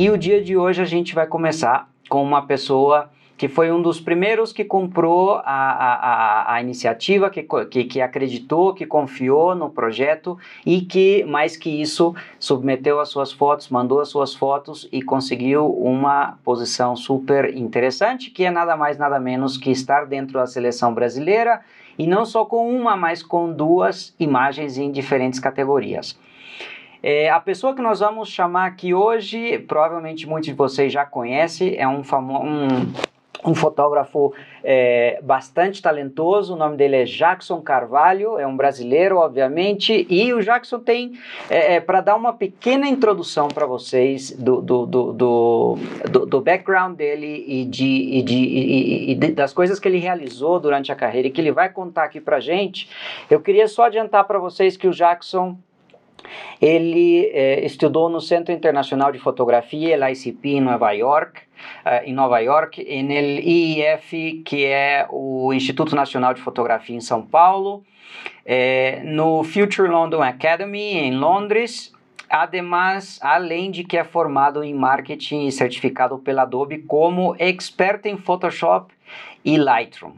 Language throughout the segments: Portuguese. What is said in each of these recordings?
E o dia de hoje a gente vai começar com uma pessoa que foi um dos primeiros que comprou a, a, a, iniciativa, que, que, que, acreditou, que confiou no projeto e que, mais que isso, submeteu as suas fotos, mandou as suas fotos e conseguiu uma posição super interessante, que é nada mais, nada menos que estar dentro da seleção brasileira e não só com uma, mas com duas imagens em diferentes categorias. É, a pessoa que nós vamos chamar aqui hoje, provavelmente muitos de vocês já conhecem, é um, famo um um fotógrafo é, bastante talentoso, o nome dele é Jackson Carvalho, é um brasileiro, obviamente, e o Jackson tem, é, é, para dar uma pequena introdução para vocês do, do, do, do, do, background dele e, de, e, de, e, e das coisas que ele realizou durante a carreira e que ele vai contar aqui para gente, eu queria só adiantar para vocês que o Jackson ele eh, estudou no Centro Internacional de Fotografia, LICP, em Nova York, uh, em Nova York, e no IIF, que é o Instituto Nacional de Fotografia em São Paulo, eh, no Future London Academy, em Londres, Ademais, além de que é formado em marketing e certificado pela Adobe como expert em Photoshop e Lightroom.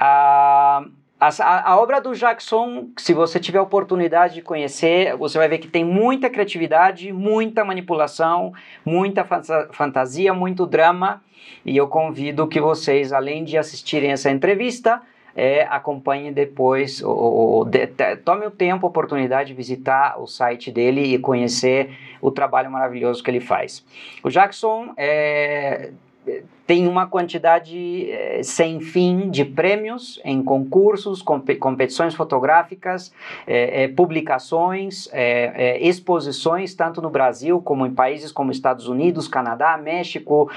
Uh, a, a, obra do Jackson, se você tiver a oportunidade de conhecer, você vai ver que tem muita criatividade, muita manipulação, muita fantasia, muito drama. E eu convido que vocês, além de assistirem essa entrevista, é, acompanhem depois, ou, ou de, tome o tempo, a oportunidade de visitar o site dele e conhecer o trabalho maravilhoso que ele faz. O Jackson é tem uma quantidade eh, sem fim de prêmios em concursos, comp competições fotográficas, eh, eh, publicações, exposições, tanto no Brasil como em países como Estados Unidos, Canadá, México,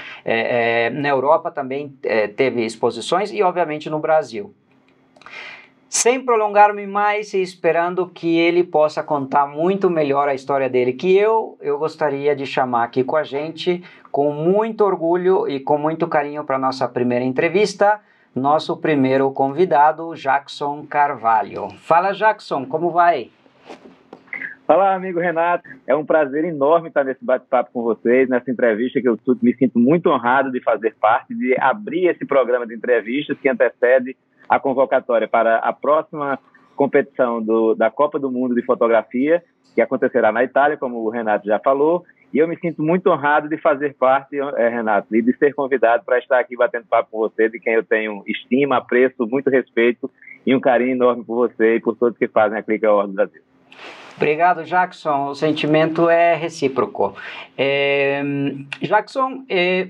na Europa também teve exposições e, obviamente, no Brasil. Sem prolongar-me mais e esperando que ele possa contar muito melhor a história dele que eu, eu gostaria de chamar aqui com a gente, com muito orgulho e com muito carinho para nossa primeira entrevista, nosso primeiro convidado, Jackson Carvalho. Fala, Jackson, como vai? Fala, amigo Renato. É um prazer enorme estar nesse bate-papo com vocês, nessa entrevista que eu me sinto muito honrado de fazer parte, de abrir esse programa de entrevistas que antecede a convocatória para a próxima competição do, da Copa do Mundo de Fotografia, que acontecerá na Itália, como o Renato já falou. E eu me sinto muito honrado de fazer parte, é, Renato, e de ser convidado para estar aqui batendo papo com você, de quem eu tenho estima, apreço, muito respeito e um carinho enorme por você e por todos que fazem a Clica Ordem Brasil. Obrigado, Jackson. O sentimento é recíproco. É, Jackson, é,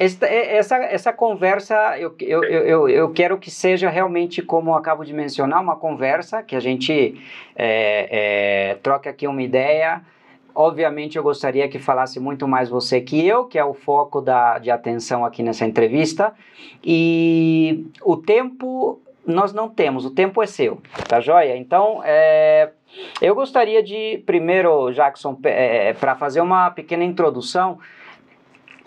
esta, é, essa, essa conversa, eu, eu, eu, eu quero que seja realmente, como acabo de mencionar, uma conversa, que a gente é, é, troque aqui uma ideia. Obviamente, eu gostaria que falasse muito mais você que eu, que é o foco da, de atenção aqui nessa entrevista. E o tempo nós não temos, o tempo é seu, tá joia? Então, é, eu gostaria de, primeiro, Jackson, é, para fazer uma pequena introdução,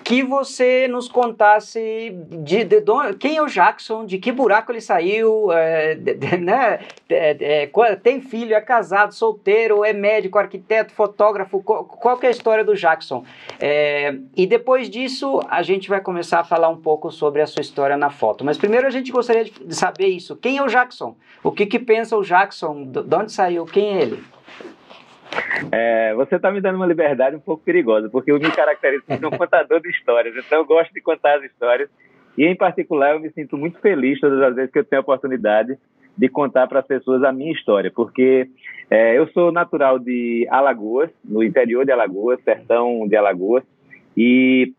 que você nos contasse de, de, de, quem é o Jackson, de que buraco ele saiu, é, de, né? É, é, tem filho, é casado, solteiro, é médico, arquiteto, fotógrafo, qual, qual é a história do Jackson? É, e depois disso a gente vai começar a falar um pouco sobre a sua história na foto. Mas primeiro a gente gostaria de saber isso. Quem é o Jackson? O que, que pensa o Jackson? De onde saiu? Quem é ele? É, você está me dando uma liberdade um pouco perigosa, porque eu me caracterizo como um contador de histórias, então eu gosto de contar as histórias. E, em particular, eu me sinto muito feliz todas as vezes que eu tenho a oportunidade de contar para as pessoas a minha história, porque é, eu sou natural de Alagoas, no interior de Alagoas, sertão de Alagoas, e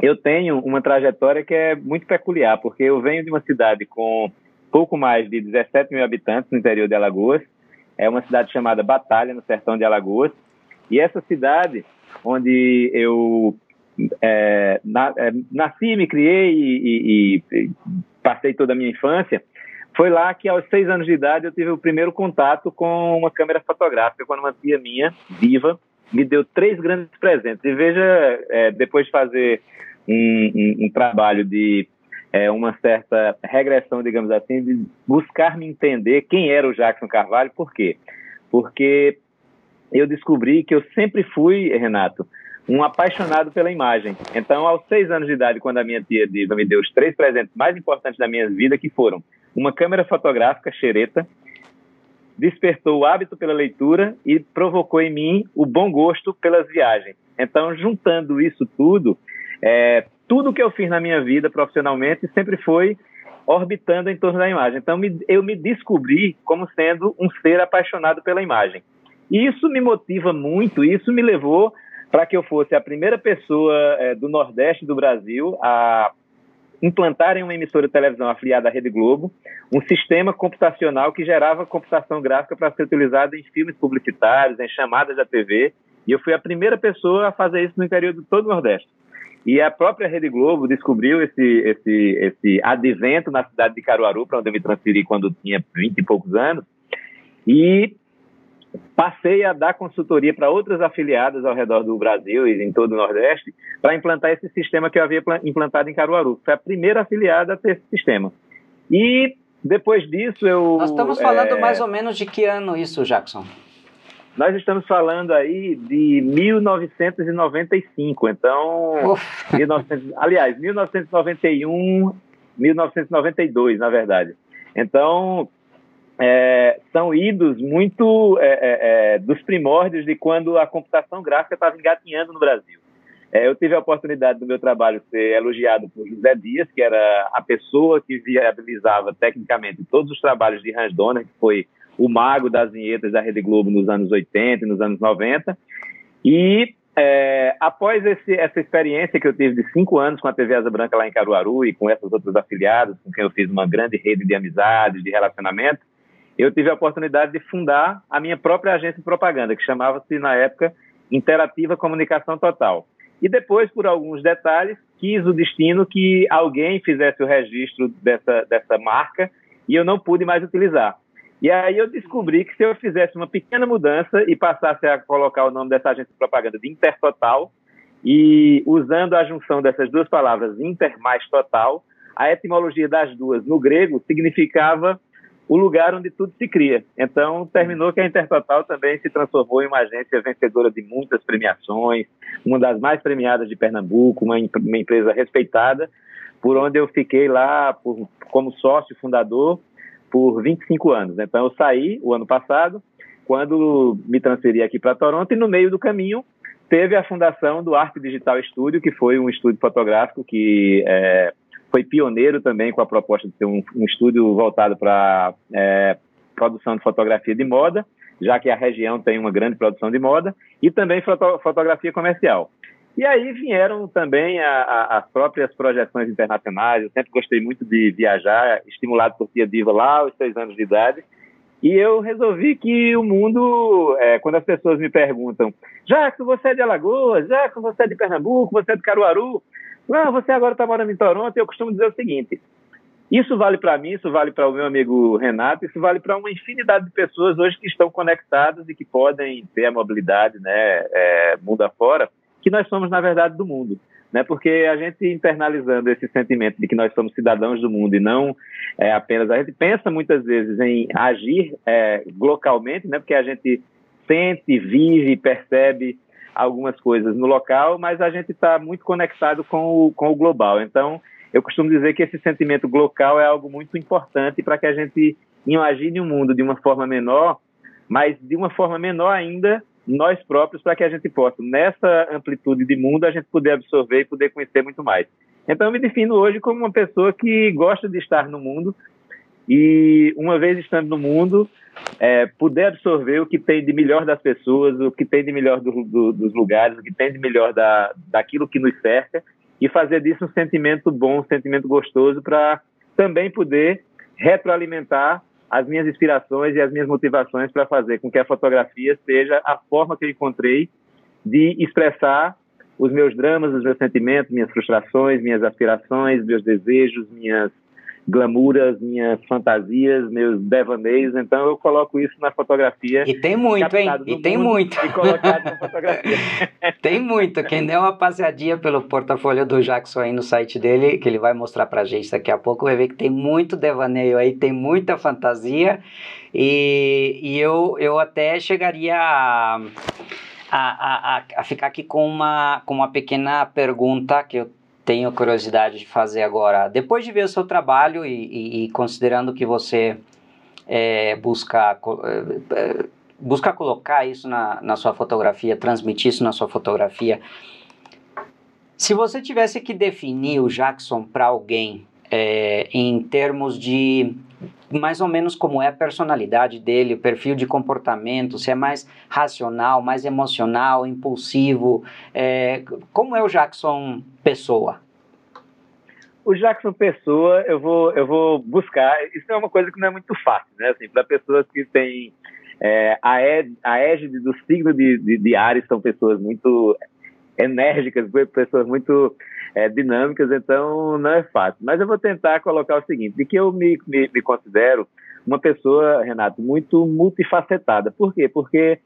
eu tenho uma trajetória que é muito peculiar, porque eu venho de uma cidade com pouco mais de 17 mil habitantes no interior de Alagoas, é uma cidade chamada Batalha, no sertão de Alagoas. E essa cidade, onde eu é, na, é, nasci, me criei e, e, e, passei toda a minha infância, foi lá que aos seis anos de idade eu tive o primeiro contato com uma câmera fotográfica, quando uma tia minha, viva, me deu três grandes presentes. E veja, é, depois de fazer um, um, um trabalho de é, uma certa regressão, digamos assim, de buscar me entender quem era o Jackson Carvalho, por quê? Porque eu descobri que eu sempre fui, Renato, um apaixonado pela imagem. Então, aos seis anos de idade, quando a minha tia Diva me deu os três presentes mais importantes da minha vida, que foram uma câmera fotográfica xereta, despertou o hábito pela leitura e provocou em mim o bom gosto pelas viagens. Então, juntando isso tudo, é, tudo que eu fiz na minha vida profissionalmente sempre foi orbitando em torno da imagem. Então, me, eu me descobri como sendo um ser apaixonado pela imagem. E isso me motiva muito, isso me levou para que eu fosse a primeira pessoa é, do Nordeste do Brasil a implantar em uma emissora de televisão afiliada à Rede Globo um sistema computacional que gerava computação gráfica para ser utilizado em filmes publicitários, em chamadas da TV. E eu fui a primeira pessoa a fazer isso no interior de todo o Nordeste. E a própria Rede Globo descobriu esse, esse, esse advento na cidade de Caruaru, para onde eu me transferi quando tinha 20 e poucos anos, e passei a dar consultoria para outras afiliadas ao redor do Brasil e em todo o Nordeste para implantar esse sistema que eu havia implantado em Caruaru. Foi a primeira afiliada a ter esse sistema. E depois disso eu. Nós estamos falando é... mais ou menos de que ano isso, Jackson? Nós estamos falando aí de 1995, então. 1900, aliás, 1991, 1992, na verdade. Então, é, são idos muito é, é, é, dos primórdios de quando a computação gráfica estava engatinhando no Brasil. É, eu tive a oportunidade do meu trabalho ser elogiado por José Dias, que era a pessoa que viabilizava tecnicamente todos os trabalhos de Hans Donner, que foi o mago das vinhetas da Rede Globo nos anos 80 e nos anos 90. E é, após esse, essa experiência que eu tive de cinco anos com a TV Asa Branca lá em Caruaru e com essas outras afiliadas, com quem eu fiz uma grande rede de amizades, de relacionamento, eu tive a oportunidade de fundar a minha própria agência de propaganda, que chamava-se, na época, Interativa Comunicação Total. E depois, por alguns detalhes, quis o destino que alguém fizesse o registro dessa, dessa marca e eu não pude mais utilizar. E aí eu descobri que se eu fizesse uma pequena mudança e passasse a colocar o nome dessa agência de propaganda de Intertotal, e usando a junção dessas duas palavras, inter mais total, a etimologia das duas no grego significava o lugar onde tudo se cria. Então, terminou que a Intertotal também se transformou em uma agência vencedora de muitas premiações, uma das mais premiadas de Pernambuco, uma, uma empresa respeitada, por onde eu fiquei lá por, como sócio fundador por 25 anos. Então, eu saí o ano passado, quando me transferi aqui para Toronto, e no meio do caminho teve a fundação do Arte Digital Studio, que foi um estúdio fotográfico que é, foi pioneiro também com a proposta de ser um, um estúdio voltado para é, produção de fotografia de moda, já que a região tem uma grande produção de moda, e também foto, fotografia comercial. E aí vieram também a, a, as próprias projeções internacionais. Eu sempre gostei muito de viajar, estimulado por Tia Diva lá aos seis anos de idade. E eu resolvi que o mundo, é, quando as pessoas me perguntam, que você é de Alagoas, que você é de Pernambuco, você é de Caruaru, não, você agora está morando em Toronto, eu costumo dizer o seguinte: isso vale para mim, isso vale para o meu amigo Renato, isso vale para uma infinidade de pessoas hoje que estão conectadas e que podem ter a mobilidade, né, é, mundo afora, que nós somos, na verdade, do mundo. Né, porque a gente internalizando esse sentimento de que nós somos cidadãos do mundo e não é, apenas a gente pensa muitas vezes em agir é, localmente, né, porque a gente sente, vive, percebe algumas coisas no local, mas a gente está muito conectado com o, com o global. Então, eu costumo dizer que esse sentimento local é algo muito importante para que a gente imagine o mundo de uma forma menor, mas de uma forma menor ainda nós próprios, para que a gente possa, nessa amplitude de mundo, a gente poder absorver e poder conhecer muito mais. Então, eu me defino hoje como uma pessoa que gosta de estar no mundo e, uma vez estando no mundo, é, puder absorver o que tem de melhor das pessoas, o que tem de melhor do, do, dos lugares, o que tem de melhor da, daquilo que nos cerca e fazer disso um sentimento bom, um sentimento gostoso para também poder retroalimentar as minhas inspirações e as minhas motivações para fazer com que a fotografia seja a forma que eu encontrei de expressar os meus dramas, os meus sentimentos, minhas frustrações, minhas aspirações, meus desejos, minhas glamuras, minhas fantasias, meus devaneios, então eu coloco isso na fotografia. E tem muito, hein? E tem muito. E colocado na fotografia. tem muito. Quem der uma passeadinha pelo portfólio do Jackson aí no site dele, que ele vai mostrar pra gente daqui a pouco, vai ver que tem muito devaneio aí, tem muita fantasia. E, e eu, eu até chegaria a a, a, a ficar aqui com uma, com uma pequena pergunta que eu tenho curiosidade de fazer agora. Depois de ver o seu trabalho e, e, e considerando que você é, busca, é, busca colocar isso na, na sua fotografia, transmitir isso na sua fotografia, se você tivesse que definir o Jackson para alguém é, em termos de mais ou menos como é a personalidade dele, o perfil de comportamento, se é mais racional, mais emocional, impulsivo, é, como é o Jackson Pessoa? O Jackson Pessoa, eu vou, eu vou buscar. Isso é uma coisa que não é muito fácil, né? Assim, para pessoas que têm é, a, égide, a égide do signo de, de, de Ares, são pessoas muito enérgicas, pessoas muito é, dinâmicas, então não é fácil. Mas eu vou tentar colocar o seguinte, de que eu me, me, me considero uma pessoa, Renato, muito multifacetada. Por quê? Porque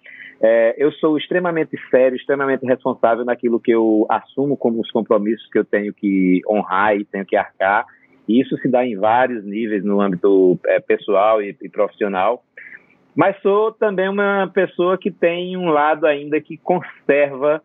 é, eu sou extremamente sério, extremamente responsável naquilo que eu assumo como os compromissos que eu tenho que honrar e tenho que arcar. E isso se dá em vários níveis no âmbito é, pessoal e, e profissional. Mas sou também uma pessoa que tem um lado ainda que conserva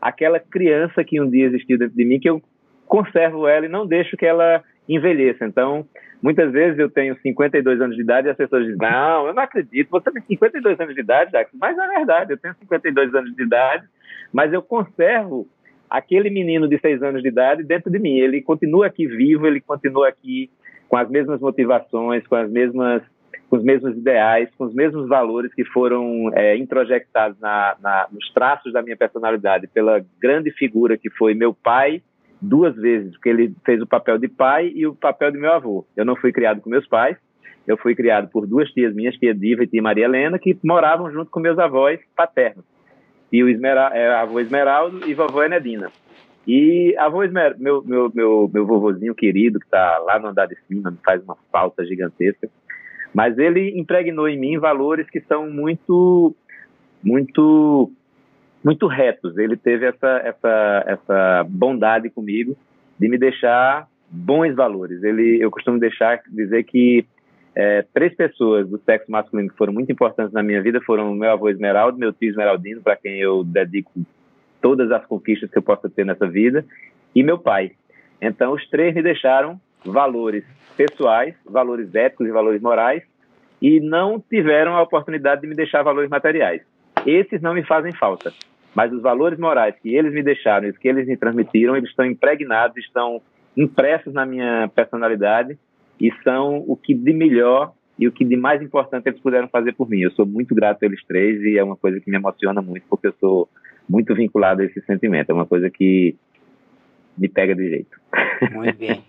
aquela criança que um dia existiu dentro de mim, que eu conservo ela e não deixo que ela envelheça. Então, muitas vezes eu tenho 52 anos de idade e as pessoas dizem: Não, eu não acredito, você tem 52 anos de idade, Jackson. Mas é verdade, eu tenho 52 anos de idade, mas eu conservo aquele menino de 6 anos de idade dentro de mim. Ele continua aqui vivo, ele continua aqui com as mesmas motivações, com as mesmas com os mesmos ideais, com os mesmos valores que foram é, introjectados na, na, nos traços da minha personalidade pela grande figura que foi meu pai duas vezes, porque ele fez o papel de pai e o papel de meu avô. Eu não fui criado com meus pais, eu fui criado por duas tias minhas, tia Diva e tia Maria Helena, que moravam junto com meus avós paternos. E o Esmera, é, avô Esmeraldo e vovó Enedina. E avô Esmer, meu, meu, meu, meu vovozinho querido, que está lá no andar de cima, faz uma falta gigantesca, mas ele impregnou em mim valores que são muito, muito, muito retos. Ele teve essa, essa, essa bondade comigo de me deixar bons valores. Ele, eu costumo deixar dizer que é, três pessoas do sexo masculino que foram muito importantes na minha vida foram meu avô Esmeraldo, meu tio Esmeraldino, para quem eu dedico todas as conquistas que eu possa ter nessa vida, e meu pai. Então, os três me deixaram valores pessoais, valores éticos e valores morais, e não tiveram a oportunidade de me deixar valores materiais. Esses não me fazem falta, mas os valores morais que eles me deixaram e que eles me transmitiram, eles estão impregnados, estão impressos na minha personalidade e são o que de melhor e o que de mais importante eles puderam fazer por mim. Eu sou muito grato a eles três e é uma coisa que me emociona muito porque eu sou muito vinculado a esse sentimento. É uma coisa que me pega de jeito. Muito bem.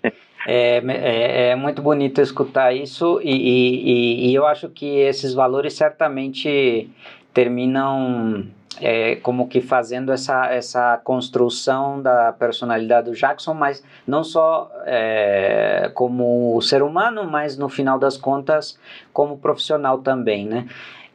É, é, é muito bonito escutar isso e, e, e, eu acho que esses valores certamente terminam é, como que fazendo essa, essa construção da personalidade do Jackson, mas não só é, como ser humano, mas no final das contas como profissional também, né?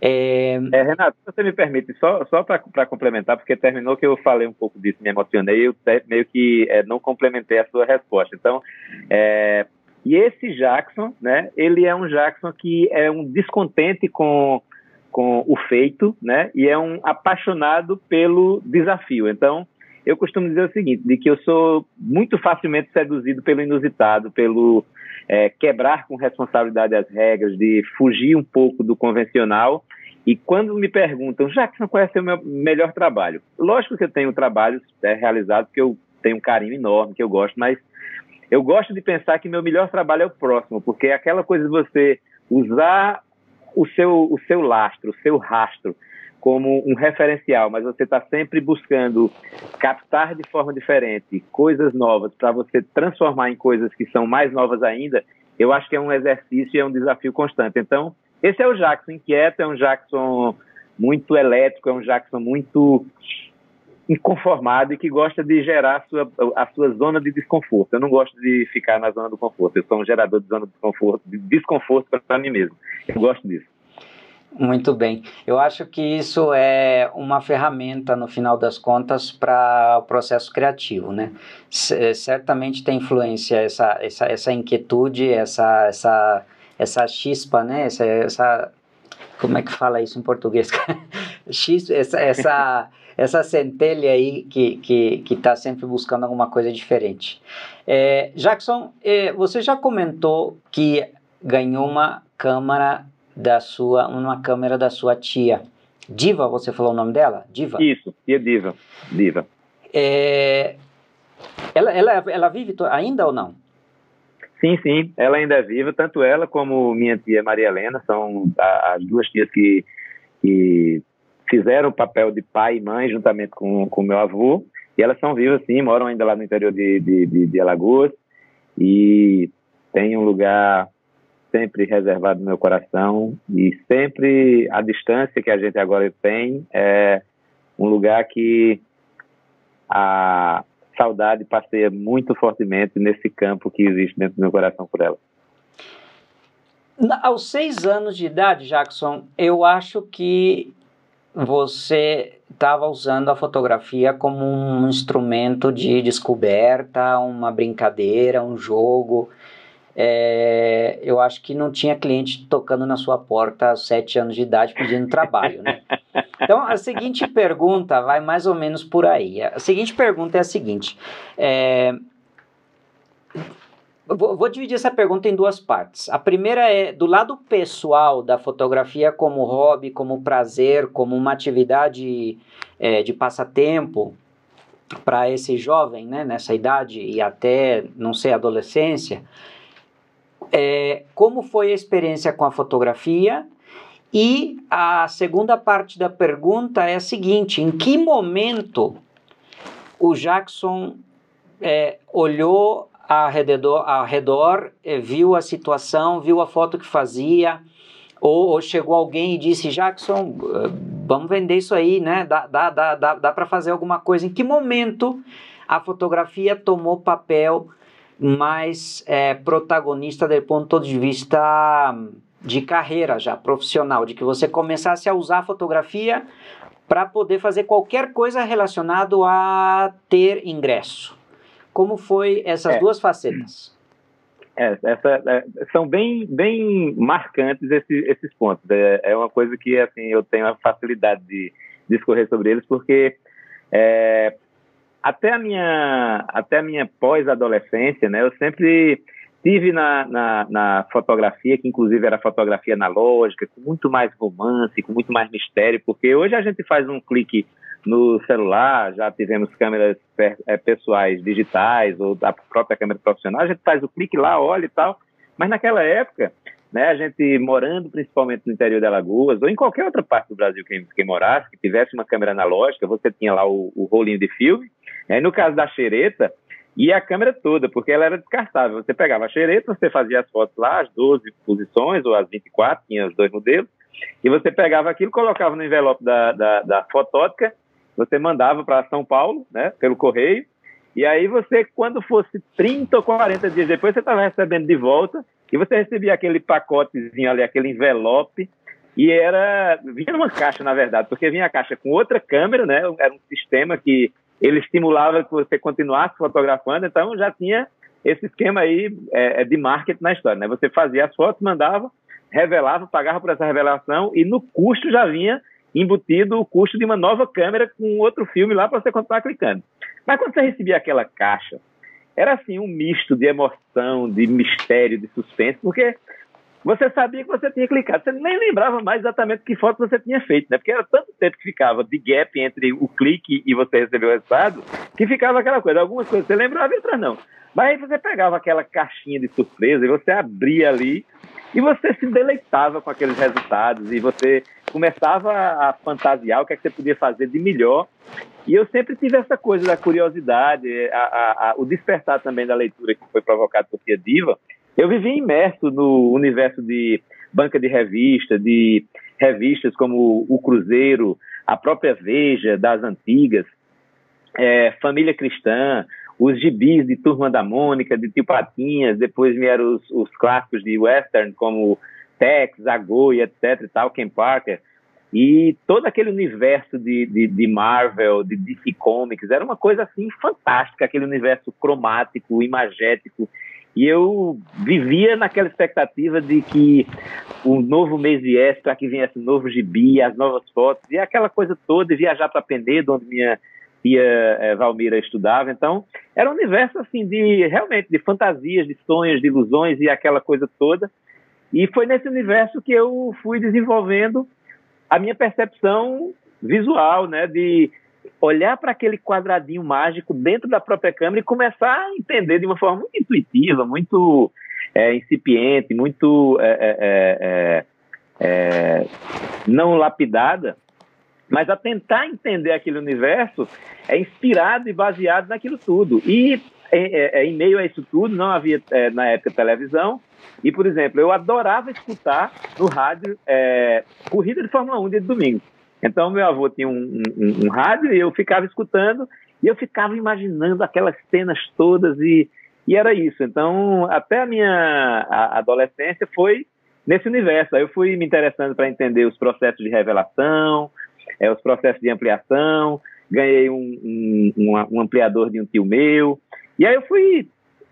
É... É, Renato, se você me permite, só, só para complementar, porque terminou que eu falei um pouco disso, me emocionei, eu meio que é, não complementei a sua resposta. Então, é, e esse Jackson, né, ele é um Jackson que é um descontente com, com o feito, né, e é um apaixonado pelo desafio. Então, eu costumo dizer o seguinte, de que eu sou muito facilmente seduzido pelo inusitado, pelo é, quebrar com responsabilidade as regras, de fugir um pouco do convencional. E quando me perguntam, Jackson, qual é o seu melhor trabalho? Lógico que eu tenho trabalhos é, realizados que eu tenho um carinho enorme, que eu gosto, mas eu gosto de pensar que meu melhor trabalho é o próximo, porque é aquela coisa de você usar o seu, o seu lastro, o seu rastro, como um referencial, mas você está sempre buscando captar de forma diferente coisas novas para você transformar em coisas que são mais novas ainda, eu acho que é um exercício e é um desafio constante. Então, esse é o Jackson inquieto, é um Jackson muito elétrico, é um Jackson muito inconformado e que gosta de gerar a sua, a sua zona de desconforto. Eu não gosto de ficar na zona do conforto. Eu sou um gerador de zona de desconforto, de desconforto para mim mesmo. Eu gosto disso. Muito bem. Eu acho que isso é uma ferramenta, no final das contas, para o processo criativo, né? C certamente tem influência essa, essa, essa inquietude, essa, essa, essa chispa, né? Essa, essa, como é que fala isso em português? X, essa, essa, essa centelha aí que que que está sempre buscando alguma coisa diferente. É, Jackson, é, você já comentou que ganhou uma câmera da sua, uma câmera da sua tia. Diva, você falou o nome dela? Diva? Isso, tia Diva. Diva. É, ela, ela, ela vive ainda ou não? Sim, sim, ela ainda é viva, tanto ela como minha tia Maria Helena, são as duas tias que, que fizeram o papel de pai e mãe juntamente com o meu avô, e elas são vivas sim, moram ainda lá no interior de, de, de, de Alagoas, e tem um lugar sempre reservado no meu coração, e sempre a distância que a gente agora tem é um lugar que a, saudade passeia muito fortemente nesse campo que existe dentro do meu coração por ela. Aos seis anos de idade, Jackson, eu acho que você estava usando a fotografia como um instrumento de descoberta, uma brincadeira, um jogo. É, eu acho que não tinha cliente tocando na sua porta aos sete anos de idade pedindo trabalho, né? Então, a seguinte pergunta vai mais ou menos por aí. A seguinte pergunta é a seguinte: é, vou, vou, dividir essa pergunta em duas partes. A primeira é do lado pessoal da fotografia como hobby, como prazer, como uma atividade é, de passatempo para esse jovem, né, nessa idade e até, não sei, adolescência. É, como foi a experiência com a fotografia e a segunda parte da pergunta é a seguinte: em que momento o Jackson é, olhou ao redor, ao redor é, viu a situação, viu a foto que fazia, ou, ou, chegou alguém e disse: Jackson, vamos vender isso aí, né? Dá, dá, dá, dá, dá para fazer alguma coisa. Em que momento a fotografia tomou papel mais é, protagonista do ponto de vista de carreira já profissional, de que você começasse a usar a fotografia para poder fazer qualquer coisa relacionado a ter ingresso. Como foi essas é. duas facetas? É, essa, é, são bem, bem marcantes esses, esses pontos. É, é, uma coisa que assim eu tenho a facilidade de discorrer sobre eles, porque é, até a minha até a minha pós-adolescência, né, eu sempre Tive na, na, na, fotografia, que inclusive era fotografia analógica, com muito mais romance, com muito mais mistério, porque hoje a gente faz um clique no celular, já tivemos câmeras é, pessoais digitais ou da própria câmera profissional, a gente faz o clique lá, olha e tal. Mas naquela época, né, a gente morando principalmente no interior de Alagoas, ou em qualquer outra parte do Brasil que, que morasse, que tivesse uma câmera analógica, você tinha lá o, o rolinho de filme. Né, no caso da xereta, e a câmera toda, porque ela era descartável. Você pegava a xereta, você fazia as fotos lá, as 12 posições, ou as 24, tinha os dois modelos, e você pegava aquilo, colocava no envelope da, da, da fotótica, você mandava para São Paulo, né, pelo correio, e aí você, quando fosse 30 ou 40 dias depois, você estava recebendo de volta, e você recebia aquele pacotezinho ali, aquele envelope, e era, vinha numa caixa, na verdade, porque vinha a caixa com outra câmera, né, era um sistema que ele estimulava que você continuasse fotografando, então já tinha esse esquema aí é, é, de marketing na história, né? Você fazia as fotos, mandava, revelava, pagava por essa revelação e no custo já vinha embutido o custo de uma nova câmera com outro filme lá para você continuar clicando. Mas quando você recebia aquela caixa, era assim um misto de emoção, de mistério, de suspense, porque você sabia que você tinha clicado. Você nem lembrava mais exatamente que foto você tinha feito, né? Porque era tanto tempo que ficava de gap entre o clique e você receber o resultado, que ficava aquela coisa. Algumas coisas você lembrava e outras não. Mas aí você pegava aquela caixinha de surpresa e você abria ali e você se deleitava com aqueles resultados e você começava a fantasiar o que, é que você podia fazer de melhor. E eu sempre tive essa coisa da curiosidade, a, a, a, o despertar também da leitura que foi provocado por Tia Diva, eu vivi imerso no universo de banca de revista, de revistas como o Cruzeiro, a própria Veja das antigas, é, Família Cristã, os gibis de Turma da Mônica, de Tio Patinhas, depois vieram os, os clássicos de western como Tex, Agô e etc e tal, Ken Parker, e todo aquele universo de, de, de, Marvel, de DC Comics, era uma coisa assim fantástica, aquele universo cromático, imagético, E eu vivia naquela expectativa de que o novo mês viesse, para que viesse o novo gibi, as novas fotos, e aquela coisa toda, e viajar para Penedo, onde minha tia é, Valmira estudava. Então, era um universo assim de realmente de fantasias, de sonhos, de ilusões e aquela coisa toda. E foi nesse universo que eu fui desenvolvendo a minha percepção visual, né, de olhar para aquele quadradinho mágico dentro da própria câmera e começar a entender de uma forma muito intuitiva, muito é, incipiente, muito é, é, é, é não lapidada, mas a tentar entender aquele universo é inspirado e baseado naquilo tudo. E é, em meio a isso tudo, não havia na época televisão, e, por exemplo, eu adorava escutar no rádio corrida de Fórmula 1 de domingo. Então, meu avô tinha um, um, um, rádio e eu ficava escutando e eu ficava imaginando aquelas cenas todas e, e era isso. Então, até a minha adolescência foi nesse universo. Aí eu fui me interessando para entender os processos de revelação, é, os processos de ampliação, ganhei um, um, um, ampliador de um tio meu. E aí eu fui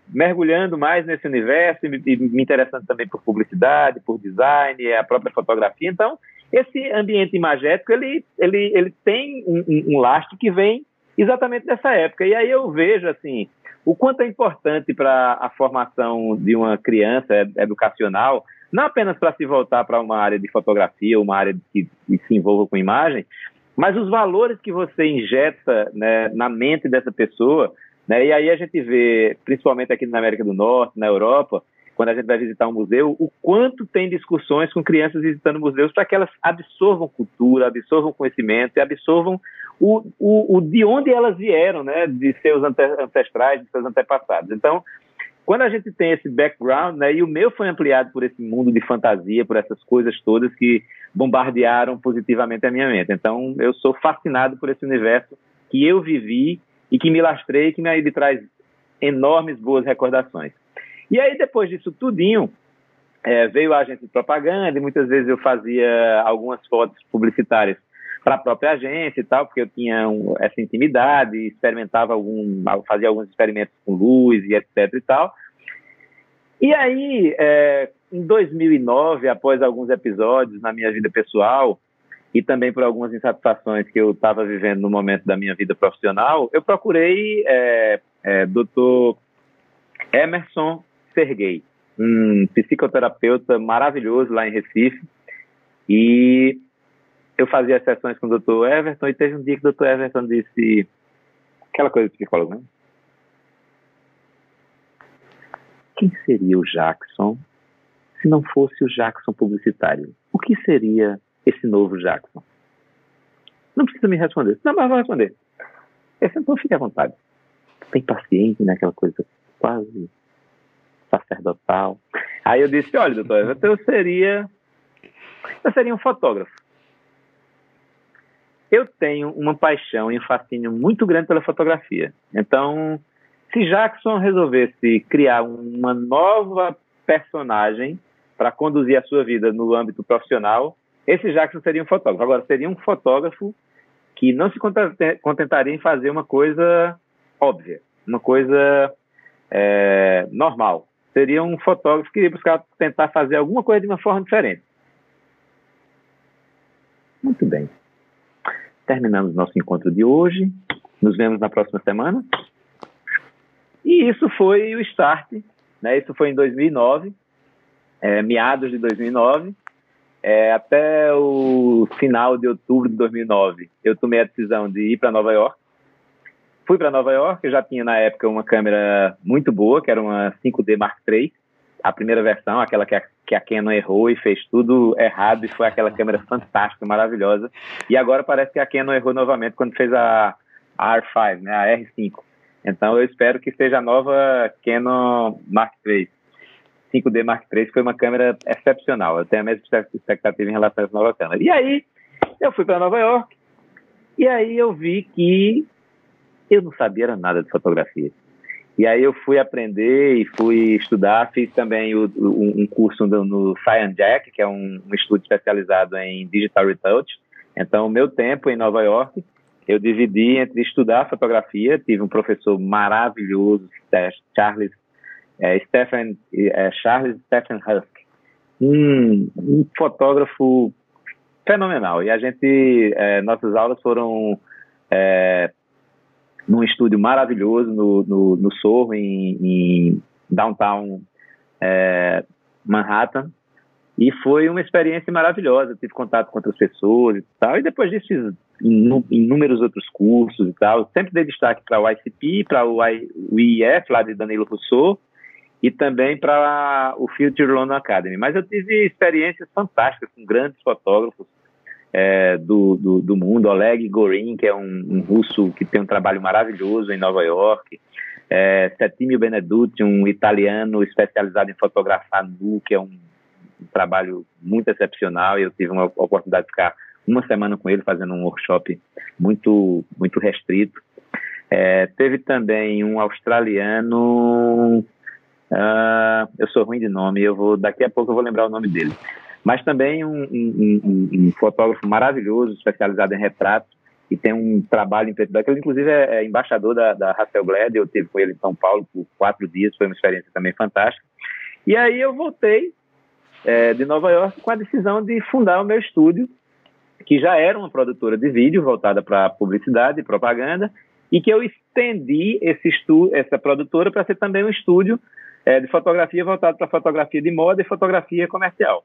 mergulhando mais nesse universo e me, me interessando também por publicidade, por design, a própria fotografia. Então, esse ambiente imagético, ele, ele, ele tem um, um, lastro que vem exatamente dessa época. E aí eu vejo, assim, o quanto é importante para a formação de uma criança educacional, não apenas para se voltar para uma área de fotografia, uma área que, que, se envolva com imagem, mas os valores que você injeta né, na mente dessa pessoa. Né, e aí a gente vê, principalmente aqui na América do Norte, na Europa, quando a gente vai visitar um museu, o quanto tem discussões com crianças visitando museus para que elas absorvam cultura, absorvam conhecimento e absorvam o, o, o de onde elas vieram, né, de seus ancestrais, de seus antepassados. Então, quando a gente tem esse background, né, e o meu foi ampliado por esse mundo de fantasia, por essas coisas todas que bombardearam positivamente a minha mente. Então, eu sou fascinado por esse universo que eu vivi e que me lastrei, que me traz enormes boas recordações. E aí, depois disso tudinho, é, veio a agência de propaganda e muitas vezes eu fazia algumas fotos publicitárias para a própria agência e tal, porque eu tinha um, essa intimidade, experimentava algum, fazia alguns experimentos com luz e etc e tal. E aí, é, em 2009, após alguns episódios na minha vida pessoal e também por algumas insatisfações que eu estava vivendo no momento da minha vida profissional, eu procurei é, é, Dr. Emerson Serguei, um psicoterapeuta maravilhoso lá em Recife. E eu fazia sessões com o Dr. Everton e teve um dia que o Dr. Everton disse aquela coisa de psicólogo, né? Quem seria o Jackson se não fosse o Jackson publicitário? O que seria esse novo Jackson? Não precisa me responder. Não, mas vou responder. então fique à vontade. Tem paciente naquela coisa quase sacerdotal. Aí eu disse, olha, doutor, eu seria, eu seria um fotógrafo. Eu tenho uma paixão e um fascínio muito grande pela fotografia. Então, se Jackson resolvesse criar uma nova personagem para conduzir a sua vida no âmbito profissional, esse Jackson seria um fotógrafo. Agora, seria um fotógrafo que não se contentaria em fazer uma coisa óbvia, uma coisa é, normal seria um fotógrafo que ia buscar tentar fazer alguma coisa de uma forma diferente. Muito bem. Terminamos nosso encontro de hoje. Nos vemos na próxima semana. E isso foi o start. Né? Isso foi em 2009, é, meados de 2009. É, até o final de outubro de 2009, eu tomei a decisão de ir para Nova York Fui para Nova York, eu já tinha na época uma câmera muito boa, que era uma 5D Mark III, a primeira versão, aquela que a, que a Canon errou e fez tudo errado, e foi aquela câmera fantástica, maravilhosa. E agora parece que a Canon errou novamente quando fez a, a R5, né, a R5. Então eu espero que seja a nova Canon Mark III. 5D Mark III foi uma câmera excepcional. Eu tenho a mesma expectativa em relação a essa nova câmera. E aí, eu fui para Nova York, e aí eu vi que eu não sabia nada de fotografia. E aí eu fui aprender e fui estudar, fiz também o, um, um, curso no, no Jack, que é um, um estudo especializado em Digital Retouch. Então, o meu tempo em Nova York, eu dividi entre estudar fotografia, tive um professor maravilhoso, Charles é Stephen, é Charles Stephen Husk, um, um fotógrafo fenomenal. E a gente, é, nossas aulas foram é, num estúdio maravilhoso no, no, no Sorro, em, em downtown é, Manhattan. E foi uma experiência maravilhosa. tive contato com outras pessoas e tal. E depois disso, fiz inúmeros outros cursos e tal. Sempre dei destaque para o ICP, para o IEF, lá de Danilo Rousseau, e também para o Future London Academy. Mas eu tive experiências fantásticas com grandes fotógrafos é, do, do, do, mundo. Oleg Gorin, que é um, um, russo que tem um trabalho maravilhoso em Nova York. É, Settimio Benedutti, um italiano especializado em fotografar nu, que é um, um trabalho muito excepcional. E eu tive uma oportunidade de ficar uma semana com ele fazendo um workshop muito, muito restrito. É, teve também um australiano Uh, eu sou ruim de nome, eu vou daqui a pouco eu vou lembrar o nome dele. Mas também um, um, um, um fotógrafo maravilhoso, especializado em retrato, e tem um trabalho em preto branco. Ele, inclusive, é, é embaixador da, da Hasselblad. Eu tive com ele em São Paulo por quatro dias, foi uma experiência também fantástica. E aí eu voltei é, de Nova York com a decisão de fundar o meu estúdio, que já era uma produtora de vídeo voltada para publicidade e propaganda, e que eu estendi esse essa produtora para ser também um estúdio é, de fotografia voltado para fotografia de moda e fotografia comercial.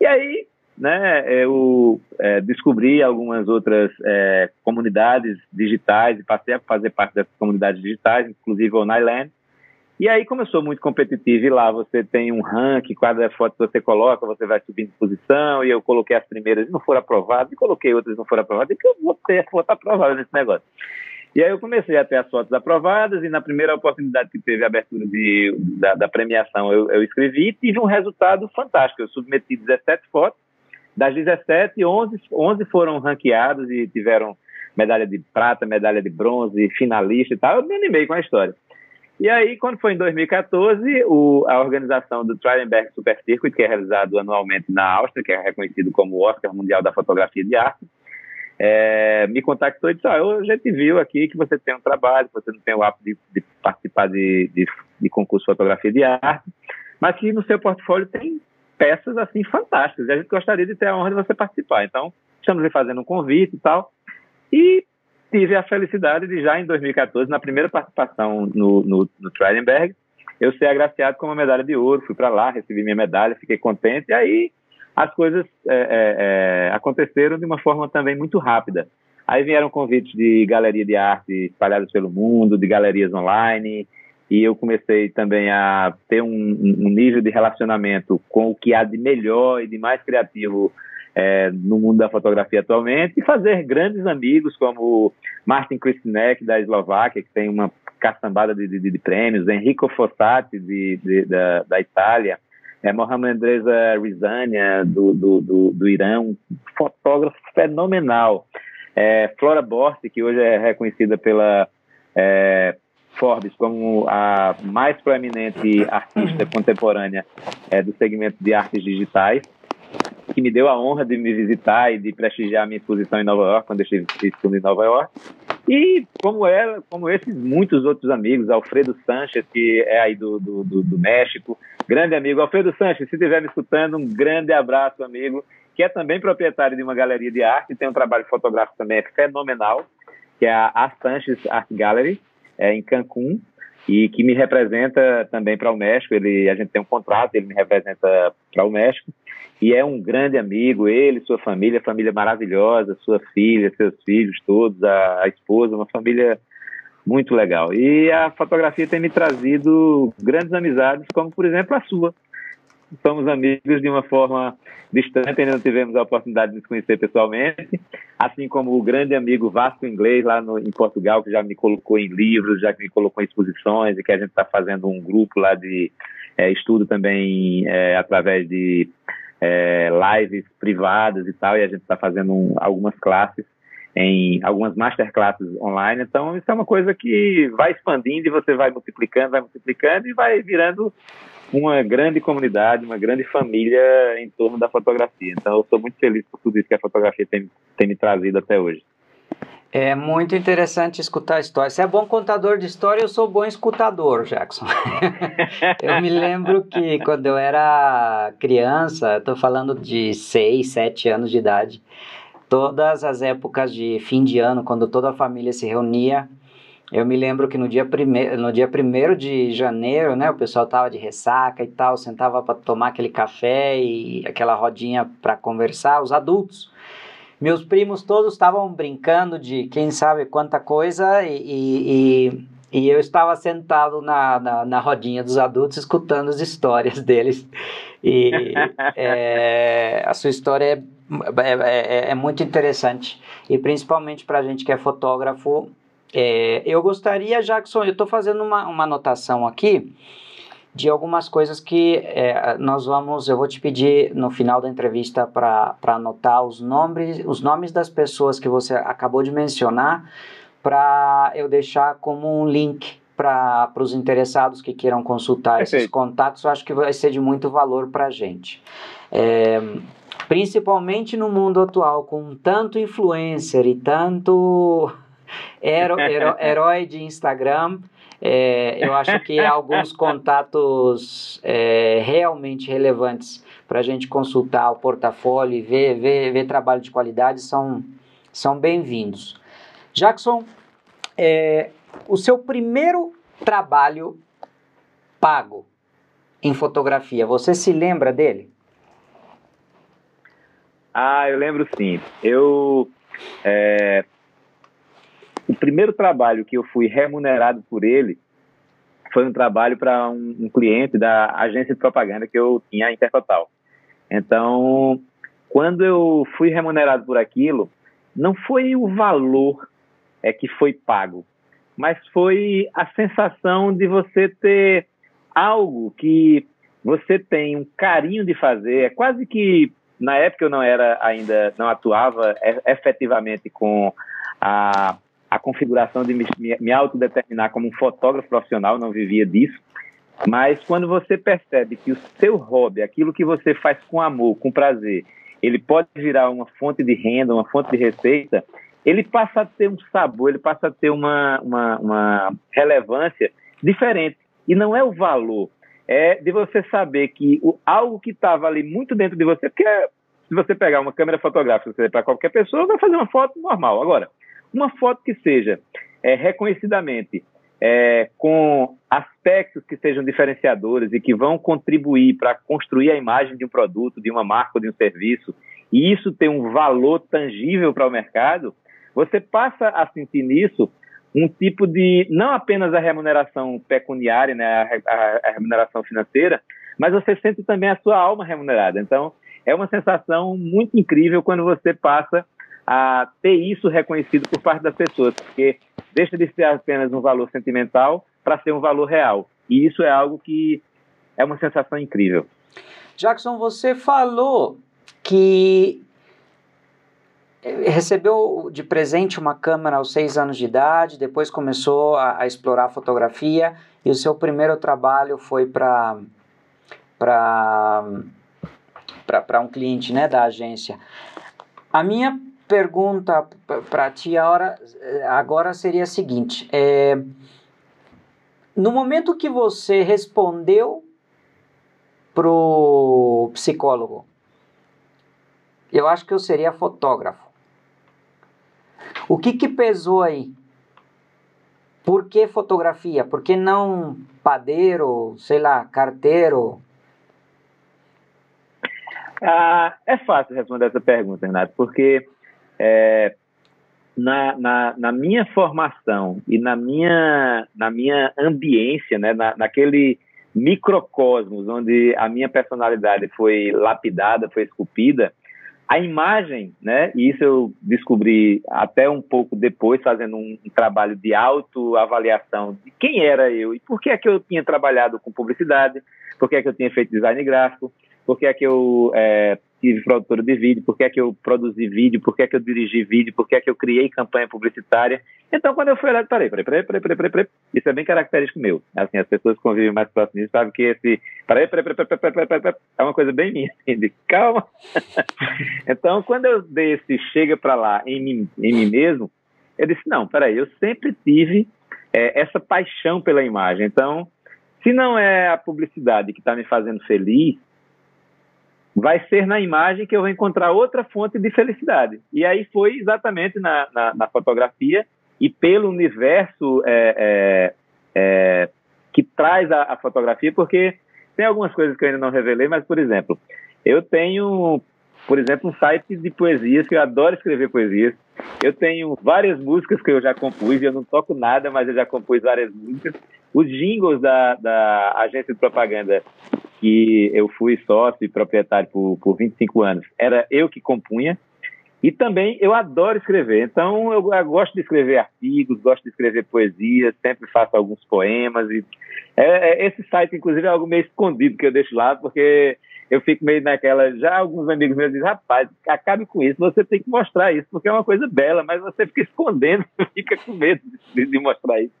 E aí, né, eu é, descobri algumas outras é, comunidades digitais e passei a fazer parte dessas comunidades digitais, inclusive o Nyland. E aí, como eu sou muito competitivo e lá você tem um ranking, cada foto que você coloca, você vai subindo de posição, e eu coloquei as primeiras e não foram aprovadas, e coloquei outras e não foram aprovadas, e que eu vou ter foto aprovada nesse negócio. E aí eu comecei a ter as fotos aprovadas e na primeira oportunidade que teve a abertura de, da, da premiação eu, eu, escrevi e tive um resultado fantástico. Eu submeti 17 fotos, das 17, 11, 11 foram ranqueados e tiveram medalha de prata, medalha de bronze, finalista e tal. Eu me animei com a história. E aí, quando foi em 2014, o, a organização do Traidenberg Super Circuit, que é realizado anualmente na Áustria, que é reconhecido como o Oscar Mundial da Fotografia de Arte, é, me contactou e disse: ah, a gente viu aqui que você tem um trabalho, você não tem o hábito de, de participar de, de, de, concurso de fotografia de arte, mas que no seu portfólio tem peças assim fantásticas e a gente gostaria de ter a honra de você participar. Então, estamos lhe fazendo um convite e tal. E tive a felicidade de já em 2014, na primeira participação no, no, no eu ser agraciado com uma medalha de ouro. Fui para lá, recebi minha medalha, fiquei contente. E aí as coisas é, é, é, aconteceram de uma forma também muito rápida. Aí vieram convites de galeria de arte espalhadas pelo mundo, de galerias online, e eu comecei também a ter um, um nível de relacionamento com o que há de melhor e de mais criativo é, no mundo da fotografia atualmente e fazer grandes amigos como Martin Kristinek, da Eslováquia, que tem uma caçambada de, de, de prêmios, Enrico Fossati, de, da, da Itália, é Mohamed Reza Rizania, do, do, do, do Irã, um fotógrafo fenomenal. É, Flora Borsi, que hoje é reconhecida pela é, Forbes como a mais proeminente artista contemporânea é, do segmento de artes digitais, que me deu a honra de me visitar e de prestigiar a minha exposição em Nova York, quando eu estive em Nova York. E como ela, como esses muitos outros amigos, Alfredo Sanches, que é aí do, do, do, do México, grande amigo. Alfredo Sanches, se estiver me escutando, um grande abraço, amigo, que é também proprietário de uma galeria de arte, tem um trabalho fotográfico também fenomenal, que é a Sanches Art Gallery, é, em Cancún, e que me representa também para o México. Ele, a gente tem um contrato, ele me representa para o México e é um grande amigo. Ele, sua família, família maravilhosa, sua filha, seus filhos todos, a, a esposa, uma família muito legal. E a fotografia tem me trazido grandes amizades, como por exemplo a sua. Somos amigos de uma forma distante, ainda não tivemos a oportunidade de nos conhecer pessoalmente, assim como o grande amigo Vasco Inglês lá no, em Portugal, que já me colocou em livros, já me colocou em exposições, e que a gente está fazendo um grupo lá de é, estudo também é, através de é, lives privadas e tal, e a gente está fazendo um, algumas classes em algumas masterclasses online. Então, isso é uma coisa que vai expandindo e você vai multiplicando, vai multiplicando e vai virando uma grande comunidade, uma grande família em torno da fotografia. Então, eu sou muito feliz por tudo isso que a fotografia tem, tem me trazido até hoje. É muito interessante escutar histórias. Você é bom contador de história, eu sou bom escutador, Jackson. eu me lembro que quando eu era criança, estou falando de 6, 7 anos de idade, todas as épocas de fim de ano, quando toda a família se reunia, eu me lembro que no dia, prime no dia primeiro de janeiro, né, o pessoal tava de ressaca e tal, sentava para tomar aquele café e aquela rodinha para conversar, os adultos. Meus primos todos estavam brincando de quem sabe quanta coisa e, e, e eu estava sentado na, na, na, rodinha dos adultos escutando as histórias deles. E é, a sua história é, é, é, é muito interessante e principalmente para a gente que é fotógrafo é, eu gostaria, Jackson, eu estou fazendo uma, uma anotação aqui de algumas coisas que é, nós vamos, eu vou te pedir no final da entrevista para anotar os nomes, os nomes das pessoas que você acabou de mencionar, para eu deixar como um link para os interessados que queiram consultar Perfeito. esses contatos, eu acho que vai ser de muito valor para a gente. É, principalmente no mundo atual, com tanto influencer e tanto hero, hero, herói de Instagram. É, eu acho que alguns contatos é, realmente relevantes para a gente consultar o portfólio e ver, ver, ver trabalho de qualidade são, são bem-vindos. Jackson, é, o seu primeiro trabalho pago em fotografia, você se lembra dele? Ah, eu lembro sim. Eu é, o primeiro trabalho que eu fui remunerado por ele foi um trabalho para um, um, cliente da agência de propaganda que eu tinha, a Intertotal. Então, quando eu fui remunerado por aquilo, não foi o valor é que foi pago, mas foi a sensação de você ter algo que você tem um carinho de fazer. É quase que na época eu não era ainda, não atuava efetivamente com a a configuração de me, me autodeterminar como um fotógrafo profissional, não vivia disso. Mas quando você percebe que o seu hobby, aquilo que você faz com amor, com prazer, ele pode virar uma fonte de renda, uma fonte de receita, ele passa a ter um sabor, ele passa a ter uma, uma, uma relevância diferente. E não é o valor, é de você saber que o, algo que estava ali muito dentro de você, porque se você pegar uma câmera fotográfica para qualquer pessoa, vai fazer uma foto normal. Agora, uma foto que seja é, reconhecidamente é, com aspectos que sejam diferenciadores e que vão contribuir para construir a imagem de um produto, de uma marca de um serviço, e isso tem um valor tangível para o mercado, você passa a sentir nisso um tipo de, não apenas a remuneração pecuniária, né, a, a, a remuneração financeira, mas você sente também a sua alma remunerada. Então, é uma sensação muito incrível quando você passa a ter isso reconhecido por parte das pessoas, porque deixa de ser apenas um valor sentimental para ser um valor real. E isso é algo que é uma sensação incrível. Jackson, você falou que recebeu de presente uma câmera aos seis anos de idade, depois começou a, a explorar fotografia e o seu primeiro trabalho foi para para para um cliente né, da agência. A minha pergunta para ti agora, agora seria a seguinte: é, no momento que você respondeu pro psicólogo, eu acho que eu seria fotógrafo. O que que pesou aí? Por que fotografia? Por que não padeiro, sei lá, carteiro? Ah, é fácil responder essa pergunta, Renato, porque é, na, na, na, minha formação e na minha, na minha ambiência, né, na, naquele microcosmos onde a minha personalidade foi lapidada, foi esculpida, a imagem, né, e isso eu descobri até um pouco depois, fazendo um, um trabalho de autoavaliação de quem era eu e por que é que eu tinha trabalhado com publicidade, por que é que eu tinha feito design gráfico, por que é que eu é, tive produtora de vídeo, por que é que eu produzi vídeo, por que é que eu dirigi vídeo, por que é que eu criei campanha publicitária. Então, quando eu fui lá, parei, parei, parei, parei, parei, parei, isso é bem característico meu. Assim, as pessoas que convivem mais próximo disso sabem que esse, parei, parei, parei, parei, parei, parei, parei, é uma coisa bem minha, assim, de calma. então, quando eu dei esse chega para lá em mim, em mim mesmo, eu disse, não, peraí, eu sempre tive é, essa paixão pela imagem. Então, se não é a publicidade que está me fazendo feliz, vai ser na imagem que eu vou encontrar outra fonte de felicidade. E aí foi exatamente na, na, na fotografia e pelo universo é, é, é, que traz a, a, fotografia, porque tem algumas coisas que eu ainda não revelei, mas, por exemplo, eu tenho, por exemplo, um site de poesias, que eu adoro escrever poesias. Eu tenho várias músicas que eu já compus, eu não toco nada, mas eu já compus várias músicas. Os jingles da, da agência de propaganda que eu fui sócio e proprietário por, por 25 anos, era eu que compunha. E também eu adoro escrever, então eu, eu, gosto de escrever artigos, gosto de escrever poesias, sempre faço alguns poemas. E, é, é, esse site, inclusive, é algo meio escondido que eu deixo lá, porque eu fico meio naquela. Já alguns amigos meus dizem, rapaz, acabe com isso, você tem que mostrar isso, porque é uma coisa bela, mas você fica escondendo, fica com medo de, de mostrar isso.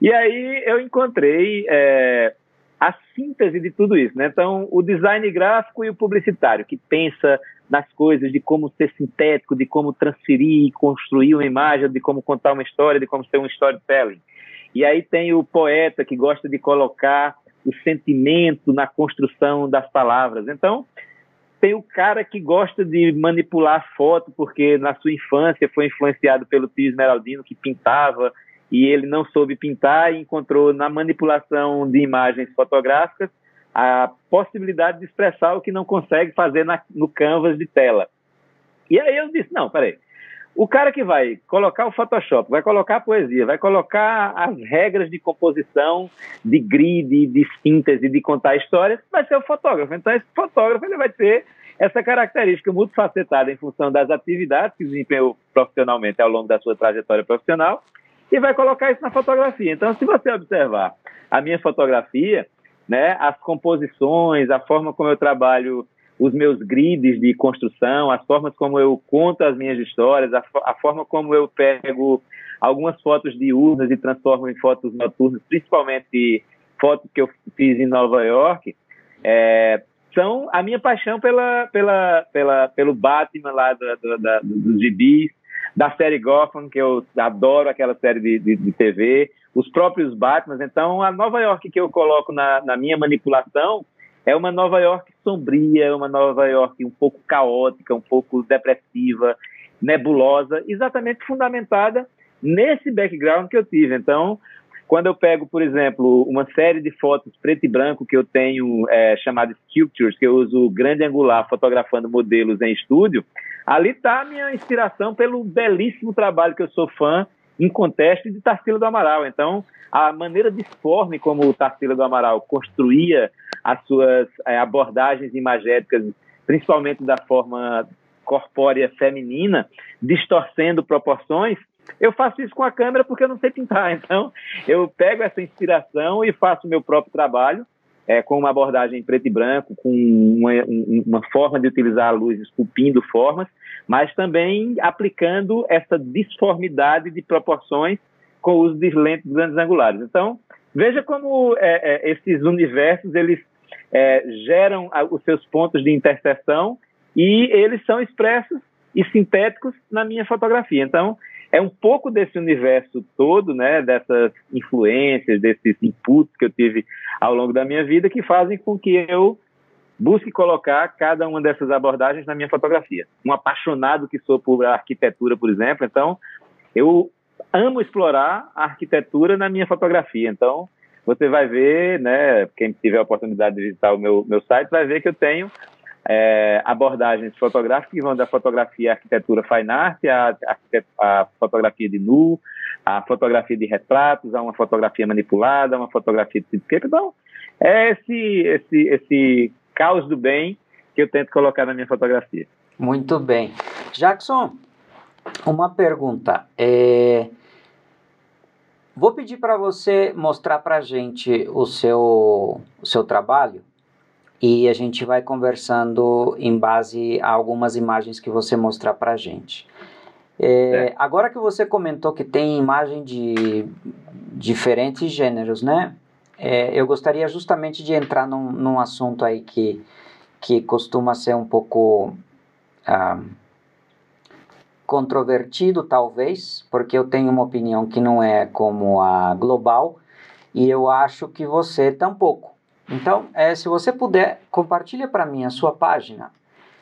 E aí eu encontrei. É, a síntese de tudo isso. Né? Então, o design gráfico e o publicitário, que pensa nas coisas de como ser sintético, de como transferir, construir uma imagem, de como contar uma história, de como ser um storytelling. E aí tem o poeta que gosta de colocar o sentimento na construção das palavras. Então, tem o cara que gosta de manipular a foto, porque na sua infância foi influenciado pelo tio Esmeraldino, que pintava e ele não soube pintar e encontrou na manipulação de imagens fotográficas a possibilidade de expressar o que não consegue fazer na, no canvas de tela. E aí eu disse, não, peraí, o cara que vai colocar o Photoshop, vai colocar a poesia, vai colocar as regras de composição, de grid, de síntese, de contar histórias, vai ser o fotógrafo. Então esse fotógrafo ele vai ter essa característica multifacetada em função das atividades que desempenhou profissionalmente ao longo da sua trajetória profissional e vai colocar isso na fotografia. Então, se você observar a minha fotografia, né, as composições, a forma como eu trabalho os meus grids de construção, as formas como eu conto as minhas histórias, a, a forma como eu pego algumas fotos diurnas e transformo em fotos noturnas, principalmente fotos que eu fiz em Nova York, é, são a minha paixão pela, pela, pela, pelo Batman lá do, do, do, dos gibis, da série Gotham, que eu adoro aquela série de, de, de TV, os próprios Batman. Então, a Nova York que eu coloco na, na minha manipulação é uma Nova York sombria, uma Nova York um pouco caótica, um pouco depressiva, nebulosa, exatamente fundamentada nesse background que eu tive. Então, quando eu pego, por exemplo, uma série de fotos preto e branco que eu tenho é, chamado Sculptures, que eu uso grande angular fotografando modelos em estúdio, ali está a minha inspiração pelo belíssimo trabalho que eu sou fã em contexto de Tarsila do Amaral. Então, a maneira disforme como Tarsila do Amaral construía as suas é, abordagens imagéticas, principalmente da forma corpórea feminina, distorcendo proporções, eu faço isso com a câmera porque eu não sei pintar. Então, eu pego essa inspiração e faço o meu próprio trabalho, é, com uma abordagem preto e branco, com uma, uma, forma de utilizar a luz esculpindo formas, mas também aplicando essa disformidade de proporções com o uso de lentes grandes angulares. Então, veja como é, é, esses universos eles é, geram os seus pontos de interseção e eles são expressos e sintéticos na minha fotografia. Então, é um pouco desse universo todo, né, dessas influências, desses inputs que eu tive ao longo da minha vida que fazem com que eu busque colocar cada uma dessas abordagens na minha fotografia. Um apaixonado que sou por arquitetura, por exemplo, então eu amo explorar a arquitetura na minha fotografia. Então, você vai ver, né, quem tiver a oportunidade de visitar o meu, meu site, vai ver que eu tenho é, abordagens fotográficas que vão da fotografia à arquitetura fine art, a, a, a, fotografia de nu, a fotografia de retratos, a uma fotografia manipulada, uma fotografia de cityscape. Então, é esse, esse, esse caos do bem que eu tento colocar na minha fotografia. Muito bem. Jackson, uma pergunta. É... Vou pedir para você mostrar para a gente o seu, o seu trabalho e a gente vai conversando em base a algumas imagens que você mostrar para a gente. É, agora que você comentou que tem imagem de diferentes gêneros, né? É, eu gostaria justamente de entrar num, num, assunto aí que, que costuma ser um pouco ah, controvertido, talvez, porque eu tenho uma opinião que não é como a global e eu acho que você tampouco. Então, é, se você puder, compartilha para mim a sua página.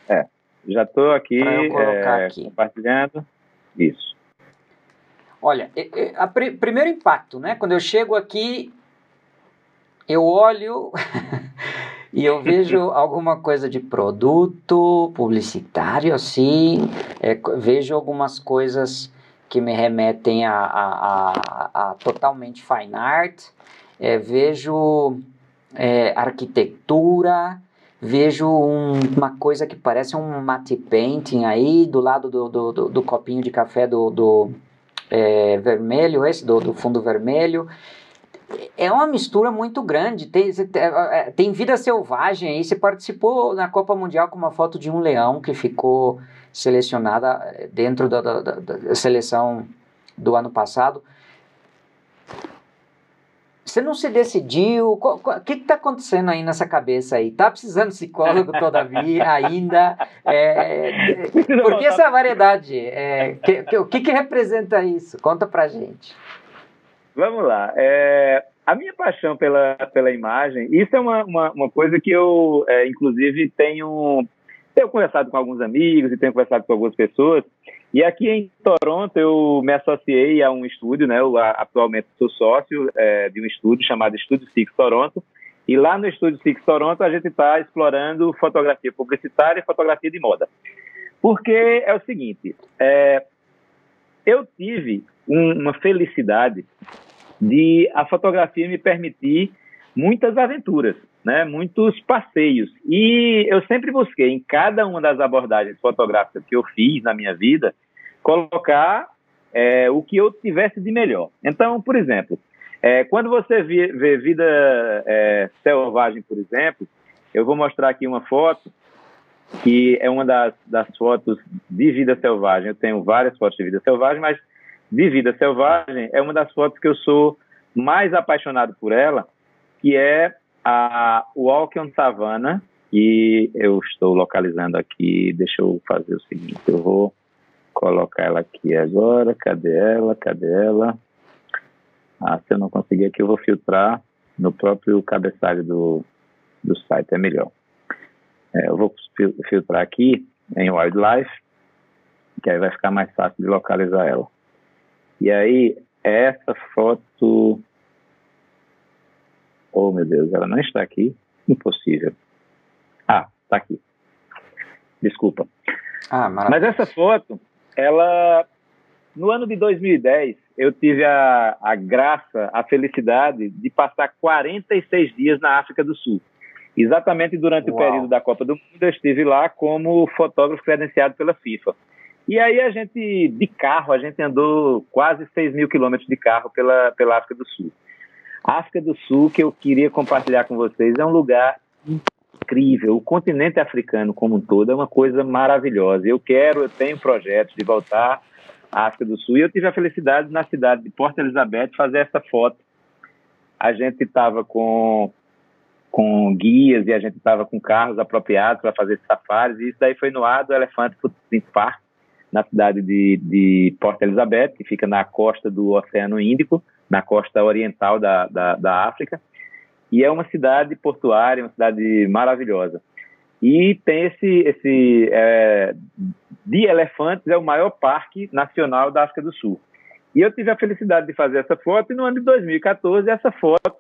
É, já estou aqui, é, aqui, compartilhando. Isso. Olha, a pr primeiro impacto, né? Quando eu chego aqui, eu olho e eu vejo alguma coisa de produto publicitário, assim, é, vejo algumas coisas que me remetem a, a, a, a totalmente fine art, é, vejo é, arquitetura, vejo um, uma coisa que parece um matte painting aí do lado do, do, do, do copinho de café do, do é, vermelho, esse do, do fundo vermelho. É uma mistura muito grande. Tem, é, tem vida selvagem aí. Você participou na Copa Mundial com uma foto de um leão que ficou selecionada é, dentro da, da, da seleção do ano passado. Você não se decidiu? O que está acontecendo aí nessa cabeça aí? Tá precisando de psicólogo todavia ainda? É, por que essa variedade? É, que, que, o que, que representa isso? Conta pra gente. Vamos lá. É, a minha paixão pela, pela imagem, isso é uma, uma, uma coisa que eu, é, inclusive, tenho, tenho conversado com alguns amigos e tenho conversado com algumas pessoas. E aqui em Toronto eu me associei a um estúdio, né? Eu atualmente sou sócio é, de um estúdio chamado Estúdio Six Toronto. E lá no Estúdio Six Toronto a gente está explorando fotografia publicitária e fotografia de moda. Porque é o seguinte, é, eu tive um, uma felicidade de a fotografia me permitir muitas aventuras, né, muitos passeios. E eu sempre busquei, em cada uma das abordagens fotográficas que eu fiz na minha vida, colocar é, o que eu tivesse de melhor. Então, por exemplo, é, quando você vê, vê vida é, selvagem, por exemplo, eu vou mostrar aqui uma foto que é uma das, das fotos de vida selvagem. Eu tenho várias fotos de vida selvagem, mas de vida selvagem é uma das fotos que eu sou mais apaixonado por ela, que é a Walk on Savannah, e eu estou localizando aqui. Deixa eu fazer o seguinte: eu vou colocar ela aqui agora. Cadê ela? Cadê ela? Ah, se eu não conseguir aqui, eu vou filtrar no próprio cabeçalho do, do site, é melhor. É, eu vou filtrar aqui em Wildlife, que aí vai ficar mais fácil de localizar ela. E aí, essa foto. Oh, meu Deus, ela não está aqui. Impossível. Ah, está aqui. Desculpa. Ah, Mas essa foto, ela. No ano de 2010, eu tive a, a graça, a felicidade de passar 46 dias na África do Sul. Exatamente durante Uau. o período da Copa do Mundo, eu estive lá como fotógrafo credenciado pela FIFA. E aí a gente, de carro, a gente andou quase 6 mil quilômetros de carro pela, pela África do Sul. A África do Sul, que eu queria compartilhar com vocês, é um lugar incrível. O continente africano como um todo é uma coisa maravilhosa. Eu quero, eu tenho projetos de voltar à África do Sul. E eu tive a felicidade na cidade de Porto Elizabeth fazer essa foto. A gente estava com com guias e a gente estava com carros apropriados para fazer safaris. E isso daí foi no ar do Elephant Footprint Park, na cidade de, de Port Elizabeth, que fica na costa do Oceano Índico, na costa oriental da, da, da África. E é uma cidade portuária, uma cidade maravilhosa. E tem esse, esse é, de elefantes, é o maior parque nacional da África do Sul. E eu tive a felicidade de fazer essa foto, e no ano de 2014, essa foto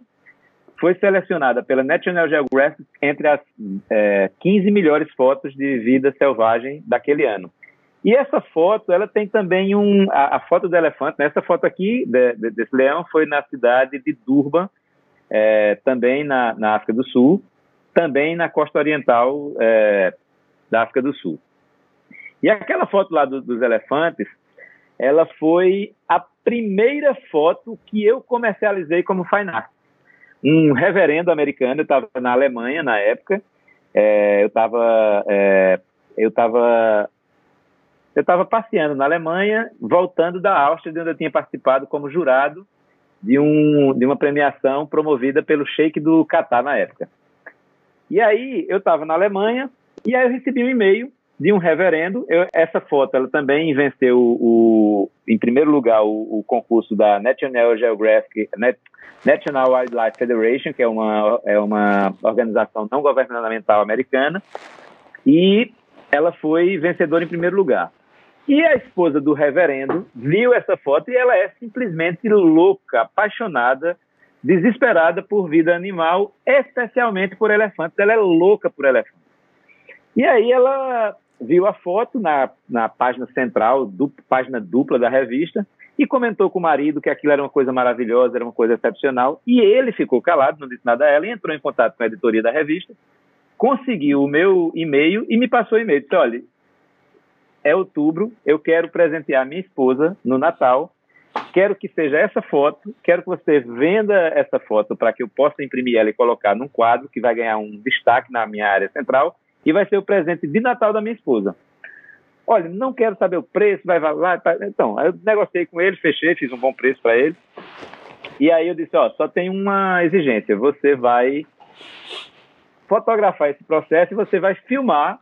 foi selecionada pela National Geographic entre as é, 15 melhores fotos de vida selvagem daquele ano. E essa foto, ela tem também um. A, a foto do elefante, né? essa foto aqui de, de, desse leão foi na cidade de Durban, é, também na, na, África do Sul, também na costa oriental é, da África do Sul. E aquela foto lá do, dos elefantes, ela foi a primeira foto que eu comercializei como fine art. Um reverendo americano, eu estava na Alemanha na época, é, eu estava é, eu estava eu estava passeando na Alemanha, voltando da Áustria, de onde eu tinha participado como jurado de, um, de uma premiação promovida pelo Sheik do Catar na época. E aí eu estava na Alemanha e aí eu recebi um e-mail de um reverendo. Eu, essa foto ela também venceu, o, em primeiro lugar, o, o concurso da National Geographic, Net, National Wildlife Federation, que é uma, é uma organização não governamental americana, e ela foi vencedora em primeiro lugar. E a esposa do reverendo viu essa foto e ela é simplesmente louca, apaixonada, desesperada por vida animal, especialmente por elefantes. Ela é louca por elefantes. E aí ela viu a foto na, na página central, du, página dupla da revista, e comentou com o marido que aquilo era uma coisa maravilhosa, era uma coisa excepcional. E ele ficou calado, não disse nada a ela, e entrou em contato com a editoria da revista, conseguiu o meu e-mail e me passou o e-mail. Disse: olha, é outubro, eu quero presentear minha esposa no Natal. Quero que seja essa foto, quero que você venda essa foto para que eu possa imprimir ela e colocar num quadro que vai ganhar um destaque na minha área central e vai ser o presente de Natal da minha esposa. Olha, não quero saber o preço, vai lá. Então, eu negociei com ele, fechei, fiz um bom preço para ele. E aí eu disse, ó, só tem uma exigência, você vai fotografar esse processo e você vai filmar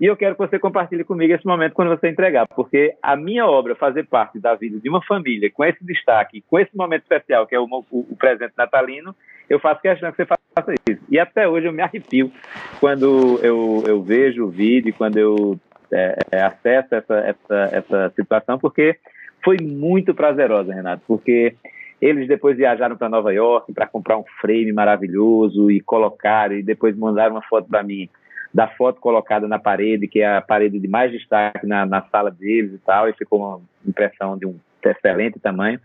e eu quero que você compartilhe comigo esse momento quando você entregar, porque a minha obra fazer parte da vida de uma família com esse destaque, com esse momento especial que é o, o, o presente natalino, eu faço questão que você faça isso. E até hoje eu me arrepio quando eu, eu vejo o vídeo, quando eu é, é, acesso essa, essa, essa situação, porque foi muito prazerosa, Renato, porque eles depois viajaram para Nova York para comprar um frame maravilhoso e colocaram, e depois mandaram uma foto para mim da foto colocada na parede, que é a parede de mais destaque na, na sala deles e tal, e ficou uma impressão de um excelente tamanho.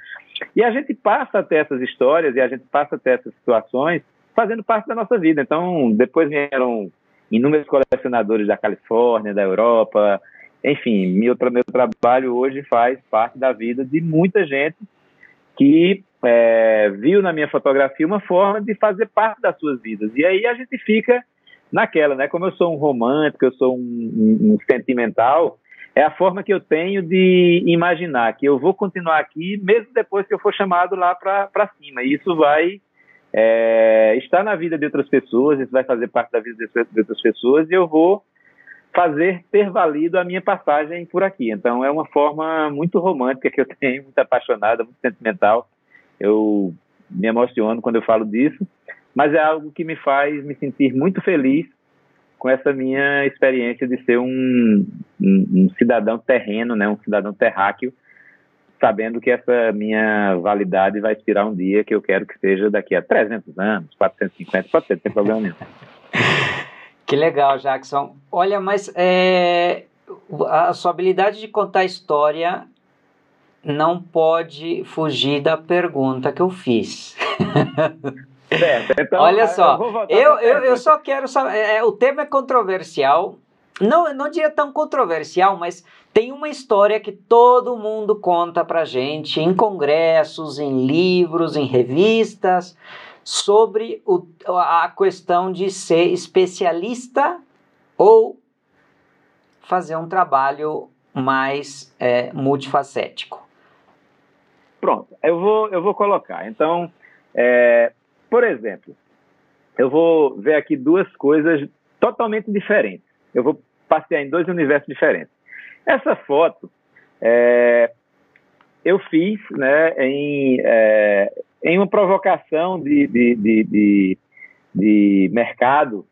E a gente passa até essas histórias e a gente passa até essas situações fazendo parte da nossa vida. Então, depois vieram inúmeros colecionadores da Califórnia, da Europa, enfim, meu, meu trabalho hoje faz parte da vida de muita gente que é, viu na minha fotografia uma forma de fazer parte das suas vidas. E aí a gente fica naquela, né? Como eu sou um romântico, eu sou um, um, sentimental, é a forma que eu tenho de imaginar que eu vou continuar aqui mesmo depois que eu for chamado lá para cima. E isso vai é, estar na vida de outras pessoas, isso vai fazer parte da vida de outras pessoas e eu vou fazer ter valido a minha passagem por aqui. Então é uma forma muito romântica que eu tenho, muito apaixonada, muito sentimental. Eu me emociono quando eu falo disso mas é algo que me faz me sentir muito feliz com essa minha experiência de ser um, um, um cidadão terreno, né, um cidadão terráqueo, sabendo que essa minha validade vai expirar um dia que eu quero que seja daqui a 300 anos, 450, pode ser, não tem problema nenhum. Que legal, Jackson. Olha, mas é, a sua habilidade de contar história não pode fugir da pergunta que eu fiz. Certo. Então, Olha só, eu, eu, eu, só quero saber. É, é, o tema é controversial. Não, não diria tão controversial, mas tem uma história que todo mundo conta pra gente em congressos, em livros, em revistas, sobre o, a questão de ser especialista ou fazer um trabalho mais é, multifacético. Pronto, eu vou, eu vou colocar. Então, é, por exemplo, eu vou ver aqui duas coisas totalmente diferentes. Eu vou passear em dois universos diferentes. Essa foto é, eu fiz né, em, é, em uma provocação de, de, de, de, de mercado,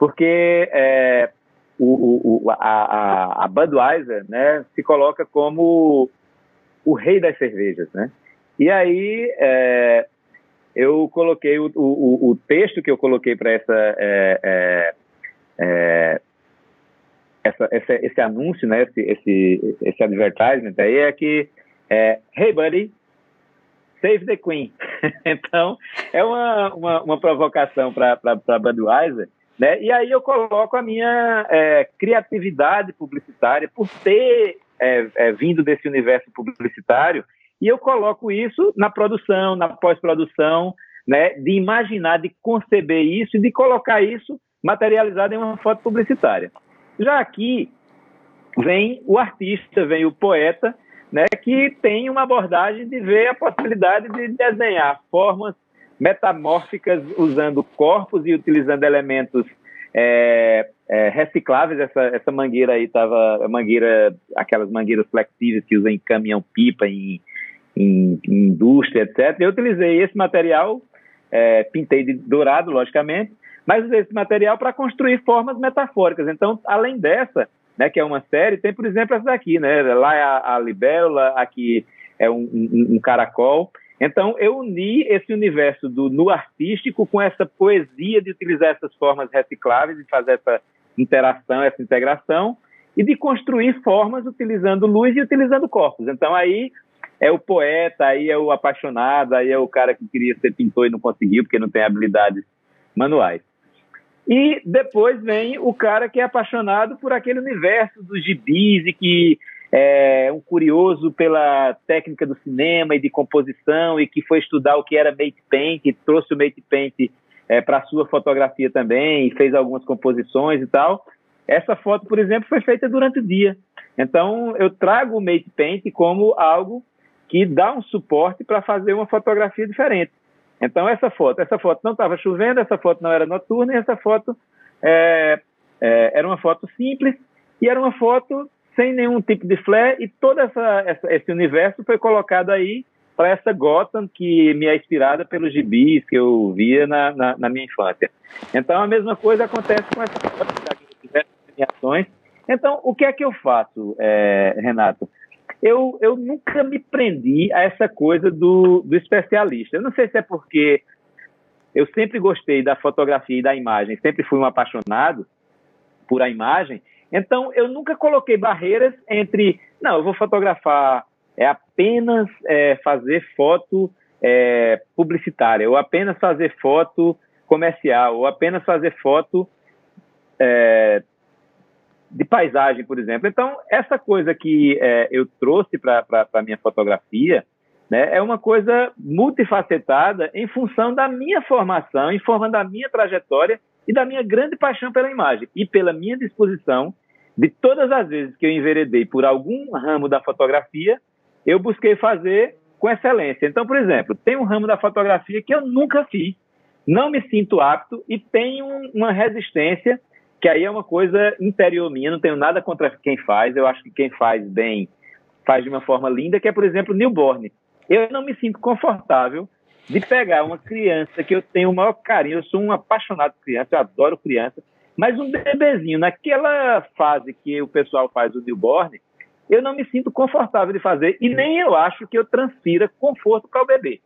porque é, o, o, a, a Budweiser né, se coloca como o rei das cervejas. Né? E aí é, eu coloquei o, o, o texto que eu coloquei para essa, é, é, é, essa, essa, esse anúncio, né, esse, esse, esse advertisement aí é que é, Hey buddy, save the Queen. então é uma, uma, uma provocação para Budweiser, né? E aí eu coloco a minha é, criatividade publicitária por ter é, é, vindo desse universo publicitário e eu coloco isso na produção, na pós-produção, né, de imaginar, de conceber isso e de colocar isso materializado em uma foto publicitária. Já aqui vem o artista, vem o poeta, né, que tem uma abordagem de ver a possibilidade de desenhar formas metamórficas usando corpos e utilizando elementos é, é, recicláveis. Essa, essa mangueira aí estava mangueira, aquelas mangueiras flexíveis que usam em caminhão pipa, em, em, indústria, etc. Eu utilizei esse material, é, pintei de dourado, logicamente, mas usei esse material para construir formas metafóricas. Então, além dessa, né, que é uma série, tem, por exemplo, essa daqui, né? Lá é a, a libélula, aqui é um, um, um caracol. Então, eu uni esse universo do nu artístico com essa poesia de utilizar essas formas recicláveis, de fazer essa interação, essa integração, e de construir formas utilizando luz e utilizando corpos. Então, aí é o poeta, aí é o apaixonado, aí é o cara que queria ser pintor e não conseguiu, porque não tem habilidades manuais. E depois vem o cara que é apaixonado por aquele universo dos gibis e que é um curioso pela técnica do cinema e de composição e que foi estudar o que era mate paint, e trouxe o mate paint é, para sua fotografia também e fez algumas composições e tal. Essa foto, por exemplo, foi feita durante o dia. Então, eu trago o mate paint como algo que dá um suporte para fazer uma fotografia diferente. Então, essa foto, essa foto não estava chovendo, essa foto não era noturna, e essa foto é, é, era uma foto simples e era uma foto sem nenhum tipo de flare, e todo essa, essa, esse universo foi colocado aí para essa Gotham que me é inspirada pelos gibis que eu via na, na, na minha infância. Então, a mesma coisa acontece com essa foto, diversas premiações. Então, o que é que eu faço, é, Renato? Eu, eu nunca me prendi a essa coisa do, do especialista. Eu não sei se é porque eu sempre gostei da fotografia e da imagem, sempre fui um apaixonado por a imagem, então eu nunca coloquei barreiras entre, não, eu vou fotografar é apenas é, fazer foto é, publicitária, ou apenas fazer foto comercial, ou apenas fazer foto é, de paisagem, por exemplo. Então, essa coisa que é, eu trouxe para a minha fotografia né, é uma coisa multifacetada em função da minha formação, em forma da minha trajetória e da minha grande paixão pela imagem e pela minha disposição de todas as vezes que eu enveredei por algum ramo da fotografia, eu busquei fazer com excelência. Então, por exemplo, tem um ramo da fotografia que eu nunca fiz, não me sinto apto e tenho uma resistência que aí é uma coisa interior minha, não tenho nada contra quem faz, eu acho que quem faz bem faz de uma forma linda, que é, por exemplo, newborn. Eu não me sinto confortável de pegar uma criança que eu tenho o maior carinho, eu sou um apaixonado por criança, eu adoro criança, mas um bebezinho, naquela fase que o pessoal faz o newborn, eu não me sinto confortável de fazer e nem eu acho que eu transfira conforto para o bebê.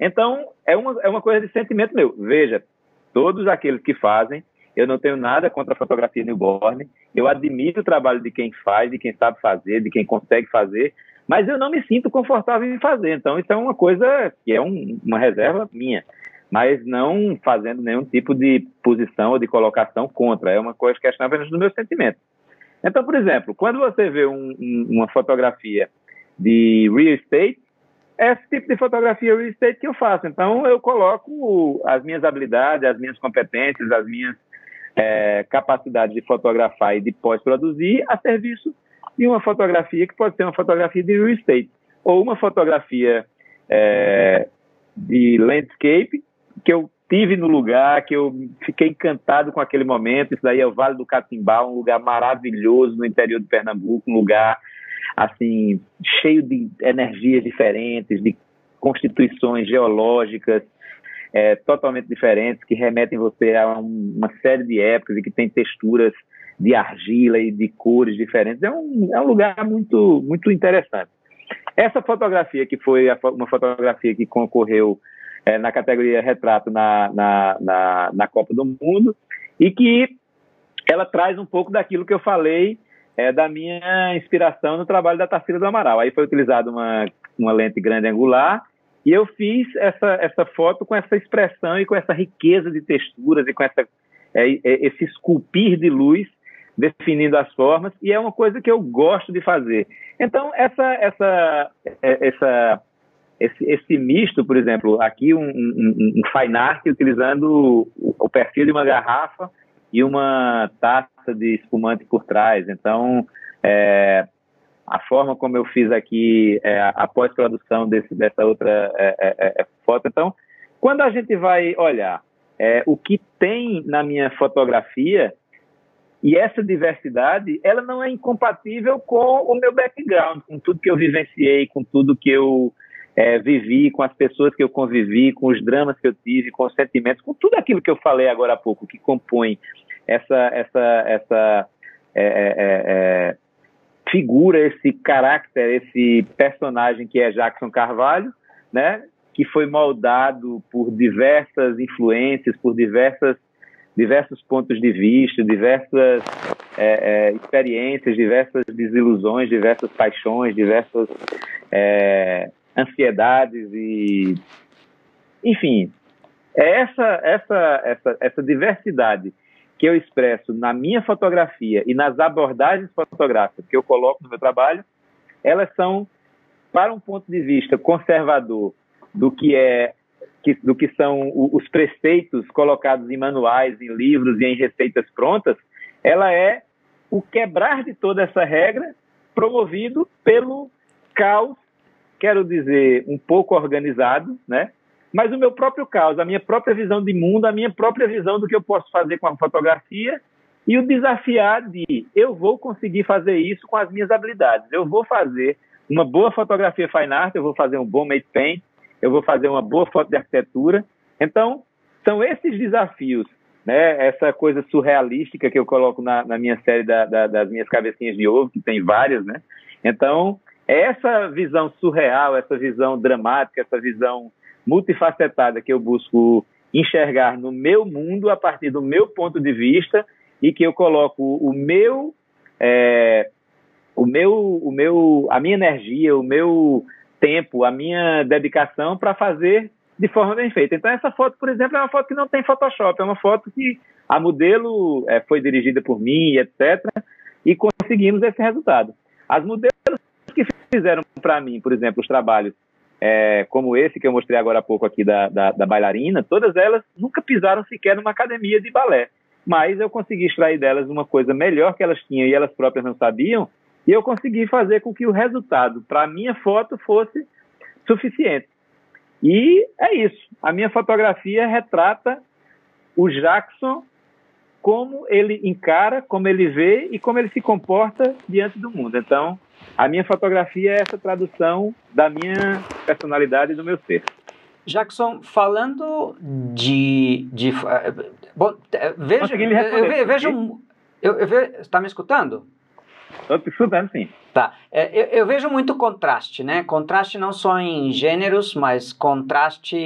Então, é uma, é uma coisa de sentimento meu. Veja, todos aqueles que fazem, eu não tenho nada contra a fotografia newborn. Eu admiro o trabalho de quem faz, de quem sabe fazer, de quem consegue fazer, mas eu não me sinto confortável em fazer. Então, isso é uma coisa que é um, uma reserva minha, mas não fazendo nenhum tipo de posição ou de colocação contra. É uma coisa questão apenas do meu sentimento. Então, por exemplo, quando você vê um, um, uma fotografia de real estate, é esse tipo de fotografia real estate que eu faço. Então, eu coloco as minhas habilidades, as minhas competências, as minhas é, capacidade de fotografar e de pós-produzir a serviço de uma fotografia que pode ser uma fotografia de real estate ou uma fotografia é, de landscape que eu tive no lugar, que eu fiquei encantado com aquele momento. Isso daí é o Vale do Catimbau, um lugar maravilhoso no interior de Pernambuco, um lugar assim cheio de energias diferentes, de constituições geológicas, é, totalmente diferentes, que remetem você a um, uma série de épocas e que tem texturas de argila e de cores diferentes. É um, é um lugar muito, muito interessante. Essa fotografia, que foi a, uma fotografia que concorreu é, na categoria retrato na, na, na, na, Copa do Mundo, e que ela traz um pouco daquilo que eu falei é, da minha inspiração no trabalho da Tarsila do Amaral. Aí foi utilizada uma, uma lente grande angular e eu fiz essa, essa foto com essa expressão e com essa riqueza de texturas e com essa, é, é, esse esculpir de luz definindo as formas, e é uma coisa que eu gosto de fazer. Então, essa, essa, é, essa, esse, esse misto, por exemplo, aqui um, um, um fine art utilizando o, o perfil de uma garrafa e uma taça de espumante por trás. Então, é, a forma como eu fiz aqui é, a pós-produção dessa outra é, é, é, é, foto. Então, quando a gente vai olhar o que tem na minha fotografia, E essa diversidade, ela não é incompatível com o meu background, com tudo que eu vivenciei, com tudo que eu é, vivi, com as pessoas que eu convivi, com os dramas que eu tive, com os sentimentos, com tudo aquilo que eu falei agora há pouco, que compõe essa, essa, essa é, é figura, esse caráter, esse personagem que é Jackson Carvalho, né? que foi moldado por diversas influências, por diversas, diversos pontos de vista, diversas é, é, experiências, diversas desilusões, diversas paixões, diversas é, ansiedades e, enfim, é essa, essa, essa, essa diversidade que eu expresso na minha fotografia e nas abordagens fotográficas que eu coloco no meu trabalho, elas são, para um ponto de vista conservador do que é que, do que são os preceitos colocados em manuais, em livros e em receitas prontas, ela é o quebrar de toda essa regra promovido pelo caos, quero dizer, um pouco organizado, né? Mas o meu próprio caos, a minha própria visão de mundo, a minha própria visão do que eu posso fazer com a fotografia e o desafiar de eu vou conseguir fazer isso com as minhas habilidades. Eu vou fazer uma boa fotografia fine art, eu vou fazer um bom made paint, eu vou fazer uma boa foto de arquitetura. Então, são esses desafios, né? Essa coisa surrealística que eu coloco na, na minha série da, da, das minhas cabecinhas de ovo, que tem várias, né? Então, essa visão surreal, essa visão dramática, essa visão multifacetada que eu busco enxergar no meu mundo a partir do meu ponto de vista e que eu coloco o meu é, o meu o meu a minha energia o meu tempo a minha dedicação para fazer de forma bem feita. Então essa foto por exemplo é uma foto que não tem Photoshop é uma foto que a modelo é, foi dirigida por mim etc e conseguimos esse resultado. As modelos que fizeram para mim por exemplo os trabalhos é, como esse que eu mostrei agora há pouco aqui da, da, da, bailarina, todas elas nunca pisaram sequer numa academia de balé. Mas eu consegui extrair delas uma coisa melhor que elas tinham e elas próprias não sabiam, e eu consegui fazer com que o resultado para a minha foto fosse suficiente. E é isso. A minha fotografia retrata o Jackson como ele encara, como ele vê e como ele se comporta diante do mundo. Então, a minha fotografia é essa tradução da minha personalidade e do meu ser. Jackson, falando de. de eh, bom, eh, vejo. Me eu, eu vejo. Eu, eu vejo, está me escutando? Estou te escutando, sim. Tá. É, eu, eu, vejo muito contraste, né? Contraste não só em gêneros, mas contraste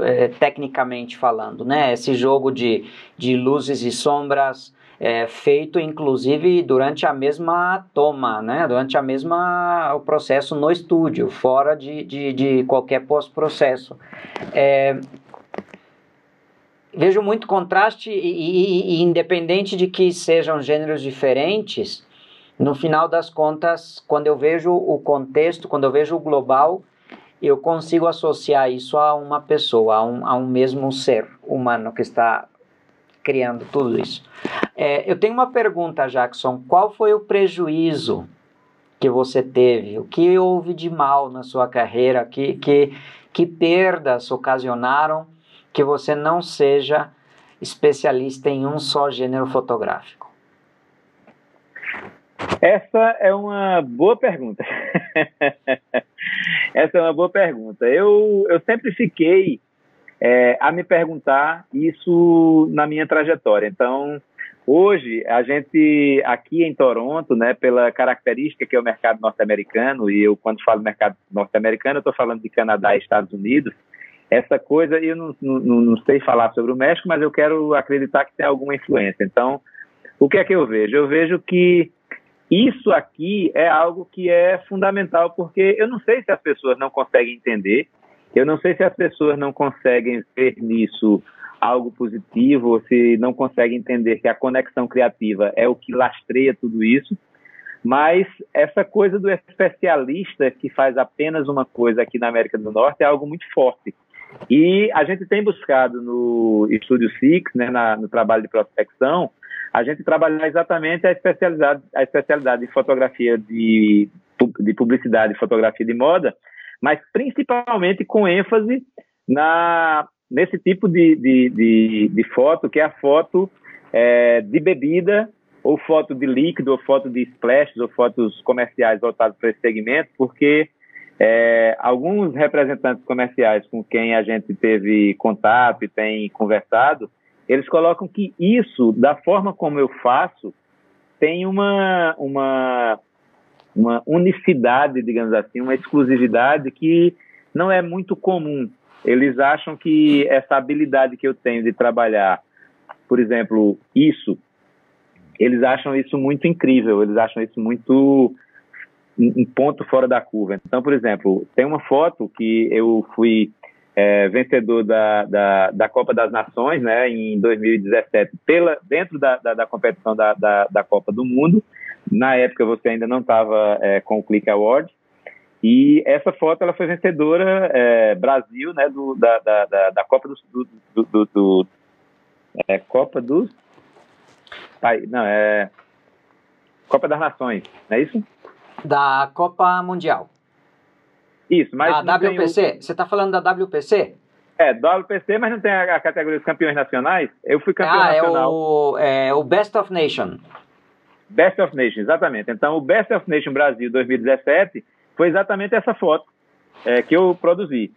é, tecnicamente falando, né? Esse jogo de, de luzes e sombras, é, feito inclusive durante a mesma toma, né? durante a mesma o processo no estúdio, fora de, de, de qualquer pós-processo. É, vejo muito contraste e, e, e, independente de que sejam gêneros diferentes, no final das contas, quando eu vejo o contexto, quando eu vejo o global, eu consigo associar isso a uma pessoa, a um, a um mesmo ser humano que está criando tudo isso. É, eu tenho uma pergunta, Jackson. Qual foi o prejuízo que você teve? O que houve de mal na sua carreira? Que, que, que perdas ocasionaram que você não seja especialista em um só gênero fotográfico? Essa é uma boa pergunta. Essa é uma boa pergunta. Eu, eu sempre fiquei é, a me perguntar isso na minha trajetória. Então, hoje, a gente aqui em Toronto, né, pela característica que é o mercado norte-americano, e eu, quando falo mercado norte-americano, eu estou falando de Canadá e Estados Unidos, essa coisa, eu não, não, não sei falar sobre o México, mas eu quero acreditar que tem alguma influência. Então, o que é que eu vejo? Eu vejo que isso aqui é algo que é fundamental, porque eu não sei se as pessoas não conseguem entender, eu não sei se as pessoas não conseguem ver nisso algo positivo, ou se não conseguem entender que a conexão criativa é o que lastreia tudo isso, mas essa coisa do especialista que faz apenas uma coisa aqui na América do Norte é algo muito forte. E a gente tem buscado no Estúdio Six, né, na, no trabalho de prospecção, a gente trabalhar exatamente a especialidade, a especialidade de fotografia de, de publicidade e fotografia de moda, mas principalmente com ênfase na, nesse tipo de, de, de, de foto, que é a foto é, de bebida ou foto de líquido, ou foto de splashes, ou fotos comerciais voltadas para esse segmento, porque é, alguns representantes comerciais com quem a gente teve contato e tem conversado, eles colocam que isso, da forma como eu faço, tem uma, uma, uma unicidade, digamos assim, uma exclusividade que não é muito comum. Eles acham que essa habilidade que eu tenho de trabalhar, por exemplo, isso, eles acham isso muito incrível, eles acham isso muito um ponto fora da curva. Então, por exemplo, tem uma foto que eu fui é, vencedor da, da, da, Copa das Nações, né, em 2017, pela, dentro da, da, da competição da, da, da, Copa do Mundo. Na época você ainda não estava é, com o Click Award. E essa foto ela foi vencedora é, Brasil, né, do, da, da, da, da Copa dos, do, do, do, do é, Copa dos, não é Copa das Nações, não é isso? Da Copa Mundial. Isso, mas. A WPC? Você está falando da WPC? É, WPC, mas não tem a, a, categoria dos campeões nacionais. Eu fui campeão ah, nacional. É o, é o Best of Nation. Best of Nation, exatamente. Então, o Best of Nation Brasil 2017 foi exatamente essa foto é, que eu produzi.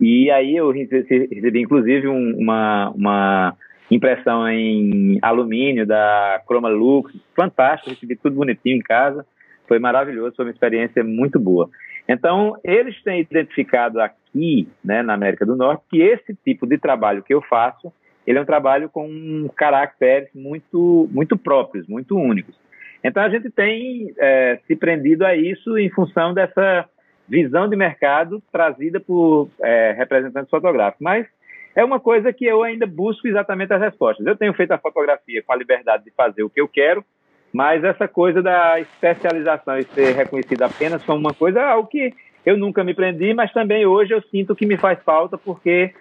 E aí eu recebi, inclusive, um, uma, uma impressão em alumínio da Chroma Lux, fantástico, recebi tudo bonitinho em casa. Foi maravilhoso, foi uma experiência muito boa. Então, eles têm identificado aqui, né, na América do Norte, que esse tipo de trabalho que eu faço, ele é um trabalho com caracteres muito, muito próprios, muito únicos. Então, a gente tem é, se prendido a isso em função dessa visão de mercado trazida por é, representantes fotográficos. Mas é uma coisa que eu ainda busco exatamente as respostas. Eu tenho feito a fotografia com a liberdade de fazer o que eu quero, mas essa coisa da especialização e ser reconhecida apenas como uma coisa é algo que eu nunca me prendi, mas também hoje eu sinto que me faz falta porque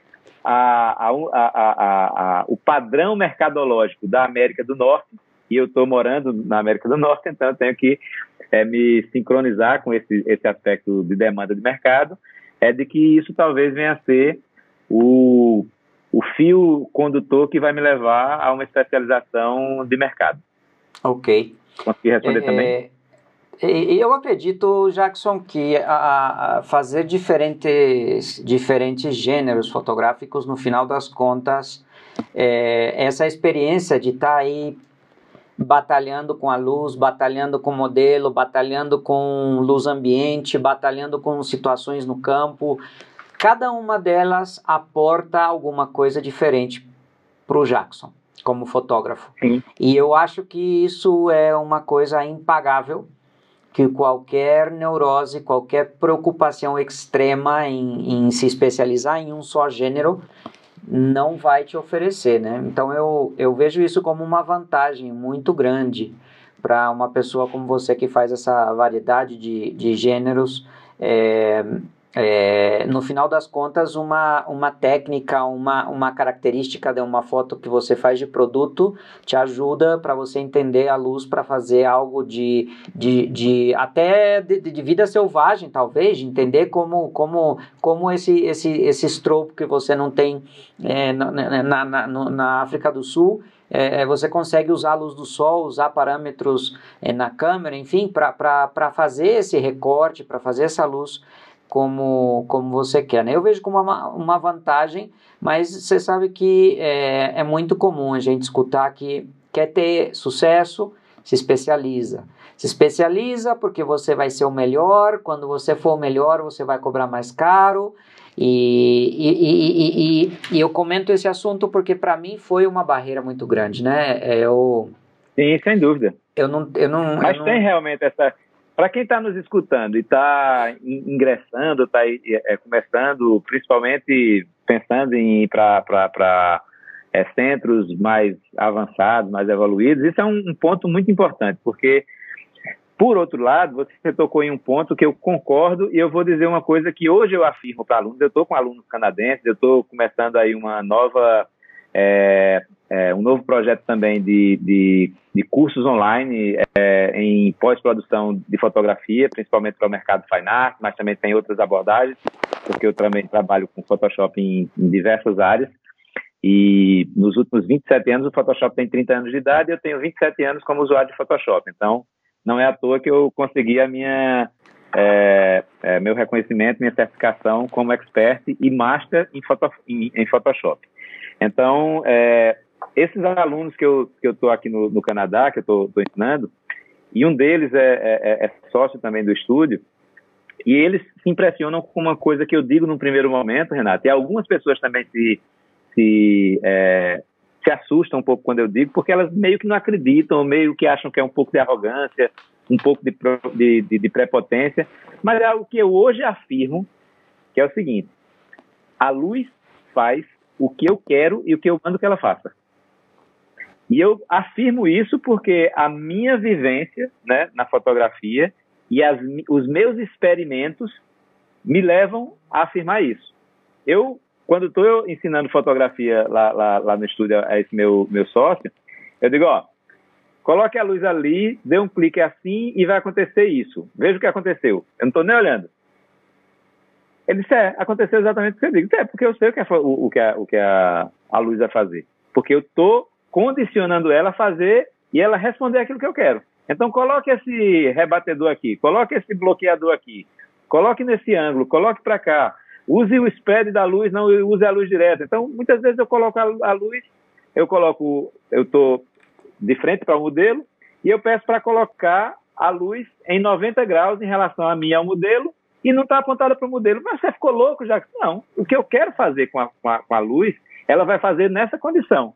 a, a, a, o padrão mercadológico da América do Norte, e eu estou morando na América do Norte, então eu tenho que é, me sincronizar com esse, esse aspecto de demanda de mercado, é de que isso talvez venha a ser o, o fio condutor que vai me levar a uma especialização de mercado. Ok. Consegui responder é, também? Eu acredito, Jackson, que a, a fazer diferentes, diferentes gêneros fotográficos, no final das contas, é, essa experiência de estar tá aí batalhando com a luz, batalhando com o modelo, batalhando com luz ambiente, batalhando com situações no campo, cada uma delas aporta alguma coisa diferente para o Jackson como fotógrafo. Sim. E eu acho que isso é uma coisa impagável que qualquer neurose, qualquer preocupação extrema em, em, se especializar em um só gênero não vai te oferecer, né? Então eu, eu vejo isso como uma vantagem muito grande para uma pessoa como você que faz essa variedade de, de gêneros. É, é, no final das contas, uma, uma técnica, uma, uma característica de uma foto que você faz de produto te ajuda para você entender a luz para fazer algo de, de, de até de, de, vida selvagem, talvez, de entender como, como, como esse, esse, esse strobo que você não tem é, na, na, na, África do Sul é, é, você consegue usar a luz do sol, usar parâmetros é, na câmera, enfim, para fazer esse recorte, para fazer essa luz como, como você quer. Né? Eu vejo como uma, uma vantagem, mas você sabe que é, é muito comum a gente escutar que quer ter sucesso, se especializa. Se especializa porque você vai ser o melhor, quando você for o melhor, você vai cobrar mais caro. E, e, e, e, eu comento esse assunto porque para mim foi uma barreira muito grande, né? É, eu, Sim, sem dúvida. Eu não, eu não, Mas eu tem não... realmente essa, para quem está nos escutando e está ingressando, está é, começando, principalmente pensando em ir para é, centros mais avançados, mais evoluídos, isso é um, um, ponto muito importante, porque, por outro lado, você tocou em um ponto que eu concordo e eu vou dizer uma coisa que hoje eu afirmo para alunos, eu estou com alunos canadenses, eu estou começando aí uma nova é, é, um novo projeto também de, de, de cursos online é, em pós-produção de fotografia, principalmente para o mercado fine art, mas também tem outras abordagens, porque eu também trabalho com Photoshop em, em diversas áreas. E nos últimos 27 anos, o Photoshop tem 30 anos de idade e eu tenho 27 anos como usuário de Photoshop. Então, não é à toa que eu consegui a minha, é, é, meu reconhecimento, minha certificação como expert e master em, foto, em, em Photoshop. Então, é, esses alunos que eu que estou aqui no, no, Canadá, que eu estou ensinando, e um deles é, é, é, sócio também do estúdio, e eles se impressionam com uma coisa que eu digo num primeiro momento, Renato, e algumas pessoas também se, se, é, se assustam um pouco quando eu digo, porque elas meio que não acreditam, meio que acham que é um pouco de arrogância, um pouco de, de, de, de prepotência, mas é algo que eu hoje afirmo, que é o seguinte, a luz faz o que eu quero e o que eu mando que ela faça. E eu afirmo isso porque a minha vivência né, na fotografia e as, os meus experimentos me levam a afirmar isso. Eu, quando estou ensinando fotografia lá, lá, lá, no estúdio a esse meu, meu sócio, eu digo, ó, coloque a luz ali, dê um clique assim e vai acontecer isso. Veja o que aconteceu. Eu não estou nem olhando. Ele disse, é, aconteceu exatamente o que eu digo. É, porque eu sei o que, é, o, o que, a, o que a, a luz vai fazer. Porque eu estou condicionando ela a fazer e ela responder aquilo que eu quero. Então, coloque esse rebatedor aqui, coloque esse bloqueador aqui, coloque nesse ângulo, coloque para cá. Use o spread da luz, não use a luz direta. Então, muitas vezes eu coloco a, luz, eu coloco, eu estou de frente para o modelo e eu peço para colocar a luz em 90 graus em relação a mim ao modelo e não está apontada para o modelo. Mas você ficou louco já? Não. O que eu quero fazer com a, com a, com a luz, ela vai fazer nessa condição.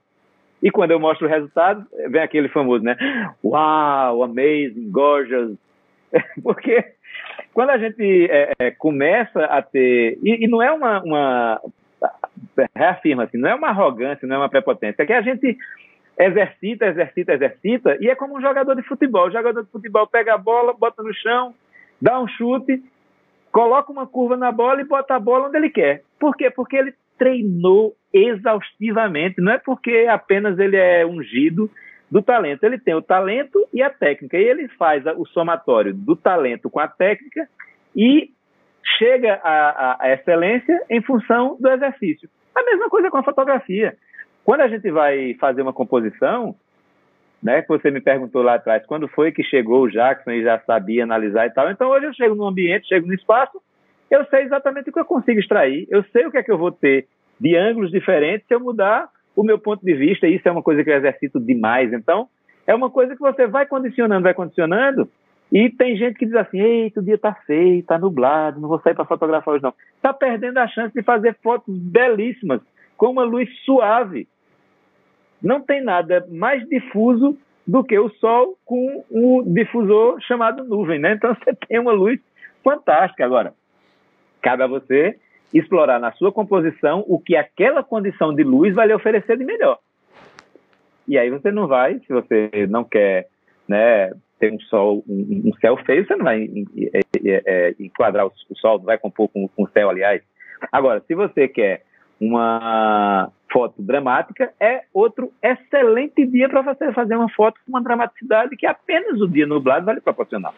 E quando eu mostro o resultado, vem aquele famoso, né? Uau, amazing, gorgeous. Porque quando a gente é, é, começa a ter. E, e não é uma, uma. Reafirma assim, não é uma arrogância, não é uma prepotência. É que a gente exercita, exercita, exercita, e é como um jogador de futebol. O jogador de futebol pega a bola, bota no chão, dá um chute, coloca uma curva na bola e bota a bola onde ele quer. Por quê? Porque ele treinou exaustivamente. Não é porque apenas ele é ungido do talento. Ele tem o talento e a técnica. E ele faz o somatório do talento com a técnica e chega à, à excelência em função do exercício. A mesma coisa com a fotografia. Quando a gente vai fazer uma composição, né, que você me perguntou lá atrás, quando foi que chegou o Jackson e já sabia analisar e tal. Então hoje eu chego no ambiente, chego no espaço, eu sei exatamente o que eu consigo extrair, eu sei o que é que eu vou ter de ângulos diferentes se eu mudar o meu ponto de vista, e isso é uma coisa que eu exercito demais. Então, é uma coisa que você vai condicionando, vai condicionando, e tem gente que diz assim: eita, o dia tá feio, tá nublado, não vou sair para fotografar hoje não. Está perdendo a chance de fazer fotos belíssimas, com uma luz suave. Não tem nada mais difuso do que o sol com um difusor chamado nuvem, né? Então você tem uma luz fantástica. Agora, Cabe a você explorar na sua composição o que aquela condição de luz vai lhe oferecer de melhor. E aí você não vai, se você não quer né, ter um sol, um, um céu feio, você não vai é, é, é, enquadrar o, o, sol, não vai compor com, com o céu, aliás. Agora, se você quer uma foto dramática, é outro excelente dia para você fazer uma foto com uma dramaticidade que apenas o dia nublado vai lhe proporcionar.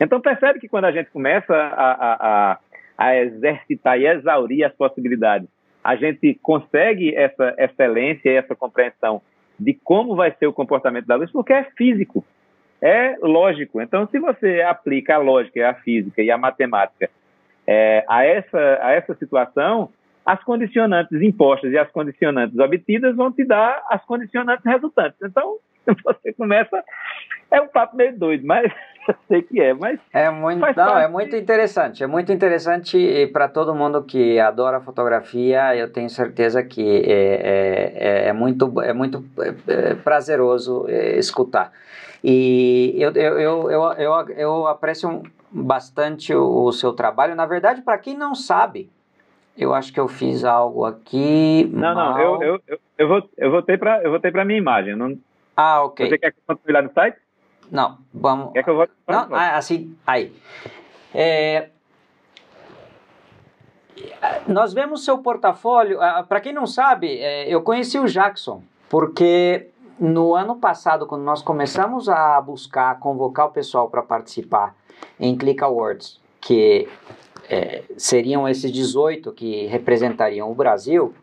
Então percebe que quando a gente começa a, a, a exercitar e exaurir as possibilidades, a gente consegue essa excelência e essa compreensão de como vai ser o comportamento da luz, porque é físico, é lógico. Então, se você aplica a lógica, a física e a matemática é, a, essa, a essa situação, as condicionantes impostas e as condicionantes obtidas vão te dar as condicionantes resultantes. Então, você começa. É um papo meio doido, mas eu sei que é, mas. É muito, não, é muito interessante. É muito interessante e para todo mundo que adora fotografia, eu tenho certeza que é, é, é muito, é muito é, é prazeroso é, escutar. E eu, eu, eu, eu, eu, eu aprecio bastante o, o seu trabalho. Na verdade, para quem não sabe, eu acho que eu fiz algo aqui. Não, mal. não, eu, eu, eu, eu, vou, eu voltei para eu voltei para minha imagem. Não, ah, ok. Você quer que eu continue lá no site? Não, vamos. Quer que eu volte? Não, ah, assim, aí. É, nós vemos seu portfólio. Ah, Para quem não sabe, é, eu conheci o Jackson porque no ano passado, quando nós começamos a buscar, convocar o pessoal para participar em Click Awards, que é, seriam esses 18 que representariam o Brasil,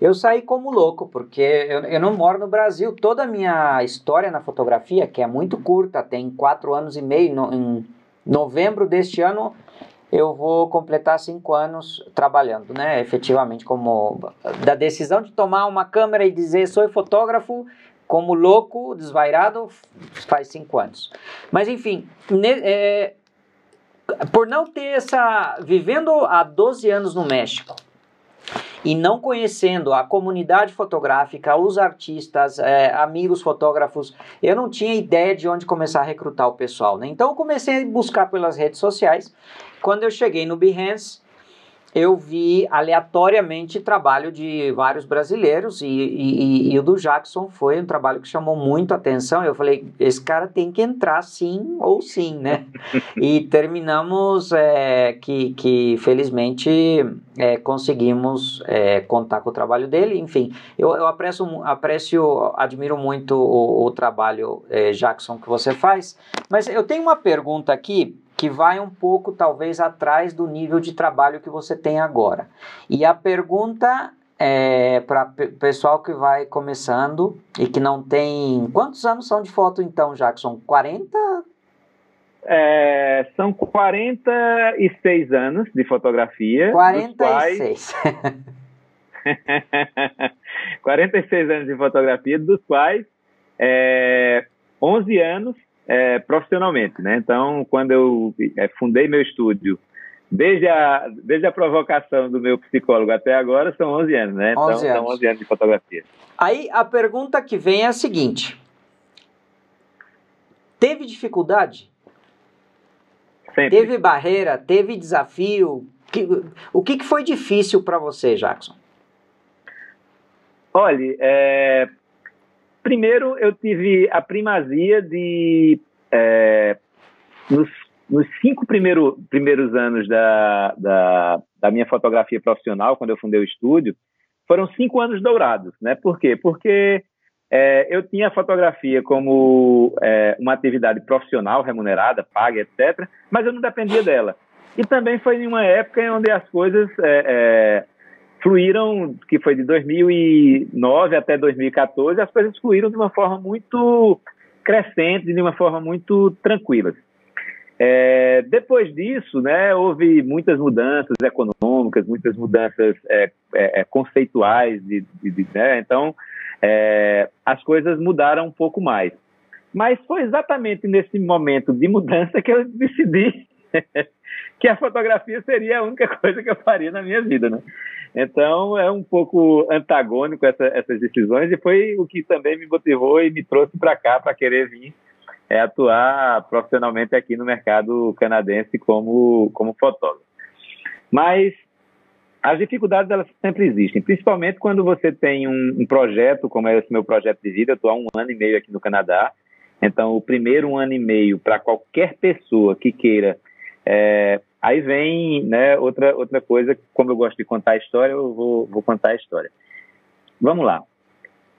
Eu saí como louco, porque eu, eu não moro no Brasil. Toda a minha história na fotografia, que é muito curta, tem quatro anos e meio, no, em novembro deste ano eu vou completar cinco anos trabalhando, né? Efetivamente, como da decisão de tomar uma câmera e dizer sou fotógrafo, como louco, desvairado, faz cinco anos. Mas enfim, ne, é, por não ter essa. vivendo há 12 anos no México e não conhecendo a comunidade fotográfica, os artistas, é, amigos fotógrafos, eu não tinha ideia de onde começar a recrutar o pessoal. Né? Então eu comecei a buscar pelas redes sociais. Quando eu cheguei no Behance, eu vi aleatoriamente trabalho de vários brasileiros e, e, e, o do Jackson foi um trabalho que chamou muito a atenção. Eu falei, esse cara tem que entrar sim ou sim, né? e terminamos é, que, que felizmente é, conseguimos é, contar com o trabalho dele. Enfim, eu, eu aprecio, aprecio, admiro muito o, o trabalho, é, Jackson, que você faz. Mas eu tenho uma pergunta aqui que vai um pouco talvez atrás do nível de trabalho que você tem agora. E a pergunta é para o pessoal que vai começando e que não tem. Quantos anos são de foto então, Jackson? 40? É, são 46 anos de fotografia. 46. Quais... 46 anos de fotografia, dos quais é, 11 anos é, profissionalmente, né? Então, quando eu é, fundei meu estúdio, desde a, desde a provocação do meu psicólogo até agora, são 11 anos, né? 11 então, anos. são 11 anos de fotografia. Aí, a pergunta que vem é a seguinte. Teve dificuldade? Sempre. Teve barreira? Teve desafio? O que, que foi difícil para você, Jackson? Olha, é, Primeiro, eu tive a primazia de, é, nos, nos, cinco primeiro, primeiros anos da, da, da, minha fotografia profissional, quando eu fundei o estúdio, foram cinco anos dourados. Né? Por quê? Porque é, eu tinha a fotografia como é, uma atividade profissional, remunerada, paga, etc., mas eu não dependia dela. E também foi em uma época em onde as coisas é, é fluíram, que foi de 2009 até 2014, as coisas fluíram de uma forma muito crescente, de uma forma muito tranquila. É, depois disso, né, houve muitas mudanças econômicas, muitas mudanças é, é, é conceituais, de, de, de né, então é, as coisas mudaram um pouco mais. Mas foi exatamente nesse momento de mudança que eu decidi que a fotografia seria a única coisa que eu faria na minha vida, né? Então é um pouco antagônico essa, essas decisões e foi o que também me motivou e me trouxe para cá para querer vir é, atuar profissionalmente aqui no mercado canadense como como fotógrafo. Mas as dificuldades elas sempre existem, principalmente quando você tem um, um projeto como é esse meu projeto de vida. Eu estou há um ano e meio aqui no Canadá, então o primeiro um ano e meio para qualquer pessoa que queira é, aí vem né, outra, outra coisa, como eu gosto de contar a história, eu vou, vou contar a história. Vamos lá.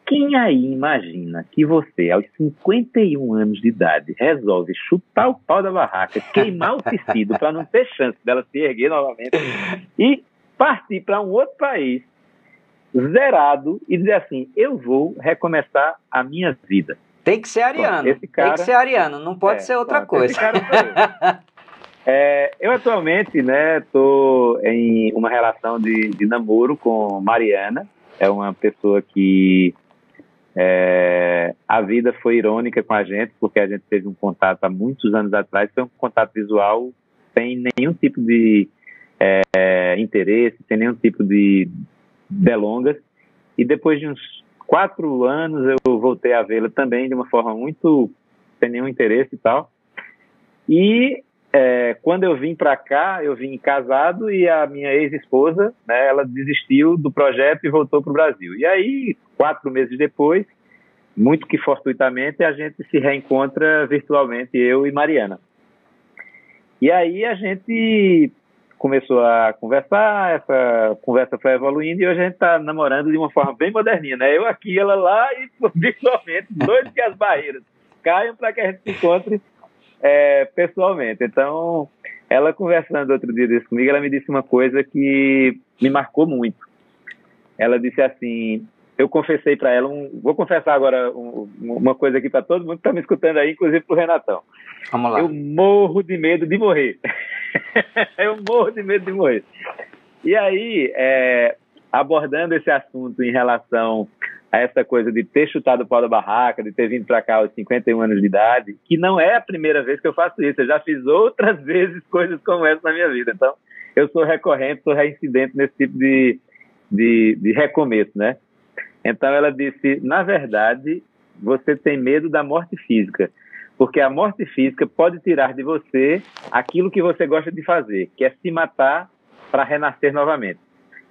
Quem aí imagina que você, aos 51 anos de idade, resolve chutar o pau da barraca, queimar o tecido para não ter chance dela se erguer novamente e partir para um outro país zerado e dizer assim: eu vou recomeçar a minha vida? Tem que ser ariano. Bom, cara, tem que ser ariano, não pode é, ser outra coisa. É, eu atualmente, né, em uma relação de, de namoro com Mariana. É uma pessoa que é, a vida foi irônica com a gente, porque a gente teve um contato há muitos anos atrás, foi um contato visual sem nenhum tipo de é, interesse, sem nenhum tipo de delongas. E depois de uns quatro anos eu voltei a vê-la também de uma forma muito sem nenhum interesse e tal. E é, quando eu vim para cá, eu vim casado e a minha ex-esposa, né, ela desistiu do projeto e voltou para o Brasil. E aí, quatro meses depois, muito que fortuitamente, a gente se reencontra virtualmente, eu e Mariana. E aí a gente começou a conversar, essa conversa foi evoluindo e hoje a gente está namorando de uma forma bem moderninha, né? Eu aqui, ela lá e virtualmente, dois que as barreiras caiam para que a gente se encontre é, pessoalmente. Então, ela conversando outro dia comigo, ela me disse uma coisa que me marcou muito. ela disse assim: eu confessei para ela, um, vou confessar agora um, uma coisa aqui para todo mundo que está me escutando aí, inclusive para o Renatão. Vamos lá. Eu morro de medo de morrer. eu morro de medo de morrer. E aí, é, abordando esse assunto em relação a essa coisa de ter chutado o pau da barraca, de ter vindo para cá aos 51 anos de idade, que não é a primeira vez que eu faço isso, eu já fiz outras vezes coisas como essa na minha vida. Então, eu sou recorrente, sou reincidente nesse tipo de, de, de recomeço, né? Então, ela disse: na verdade, você tem medo da morte física, porque a morte física pode tirar de você aquilo que você gosta de fazer, que é se matar para renascer novamente.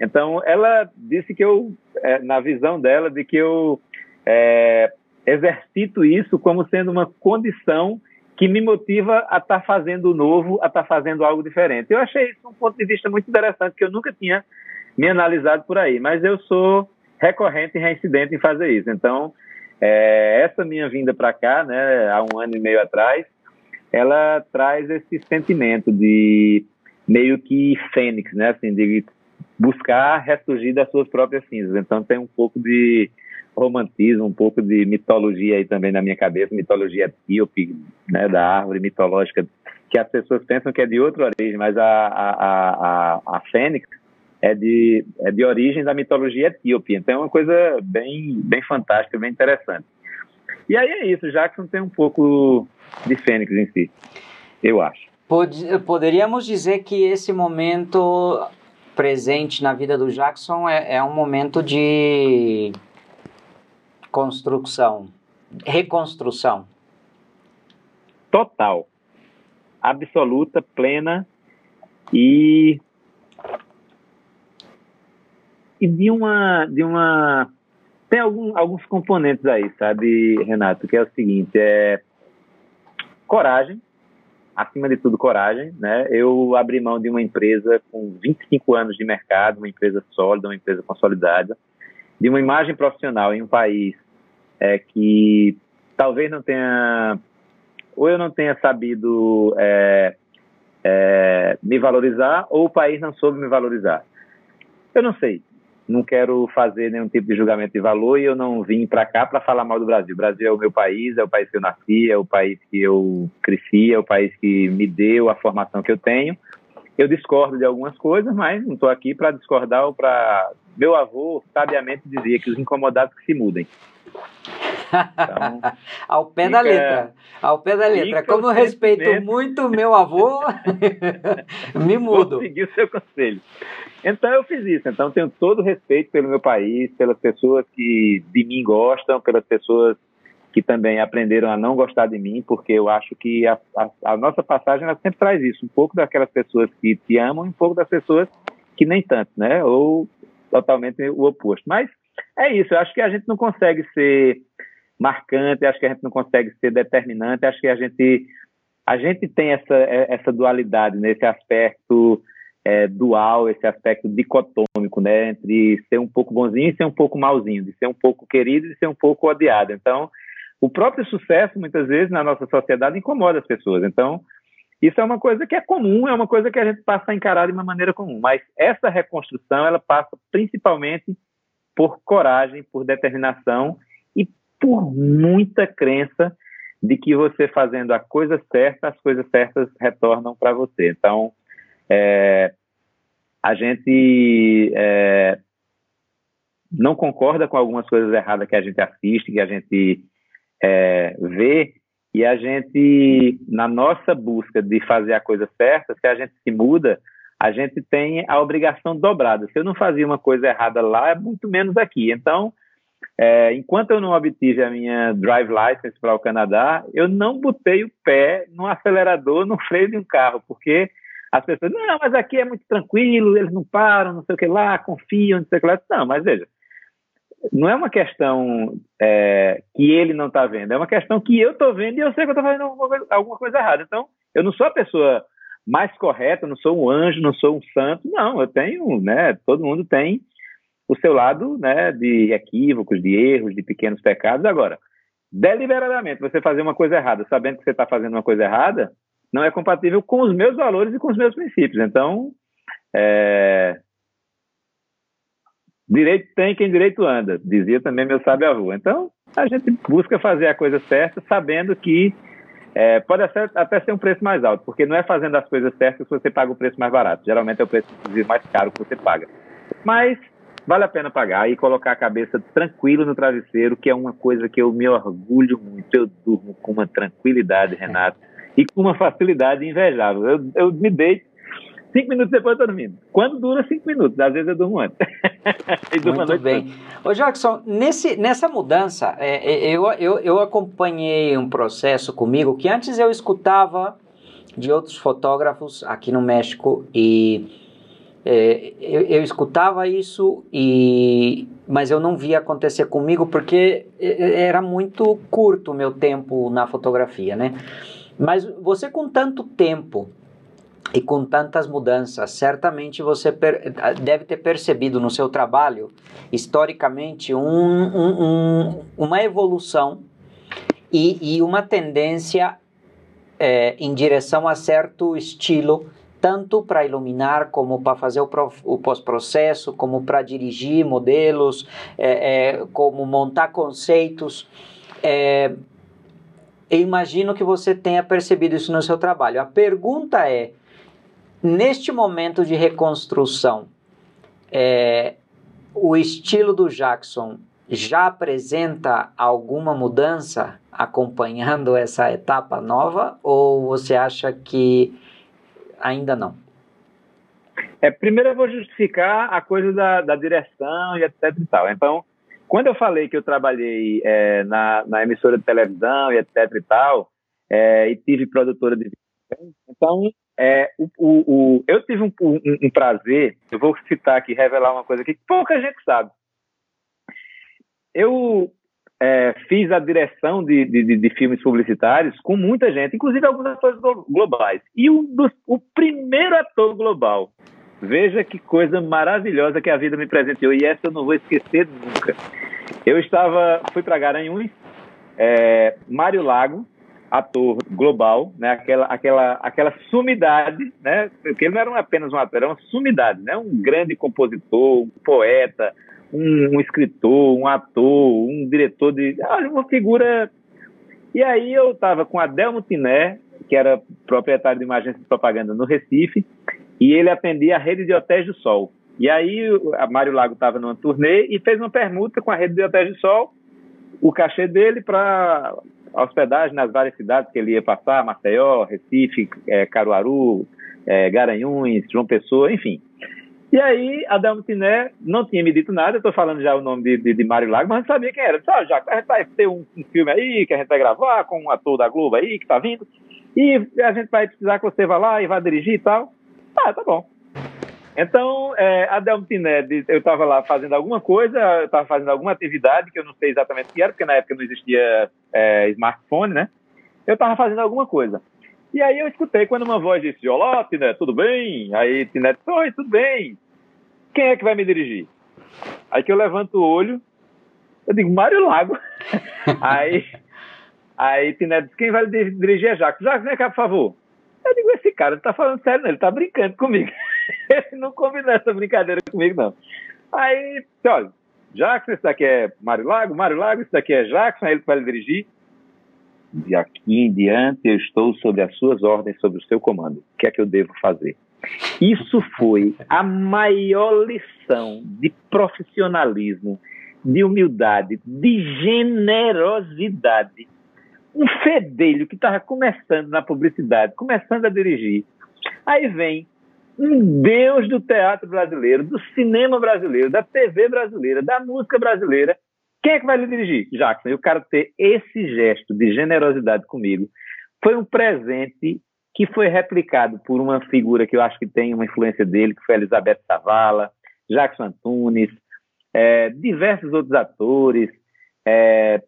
Então, ela disse que eu, é, na visão dela, de que eu é, exercito isso como sendo uma condição que me motiva a estar tá fazendo novo, a estar tá fazendo algo diferente. Eu achei isso um ponto de vista muito interessante, que eu nunca tinha me analisado por aí, mas eu sou recorrente e reincidente em fazer isso. Então, é, essa minha vinda para cá, né, há um ano e meio atrás, ela traz esse sentimento de meio que fênix, né, assim, de buscar ressurgir das suas próprias cinzas. Então tem um pouco de romantismo, um pouco de mitologia aí também na minha cabeça, mitologia etíope, né, da árvore mitológica, que as pessoas pensam que é de outra origem, mas a, a, a, a fênix é de, é de origem da mitologia etíope. Então é uma coisa bem, bem fantástica, bem interessante. E aí é isso, Jackson tem um pouco de fênix em si, eu acho. Poderíamos dizer que esse momento presente na vida do Jackson é, é um momento de construção, reconstrução. Total, absoluta, plena e e de uma de uma tem algum, alguns componentes aí, sabe, Renato, que é o seguinte, é coragem, acima de tudo, coragem. Né? Eu abri mão de uma empresa com 25 anos de mercado, uma empresa sólida, uma empresa consolidada, de uma imagem profissional em um país é, que talvez não tenha, ou eu não tenha sabido é, é, me valorizar, ou o país não soube me valorizar. Eu não sei não quero fazer nenhum tipo de julgamento de valor e eu não vim para cá para falar mal do Brasil. O Brasil é o meu país, é o país que eu nasci, é o país que eu cresci, é o país que me deu a formação que eu tenho. Eu discordo de algumas coisas, mas não estou aqui para discordar ou para. Meu avô sabiamente dizia que os incomodados que se mudem. Então, ao pé fica, da letra. Ao pé da letra. Como eu respeito muito meu avô, me mudo. Vou seguir o seu conselho. Então eu fiz isso. Então tenho todo o respeito pelo meu país, pelas pessoas que de mim gostam, pelas pessoas que também aprenderam a não gostar de mim, porque eu acho que a, a, a nossa passagem sempre traz isso, um pouco daquelas pessoas que te amam e um pouco das pessoas que nem tanto, né? Ou totalmente o oposto. Mas é isso, eu acho que a gente não consegue ser marcante, acho que a gente não consegue ser determinante, acho que a gente a gente tem essa essa dualidade nesse aspecto é, dual, esse aspecto dicotômico, né, entre ser um pouco bonzinho e ser um pouco malzinho, de ser um pouco querido e ser um pouco odiado. Então, o próprio sucesso, muitas vezes, na nossa sociedade incomoda as pessoas. Então, isso é uma coisa que é comum, é uma coisa que a gente passa a encarar de uma maneira comum. Mas essa reconstrução, ela passa principalmente por coragem, por determinação por muita crença de que você fazendo a coisa certa, as coisas certas retornam para você. Então, é, a gente é, não concorda com algumas coisas erradas que a gente assiste, que a gente é, vê, e a gente, na nossa busca de fazer a coisa certa, se a gente se muda, a gente tem a obrigação dobrada. Se eu não fazia uma coisa errada lá, é muito menos aqui. Então, é, enquanto eu não obtive a minha drive license para o Canadá, eu não botei o pé no acelerador, no freio de um carro, porque as pessoas, não, mas aqui é muito tranquilo, eles não param, não sei o que lá, confiam, não sei o que lá. Não, mas veja, não é uma questão é, que ele não está vendo, é uma questão que eu estou vendo e eu sei que eu estou fazendo alguma coisa, alguma coisa, errada. Então, eu não sou a pessoa mais correta, não sou um anjo, não sou um santo, não, eu tenho, né, todo mundo tem o seu lado, né, de equívocos, de erros, de pequenos pecados. Agora, deliberadamente, você fazer uma coisa errada, sabendo que você está fazendo uma coisa errada, não é compatível com os meus valores e com os meus princípios. Então, é, direito tem quem direito anda, dizia também meu sábio rua. Então, a gente busca fazer a coisa certa, sabendo que é, pode até ser um preço mais alto, porque não é fazendo as coisas certas que você paga o preço mais barato. Geralmente é o preço mais caro que você paga. Mas vale a pena pagar e colocar a cabeça tranquilo no travesseiro, que é uma coisa que eu me orgulho muito. Eu durmo com uma tranquilidade, Renato, e com uma facilidade invejável. Eu, eu me deito Cinco minutos depois eu tô dormindo. Quando dura cinco minutos? Às vezes eu durmo antes. Muito bem. Ô Jackson, nesse, nessa mudança, é, é, eu, eu, eu acompanhei um processo comigo que antes eu escutava de outros fotógrafos aqui no México e é, eu, eu, escutava isso e mas eu não via acontecer comigo porque é, era muito curto o meu tempo na fotografia, né? Mas você com tanto tempo e com tantas mudanças, certamente você deve ter percebido no seu trabalho, historicamente, um, um, um, uma evolução e, e uma tendência é, em direção a certo estilo, tanto para iluminar, como para fazer o, pós-processo, como para dirigir modelos, é, é, como montar conceitos. É, eu imagino que você tenha percebido isso no seu trabalho. A pergunta é Neste momento de reconstrução, é, o estilo do Jackson já apresenta alguma mudança acompanhando essa etapa nova ou você acha que ainda não? É, primeiro eu vou justificar a coisa da, da direção e etc e tal. Então, quando eu falei que eu trabalhei é, na, na, emissora de televisão e etc e tal, é, e tive produtora de então é, o, o, o, eu tive um, um, um, prazer, eu vou citar aqui, revelar uma coisa que pouca gente sabe. Eu é, fiz a direção de, de, de, filmes publicitários com muita gente, inclusive alguns atores globais. E um dos, o primeiro ator global, veja que coisa maravilhosa que a vida me presenteou, e essa eu não vou esquecer nunca. Eu estava, fui para Garanhuns, é, Mário Lago, ator global, né? Aquela, aquela, aquela sumidade, né? Porque ele não era apenas um ator, era uma sumidade, né? Um grande compositor, um poeta, um, um escritor, um ator, um diretor de, ah, uma figura. E aí eu estava com Adelmo Tiné, que era proprietário de uma agência de propaganda no Recife, e ele atendia a rede de hotéis do Sol. E aí a Mário Lago estava numa turnê e fez uma permuta com a rede de hotéis do Sol, o cachê dele para hospedagem nas várias cidades que ele ia passar, Maceió, Recife, é, Caruaru, é, Garanhuns, João Pessoa, enfim. E aí, Adelmo Tiné não tinha me dito nada, eu estou falando já o nome de, de, de Mário Lago, mas não sabia quem era. Disse, ah, já, a gente vai ter um, um, filme aí que a gente vai gravar com um ator da Globo aí que está vindo, e a gente vai precisar que você vá lá e vá dirigir e tal. Ah, tá bom. Então, é, Adelmo Tiné, eu estava lá fazendo alguma coisa, eu estava fazendo alguma atividade que eu não sei exatamente o que era, porque na época não existia é, smartphone, né? Eu estava fazendo alguma coisa. E aí eu escutei quando uma voz disse, olá, Tiné, tudo bem? Aí disse, oi, tudo bem. Quem é que vai me dirigir? Aí que eu levanto o olho, eu digo, Mário Lago. aí, aí Tiné disse, quem vai dirigir é Jacques. Jacques, vem cá, por favor. Eu digo, esse cara não tá falando sério, não, ele tá brincando comigo. ele não combinou essa brincadeira comigo, não. Aí, olha, Jackson, esse daqui é Mário Lago, Mário Lago, esse daqui é Jackson, aí ele vai dirigir. De aqui em diante eu estou sob as suas ordens, sob o seu comando. O que é que eu devo fazer? Isso foi a maior lição de profissionalismo, de humildade, de generosidade um fedelho que estava começando na publicidade, começando a dirigir. Aí vem um deus do teatro brasileiro, do cinema brasileiro, da TV brasileira, da música brasileira. Quem é que vai lhe dirigir? Jackson. E o cara ter esse gesto de generosidade comigo foi um presente que foi replicado por uma figura que eu acho que tem uma influência dele, que foi Elizabeth Savala, Jackson Antunes, é, diversos outros atores, é,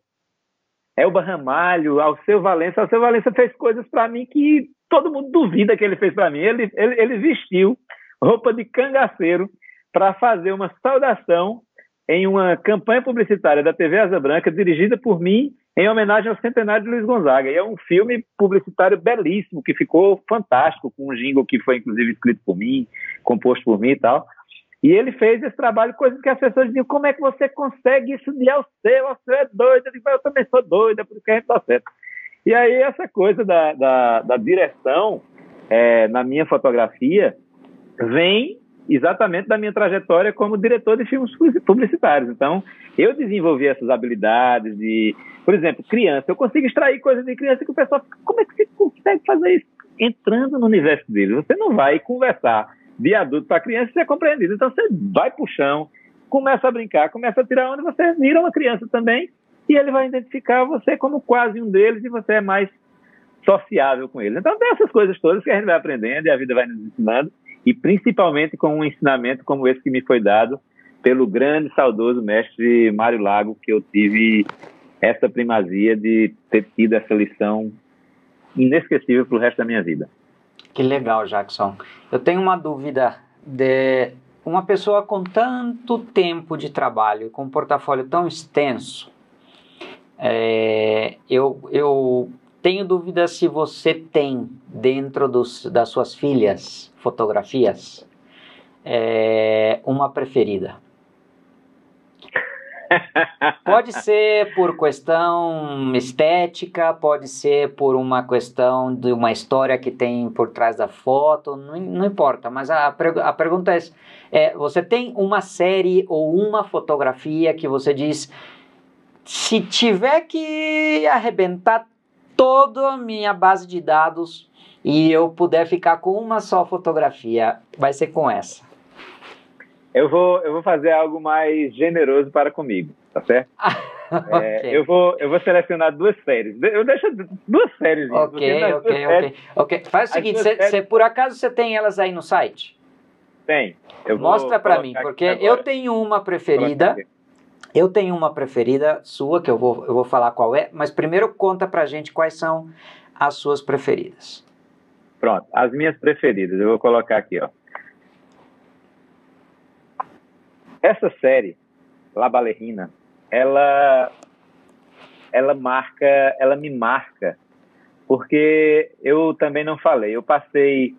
Elba Ramalho, Alceu Valença. Alceu Valença fez coisas para mim que todo mundo duvida que ele fez para mim. Ele, ele, ele vestiu roupa de cangaceiro para fazer uma saudação em uma campanha publicitária da TV Asa Branca, dirigida por mim, em homenagem ao centenário de Luiz Gonzaga. E é um filme publicitário belíssimo, que ficou fantástico, com um jingle que foi inclusive escrito por mim, composto por mim e tal. E ele fez esse trabalho, coisas que as pessoas diziam, como é que você consegue isso de ao seu, você é doido, eu, digo, eu também sou doida, porque a gente tá certo. E aí essa coisa da, da, da direção é, na minha fotografia vem exatamente da minha trajetória como diretor de filmes publicitários. Então, eu desenvolvi essas habilidades de, por exemplo, criança. Eu consigo extrair coisas de criança que o pessoal fica, como é que você consegue fazer isso? Entrando no universo dele. Você não vai conversar de adulto para criança e ser compreendido. Então, você vai para o chão, começa a brincar, começa a tirar onde você vira uma criança também e ele vai identificar você como quase um deles e você é mais sociável com eles. Então, tem essas coisas todas que a gente vai aprendendo e a vida vai nos ensinando e principalmente com um ensinamento como esse que me foi dado pelo grande, saudoso mestre Mário Lago, que eu tive essa primazia de ter tido essa lição inesquecível para o resto da minha vida. Que legal, Jackson. Eu tenho uma dúvida de uma pessoa com tanto tempo de trabalho, com um portfólio tão extenso. É, eu, eu tenho dúvida se você tem dentro dos, das suas filhas fotografias é, uma preferida. Pode ser por questão estética, pode ser por uma questão de uma história que tem por trás da foto, não, não importa. Mas a, a pergunta é, é: você tem uma série ou uma fotografia que você diz, se tiver que arrebentar toda a minha base de dados e eu puder ficar com uma só fotografia, vai ser com essa. Eu vou, eu vou fazer algo mais generoso para comigo, tá certo? é, okay. eu, vou, eu vou selecionar duas séries. Eu deixo duas séries. Ok, ok, ok, séries, ok. Faz o seguinte, cê, séries... cê, por acaso você tem elas aí no site? Tem. Mostra para mim, porque eu tenho uma preferida. Eu tenho uma preferida sua, que eu vou, eu vou falar qual é, mas primeiro conta pra gente quais são as suas preferidas. Pronto, as minhas preferidas, eu vou colocar aqui, ó. Essa série, La Ballerina, ela ela marca, ela me marca, porque eu também não falei, eu passei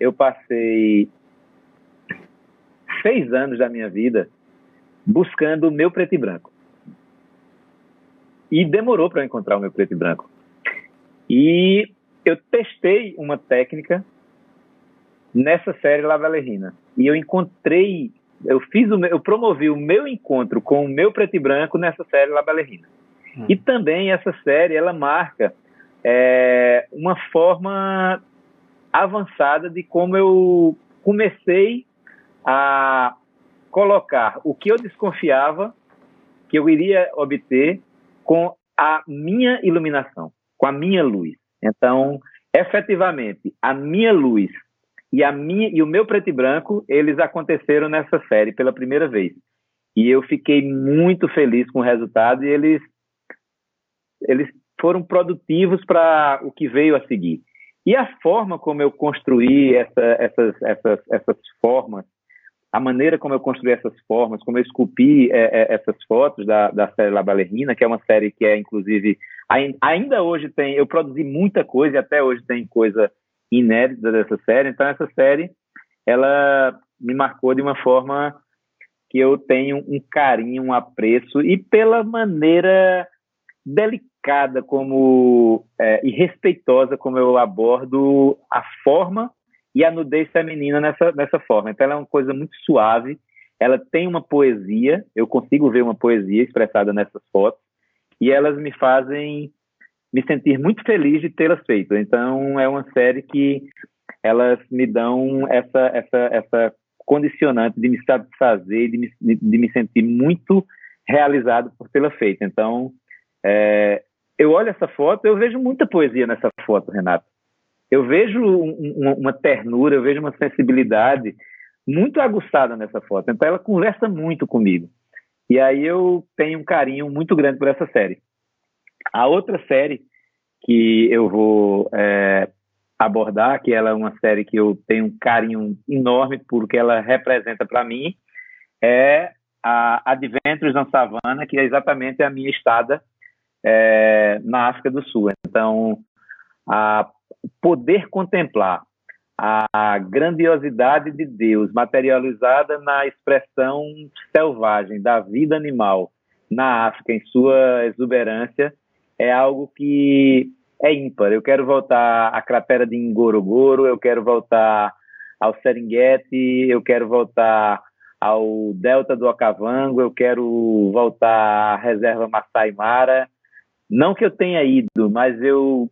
eu passei seis anos da minha vida buscando o meu preto e branco. E demorou para encontrar o meu preto e branco. E eu testei uma técnica nessa série La Valerina. E eu encontrei, eu fiz o meu, eu promovi o meu encontro com o meu preto e branco nessa série La Valerina. Hum. E também essa série, ela marca é, uma forma avançada de como eu comecei a colocar o que eu desconfiava que eu iria obter com a minha iluminação, com a minha luz. Então, efetivamente, a minha luz e a minha e o meu preto e branco, eles aconteceram nessa série pela primeira vez. E eu fiquei muito feliz com o resultado e eles eles foram produtivos para o que veio a seguir. E a forma como eu construí essa, essas, essas, essas formas a maneira como eu construí essas formas, como eu esculpi é, é, essas fotos da, da série La Ballerina, que é uma série que é, inclusive, ainda hoje tem, eu produzi muita coisa e até hoje tem coisa inédita dessa série, então essa série, ela me marcou de uma forma que eu tenho um carinho, um apreço, e pela maneira delicada como é, e respeitosa como eu abordo a forma e a nudez feminina nessa, nessa forma. Então, ela é uma coisa muito suave, ela tem uma poesia, eu consigo ver uma poesia expressada nessas fotos, e elas me fazem me sentir muito feliz de tê-las feito. Então, é uma série que elas me dão essa, essa, essa condicionante de me satisfazer, de me, de me sentir muito realizado por tê-la feito. Então, é, eu olho essa foto, eu vejo muita poesia nessa foto, Renato eu vejo um, uma ternura, eu vejo uma sensibilidade muito aguçada nessa foto. Então ela conversa muito comigo. E aí eu tenho um carinho muito grande por essa série. A outra série que eu vou é, abordar, que ela é uma série que eu tenho um carinho enorme por que ela representa para mim, é a Adventures na Savana, que é exatamente a minha estada é, na África do Sul. Então, a poder contemplar a grandiosidade de Deus materializada na expressão selvagem da vida animal na África em sua exuberância é algo que é ímpar. Eu quero voltar à cratera de Ngorogoro, eu quero voltar ao Serengeti, eu quero voltar ao Delta do Okavango, eu quero voltar à reserva Masai Mara. Não que eu tenha ido, mas eu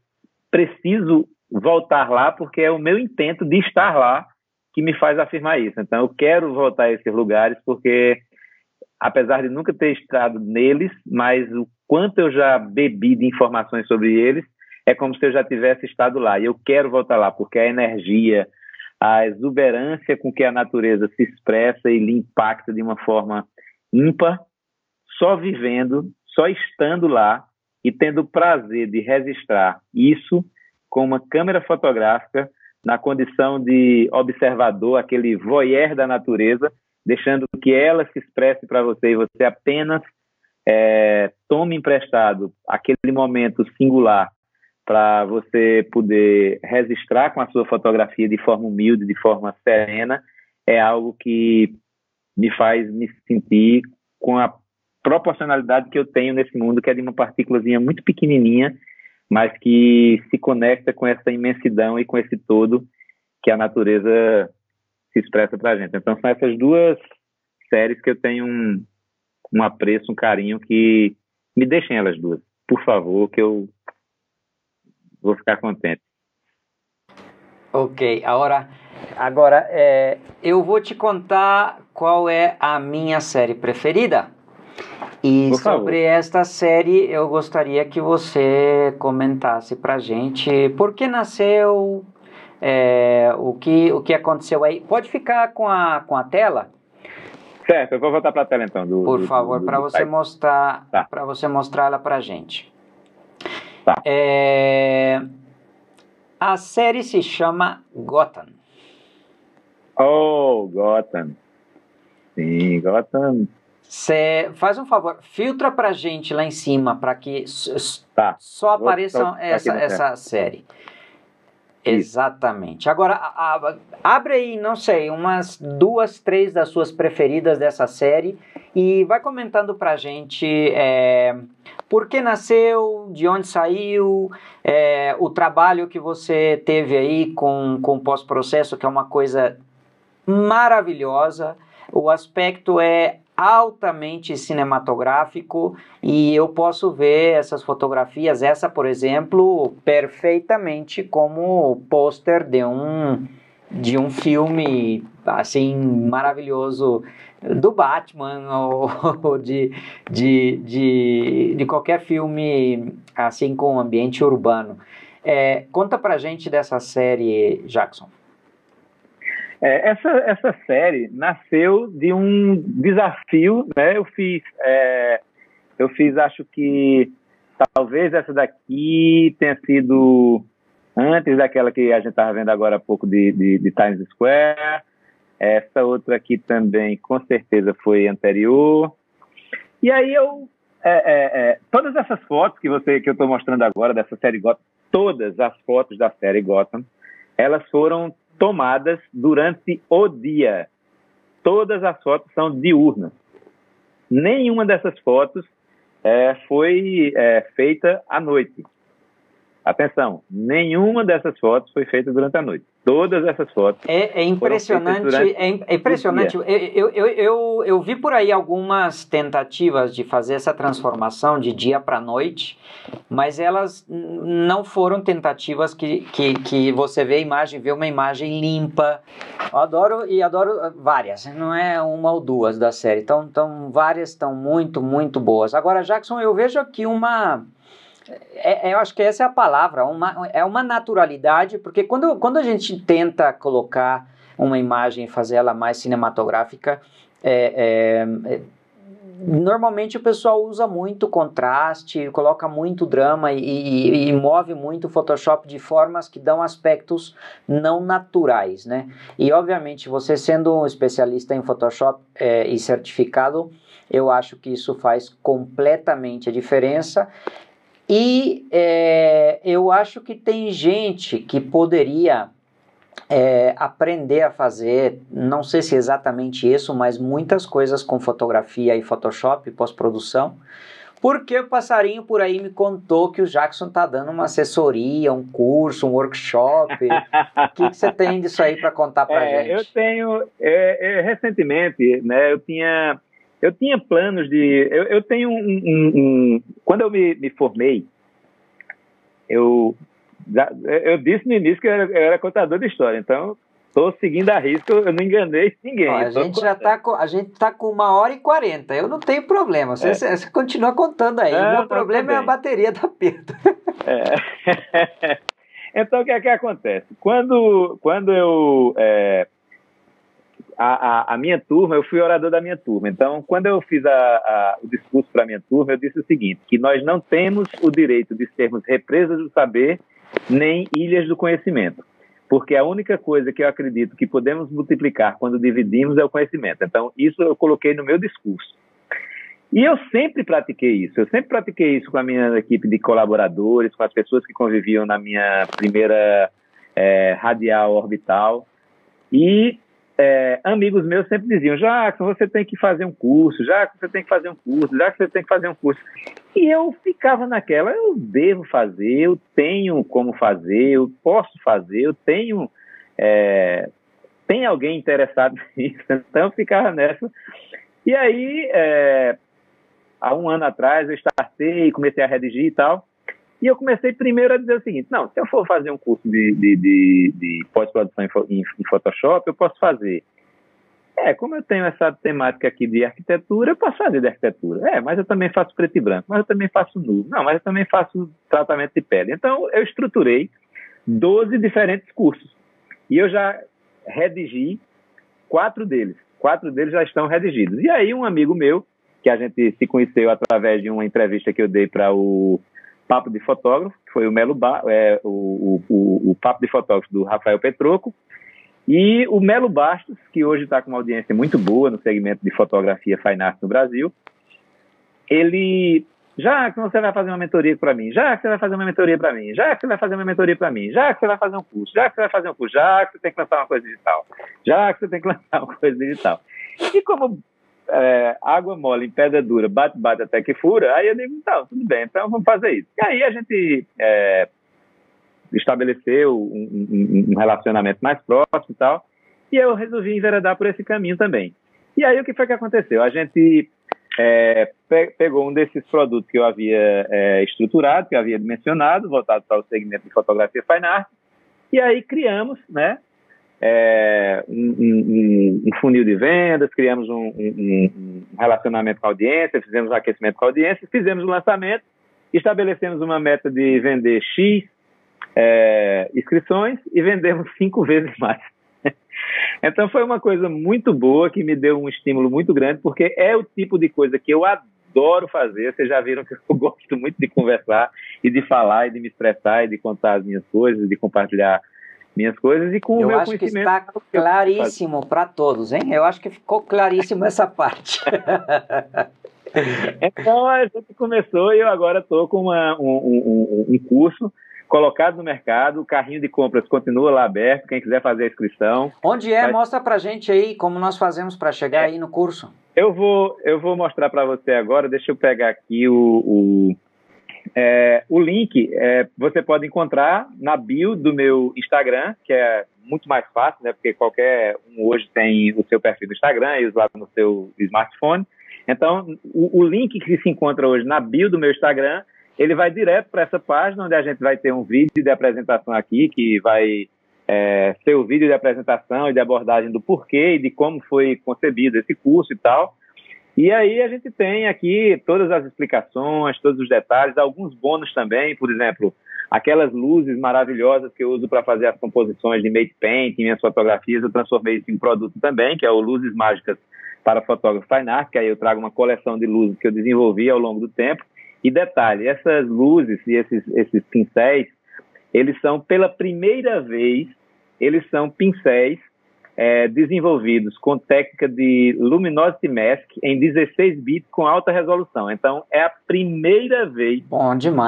preciso voltar lá porque é o meu intento de estar lá que me faz afirmar isso. Então eu quero voltar a esses lugares porque apesar de nunca ter estado neles, mas o quanto eu já bebi de informações sobre eles, é como se eu já tivesse estado lá. E eu quero voltar lá porque a energia, a exuberância com que a natureza se expressa e lhe impacta de uma forma ímpar, só vivendo, só estando lá e tendo o prazer de registrar isso com uma câmera fotográfica na condição de observador, aquele voyeur da natureza, deixando que ela se expresse para você e você apenas é, tome emprestado aquele momento singular para você poder registrar com a sua fotografia de forma humilde, de forma serena, é algo que me faz me sentir com a proporcionalidade que eu tenho nesse mundo, que é de uma partículazinha muito pequenininha mas que se conecta com essa imensidão e com esse todo que a natureza se expressa para a gente. Então são essas duas séries que eu tenho um, um apreço, um carinho que me deixem elas duas, por favor, que eu vou ficar contente. Ok, agora, agora é, eu vou te contar qual é a minha série preferida. E Por sobre favor. esta série, eu gostaria que você comentasse pra gente por que nasceu, é, o, que, o que aconteceu aí. Pode ficar com a, com a tela? Certo, eu vou voltar para a tela então. Do, Por favor, para você site. mostrar, tá. para você mostrar ela para gente. Tá. É, a série se chama Gotham. Oh, Gotham. Sim, Gotham Cê faz um favor, filtra pra gente lá em cima para que tá. só apareça essa, essa série. Exatamente. Agora, a, a, abre aí, não sei, umas duas, três das suas preferidas dessa série e vai comentando pra gente é, por que nasceu, de onde saiu, é, o trabalho que você teve aí com, com pós-processo, que é uma coisa maravilhosa. O aspecto é altamente cinematográfico e eu posso ver essas fotografias, essa por exemplo, perfeitamente como pôster de um de um filme assim maravilhoso do Batman ou de, de, de, de qualquer filme assim com ambiente urbano. É, conta pra gente dessa série, Jackson. É, essa, essa série nasceu de um desafio, né? Eu fiz, é, eu fiz, acho que talvez essa daqui tenha sido antes daquela que a gente estava vendo agora há pouco de, de, de, Times Square. Essa outra aqui também, com certeza, foi anterior. E aí eu, é, é, é todas essas fotos que você que eu estou mostrando agora dessa série Gotham, todas as fotos da série Gotham, elas foram tomadas durante o dia. Todas as fotos são diurnas. Nenhuma dessas fotos é, foi é, feita à noite. Atenção, nenhuma dessas fotos foi feita durante a noite. Todas essas fotos. É, é impressionante. É, impressionante. Eu, eu, eu, eu, eu vi por aí algumas tentativas de fazer essa transformação de dia para noite, mas elas não foram tentativas que, que, que você vê a imagem, vê uma imagem limpa. Eu adoro e adoro várias, não é uma ou duas da série. Então, então várias estão muito, muito boas. Agora, Jackson, eu vejo aqui uma é, é, eu acho que essa é a palavra, uma, é uma naturalidade, porque quando, quando a gente tenta colocar uma imagem e fazer ela mais cinematográfica, é, é, normalmente o pessoal usa muito contraste, coloca muito drama e, e, e, move muito o Photoshop de formas que dão aspectos não naturais, né? E obviamente você sendo um especialista em Photoshop é, e certificado, eu acho que isso faz completamente a diferença e é, eu acho que tem gente que poderia é, aprender a fazer, não sei se exatamente isso, mas muitas coisas com fotografia e Photoshop, pós-produção, porque o passarinho por aí me contou que o Jackson tá dando uma assessoria, um curso, um workshop. o que, que, você tem disso aí para contar para é, gente? Eu tenho, é, é, recentemente, né, eu tinha, eu tinha planos de, eu, eu tenho um, um, um, quando eu me, me formei, eu eu disse no início que eu era, eu era contador de história, então estou seguindo a risco, eu não enganei ninguém. Ó, a gente já está com, a gente tá com uma hora e quarenta, eu não tenho problema, você, é. você continua contando aí, o meu problema é a bateria da Pedro. É. então o que é que acontece? Quando, quando eu é, a, a, a, minha turma, eu fui orador da minha turma. Então, quando eu fiz a, o discurso para a minha turma, eu disse o seguinte: que nós não temos o direito de sermos represas do saber nem ilhas do conhecimento. Porque a única coisa que eu acredito que podemos multiplicar quando dividimos é o conhecimento. Então, isso eu coloquei no meu discurso. E eu sempre pratiquei isso. Eu sempre pratiquei isso com a minha equipe de colaboradores, com as pessoas que conviviam na minha primeira é, radial orbital. E é, amigos meus sempre diziam: Jackson, você tem que fazer um curso, Jackson, você tem que fazer um curso, Jackson, você tem que fazer um curso. E eu ficava naquela: eu devo fazer, eu tenho como fazer, eu posso fazer, eu tenho. É, tem alguém interessado nisso? Então eu ficava nessa. E aí, é, há um ano atrás, eu startei, comecei a redigir e tal. E eu comecei primeiro a dizer o seguinte: não, se eu for fazer um curso de, de, de, de pós-produção em, em, Photoshop, eu posso fazer. É, como eu tenho essa temática aqui de arquitetura, eu posso fazer de arquitetura. É, mas eu também faço preto e branco, mas eu também faço nu. Não, mas eu também faço tratamento de pele. Então, eu estruturei 12 diferentes cursos. E eu já redigi quatro deles. Quatro deles já estão redigidos. E aí, um amigo meu, que a gente se conheceu através de uma entrevista que eu dei para o Papo de Fotógrafo, que foi o Melo é, o, o, o, Papo de Fotógrafo do Rafael Petroco, e o Melo Bastos, que hoje está com uma audiência muito boa no segmento de fotografia fine art no Brasil. Ele, já que você vai fazer uma mentoria para mim, já que você vai fazer uma mentoria para mim, já que você vai fazer uma mentoria para mim, já que você vai fazer um curso, já que você vai fazer um curso, já que você tem que lançar uma coisa digital, já que você tem que lançar uma coisa digital. E como é, água mole em pedra dura, bate, bate até que fura, aí eu digo, então, tudo bem, então vamos fazer isso. E aí a gente é, estabeleceu um, um, um, relacionamento mais próximo e tal, e eu resolvi enveredar por esse caminho também. E aí o que foi que aconteceu? A gente é, pe pegou um desses produtos que eu havia é, estruturado, que eu havia mencionado, voltado para o segmento de fotografia fine art, e aí criamos, né, é, um, um, um, funil de vendas, criamos um, um, relacionamento com a audiência, fizemos um aquecimento com a audiência, fizemos o lançamento, estabelecemos uma meta de vender X é, inscrições e vendemos cinco vezes mais. então foi uma coisa muito boa que me deu um estímulo muito grande, porque é o tipo de coisa que eu adoro fazer. Vocês já viram que eu gosto muito de conversar e de falar e de me expressar e de contar as minhas coisas, de compartilhar minhas coisas e com eu o meu acho que está claríssimo para todos, hein? Eu acho que ficou claríssimo essa parte. então a gente começou e eu agora estou com uma, um, um, um, curso colocado no mercado, o carrinho de compras continua lá aberto, quem quiser fazer a inscrição. Onde é? Vai... Mostra pra gente aí como nós fazemos para chegar é. aí no curso. Eu vou, eu vou mostrar para você agora, deixa eu pegar aqui o, o é, o link é, você pode encontrar na bio do meu Instagram, que é muito mais fácil, né? Porque qualquer um hoje tem o seu perfil no Instagram e usa no seu smartphone. Então, o, o, link que se encontra hoje na bio do meu Instagram, ele vai direto para essa página onde a gente vai ter um vídeo de apresentação aqui, que vai é, ser o vídeo de apresentação e de abordagem do porquê e de como foi concebido esse curso e tal. E aí a gente tem aqui todas as explicações, todos os detalhes, alguns bônus também, por exemplo, aquelas luzes maravilhosas que eu uso para fazer as composições de Made Paint, minhas fotografias, eu transformei isso em produto também, que é o Luzes Mágicas para Fotógrafo Fine Art, que aí eu trago uma coleção de luzes que eu desenvolvi ao longo do tempo. E detalhe, essas luzes e esses, esses pincéis, eles são pela primeira vez, eles são pincéis é, desenvolvidos com técnica de Luminosity Mask em 16 bits com alta resolução. Então, é a primeira vez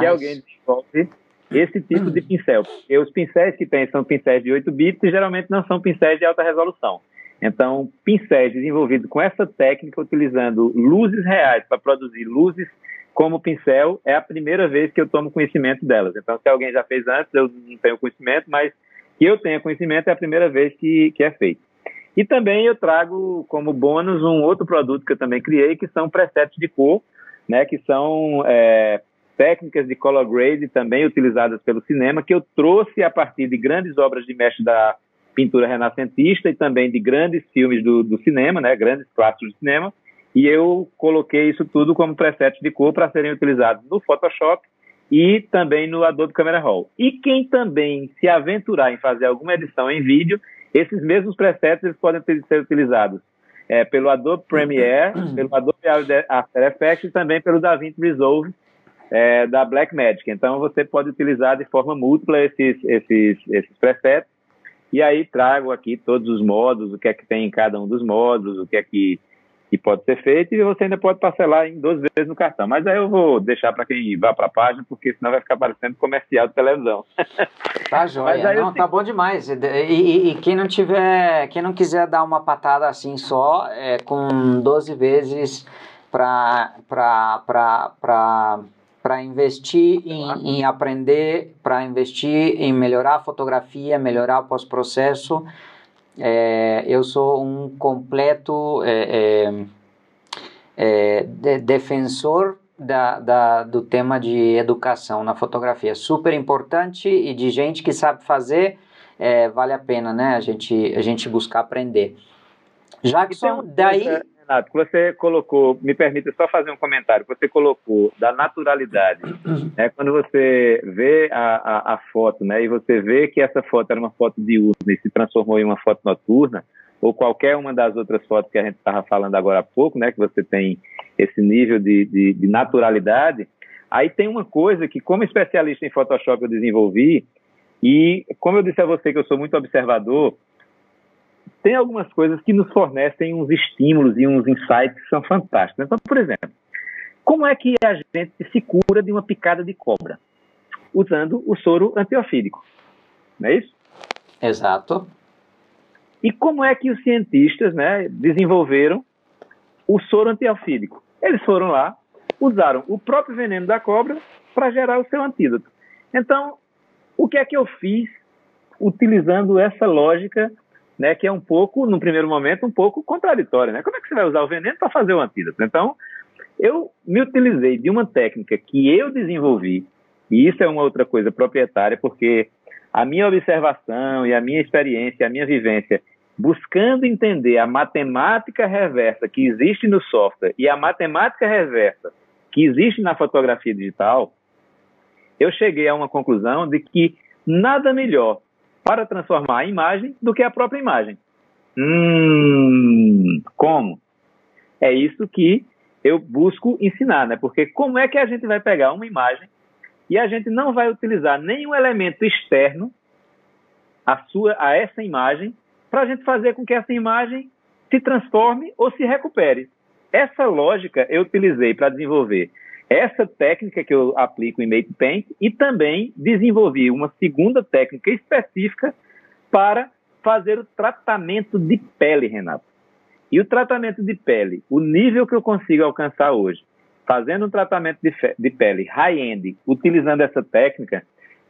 que alguém desenvolve esse tipo de pincel. Porque os pincéis que tem são pincéis de 8 bits e geralmente não são pincéis de alta resolução. Então, pincéis desenvolvidos com essa técnica, utilizando luzes reais para produzir luzes como pincel, é a primeira vez que eu tomo conhecimento delas. Então, se alguém já fez antes, eu não tenho conhecimento, mas que eu tenha conhecimento é a primeira vez que, que é feito. E também eu trago como bônus um outro produto que eu também criei, que são presets de cor, né, que são é, técnicas de color grade também utilizadas pelo cinema, que eu trouxe a partir de grandes obras de mestre da pintura renascentista e também de grandes filmes do, do cinema, né, grandes clássicos de cinema, e eu coloquei isso tudo como presets de cor para serem utilizados no Photoshop e também no Adobe Camera Raw. E quem também se aventurar em fazer alguma edição em vídeo, esses mesmos presets eles podem ter, ser utilizados é, pelo Adobe Premiere, pelo Adobe After Effects e também pelo DaVinci Resolve é, da Blackmagic. Então você pode utilizar de forma múltipla esses, esses, esses presets e aí trago aqui todos os modos, o que é que tem em cada um dos modos, o que é que, que pode ser feito, e você ainda pode parcelar em duas vezes no cartão. Mas aí eu vou deixar para quem vá para a página, porque senão vai ficar parecendo comercial de televisão. Tá joia, não, tá bom demais. E, e, e, quem não tiver, quem não quiser dar uma patada assim só, é, com 12 vezes para para investir em, em aprender, para investir em melhorar a fotografia, melhorar o pós-processo. É, eu sou um completo é, é, é, de, defensor da, da, do tema de educação na fotografia. Super importante e de gente que sabe fazer, vale a pena né, a, gente, a gente buscar aprender. Jackson, daí. Renato, você colocou, me permita só fazer um comentário, você colocou da naturalidade. Né, quando você vê a, a, a, foto, né, e você vê que essa foto era uma foto diurna e se transformou em uma foto noturna, ou qualquer uma das outras fotos que a gente estava falando agora há pouco, né, que você tem esse nível de, de, de naturalidade, aí tem uma coisa que, como especialista em Photoshop, eu desenvolvi, e como eu disse a você que eu sou muito observador, tem algumas coisas que nos fornecem uns estímulos e uns insights que são fantásticos. Então, por exemplo, como é que a gente se cura de uma picada de cobra? Usando o soro antiofídico. Não é isso? Exato. E como é que os cientistas né, desenvolveram o soro antiofídico? Eles foram lá, usaram o próprio veneno da cobra para gerar o seu antídoto. Então, o que é que eu fiz utilizando essa lógica né, que é um pouco, no primeiro momento, um pouco contraditório, né? Como é que você vai usar o veneno para fazer o antídoto? Então, eu me utilizei de uma técnica que eu desenvolvi, e isso é uma outra coisa proprietária, porque a minha observação e a minha experiência, a minha vivência, buscando entender a matemática reversa que existe no software e a matemática reversa que existe na fotografia digital, eu cheguei a uma conclusão de que nada melhor para transformar a imagem do que a própria imagem. Hum, como? É isso que eu busco ensinar, né? Porque como é que a gente vai pegar uma imagem e a gente não vai utilizar nenhum elemento externo a sua a essa imagem para a gente fazer com que essa imagem se transforme ou se recupere. Essa lógica eu utilizei para desenvolver essa técnica que eu aplico em Make Paint e também desenvolvi uma segunda técnica específica para fazer o tratamento de pele, Renato. E o tratamento de pele, o nível que eu consigo alcançar hoje, fazendo um tratamento de, de pele high-end, utilizando essa técnica,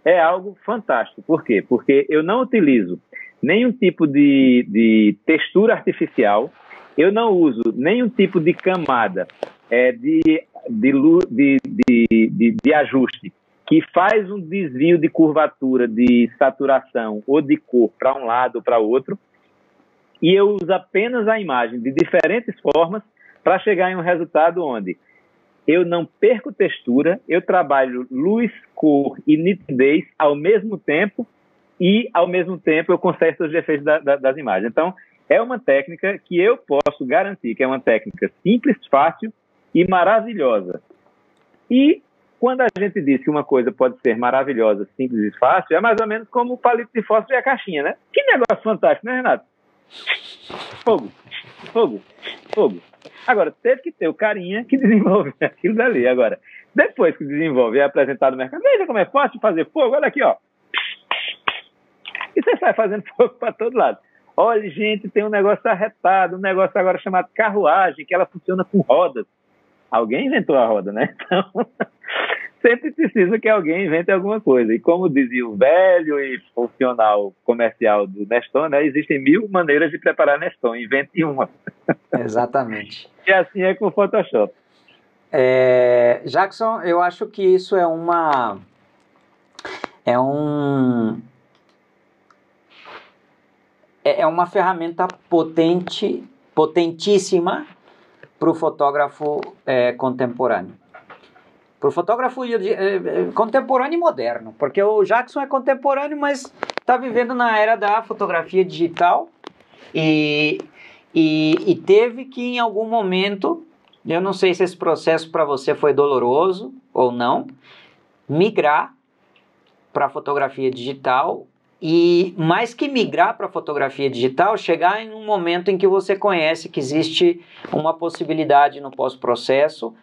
é algo fantástico. Por quê? Porque eu não utilizo nenhum tipo de, de textura artificial, eu não uso nenhum tipo de camada é, de, de, de, de, ajuste que faz um desvio de curvatura, de saturação ou de cor para um lado ou para outro, e eu uso apenas a imagem de diferentes formas para chegar em um resultado onde eu não perco textura, eu trabalho luz, cor e nitidez ao mesmo tempo e, ao mesmo tempo, eu conserto os defeitos da, da, das imagens. Então, é uma técnica que eu posso garantir que é uma técnica simples, fácil e maravilhosa. E quando a gente diz que uma coisa pode ser maravilhosa, simples e fácil, é mais ou menos como o palito de fósforo e a caixinha, né? Que negócio fantástico, né, Renato? Fogo, fogo, fogo. Agora, teve que ter o carinha que desenvolveu aquilo dali. Agora, Depois que desenvolve e é apresentado no mercado, veja como é fácil fazer fogo, olha aqui, ó. E você sai fazendo fogo para todo lado. Olha, gente, tem um negócio arretado, um negócio agora chamado carruagem, que ela funciona com rodas. Alguém inventou a roda, né? Então, sempre precisa que alguém invente alguma coisa. E como dizia o velho e funcional comercial do Neston, né, existem mil maneiras de preparar Neston, invente uma. Exatamente. e assim é com o Photoshop. É, Jackson, eu acho que isso é uma é um é, é uma ferramenta potente, potentíssima para o fotógrafo é, contemporâneo. Para o fotógrafo é, é, contemporâneo e moderno, porque o Jackson é contemporâneo, mas está vivendo na era da fotografia digital e, e, e teve que em algum momento, eu não sei se esse processo para você foi doloroso ou não, migrar para a fotografia digital e mais que migrar para a fotografia digital, chegar em um momento em que você conhece que existe uma possibilidade no pós-processo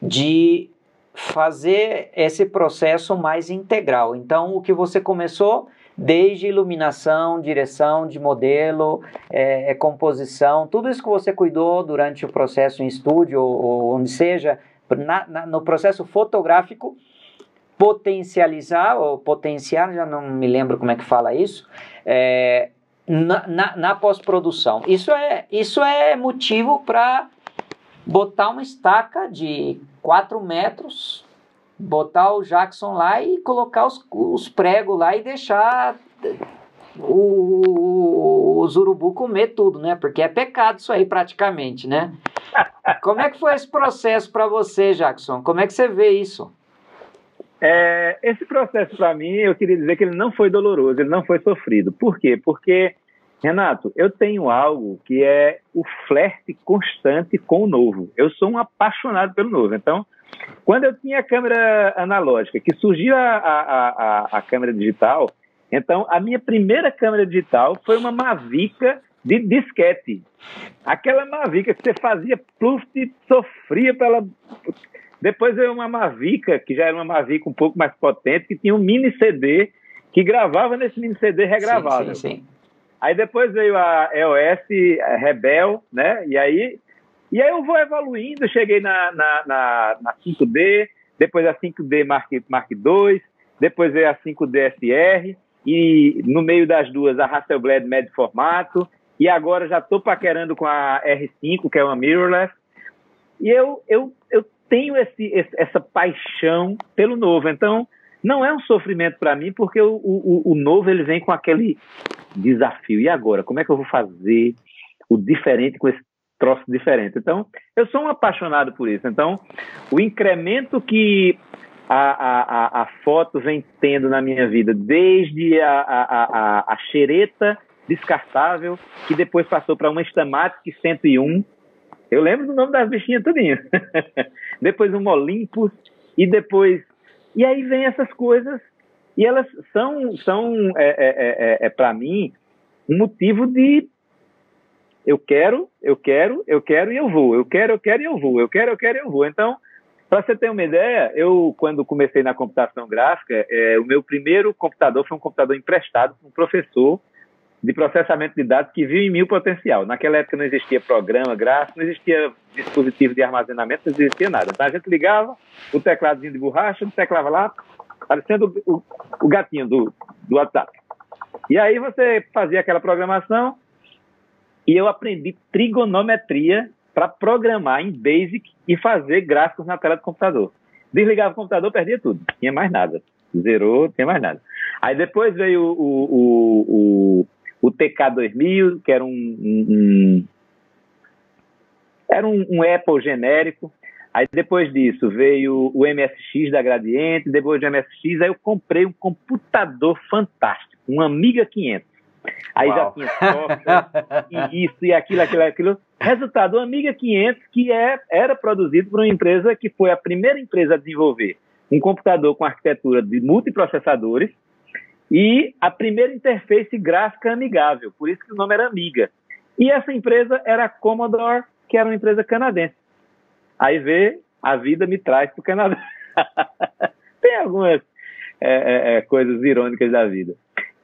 de fazer esse processo mais integral. Então, o que você começou desde iluminação, direção de modelo, é, é, composição, tudo isso que você cuidou durante o processo em estúdio ou, ou onde seja, na, na, no processo fotográfico, potencializar, ou potenciar, já não me lembro como é que fala isso, é, na, na, na pós-produção. Isso é, isso é motivo para botar uma estaca de 4 metros, botar o Jackson lá e colocar os, os pregos lá e deixar o, os urubu comer tudo, né? Porque é pecado isso aí praticamente, né? Como é que foi esse processo para você, Jackson? Como é que você vê isso? É, esse processo para mim, eu queria dizer que ele não foi doloroso, ele não foi sofrido. Por quê? Porque Renato, eu tenho algo que é o flerte constante com o novo. Eu sou um apaixonado pelo novo. Então, quando eu tinha a câmera analógica, que surgiu a, a, a, a câmera digital, então a minha primeira câmera digital foi uma Mavica de disquete. Aquela Mavica que você fazia pluft, sofria pela. Depois veio uma Mavica, que já era uma Mavica um pouco mais potente, que tinha um mini CD que gravava nesse mini CD regravado. Sim, sim, sim. Aí depois veio a EOS Rebel, né? E aí, e aí eu vou evoluindo, cheguei na, na, na, na 5D, depois a 5D Mark, Mark II, depois veio a 5D SR, e no meio das duas a Hasselblad médio formato, e agora já estou paquerando com a R5, que é uma mirrorless. E eu, eu, eu tenho esse, esse, essa paixão pelo novo. Então, não é um sofrimento para mim, porque o, o, o novo ele vem com aquele desafio. E agora? Como é que eu vou fazer o diferente com esse troço diferente? Então, eu sou um apaixonado por isso. Então, o incremento que a, a, a, foto vem tendo na minha vida, desde a, a, a, a xereta descartável, que depois passou para uma Stamatic 101. Eu lembro do nome das bichinhas tudinho. depois um Olympus, e depois... E aí vem essas coisas e elas são, são é, é, é, é, é para mim, um motivo de eu quero, eu quero, eu quero e eu vou. Eu quero, eu quero e eu vou. Eu quero, eu quero e eu vou. Então, para você ter uma ideia, eu, quando comecei na computação gráfica, é, o meu primeiro computador foi um computador emprestado por um professor de processamento de dados que viu em mim o potencial. Naquela época não existia programa gráfico, não existia dispositivo de armazenamento, não existia nada. Então a gente ligava o tecladozinho de borracha, teclava lá, parecendo o, o gatinho do, do WhatsApp. E aí você fazia aquela programação e eu aprendi trigonometria para programar em Basic e fazer gráficos na tela do computador. Desligava o computador, perdia tudo, tinha mais nada. Zerou, tinha mais nada. Aí depois veio o, o, o, o TK2000, que era um, um, um era um, um Apple genérico. Aí depois disso veio o MSX da Gradiente, depois do MSX, aí eu comprei um computador fantástico, um Amiga 500. Aí Uau. já tinha software, e isso, e aquilo, aquilo, aquilo. Resultado, o Amiga 500, que é, era produzido por uma empresa que foi a primeira empresa a desenvolver um computador com arquitetura de multiprocessadores e a primeira interface gráfica amigável, por isso que o nome era Amiga. E essa empresa era a Commodore, que era uma empresa canadense. Aí vê, a vida me traz para o Canadá. Tem algumas é, é, é, coisas irônicas da vida.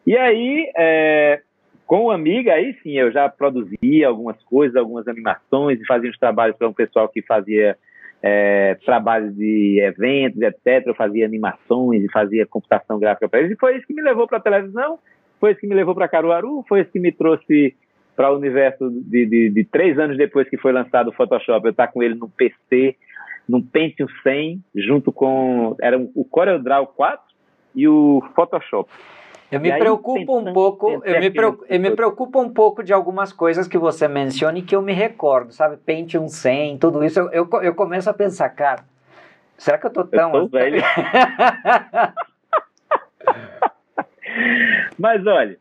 E aí, é, com o Amiga, aí sim, eu já produzia algumas coisas, algumas animações, e fazia uns trabalhos para um pessoal que fazia é, trabalhos de eventos, etc. Eu fazia animações e fazia computação gráfica para eles, e foi isso que me levou para a televisão, foi isso que me levou para Caruaru, foi isso que me trouxe para o universo de, de, de, três anos depois que foi lançado o Photoshop. Eu estar tá com ele no PC, no Pentium 100, junto com era o CorelDRAW 4 e o Photoshop. Eu me preocupo um pouco, eu me, preocupo, eu me preocupo um pouco de algumas coisas que você menciona e que eu me recordo, sabe? Pentium 100, tudo isso, eu, eu, eu começo a pensar, cara, será que eu tô tão... Eu tô velho. Mas olha,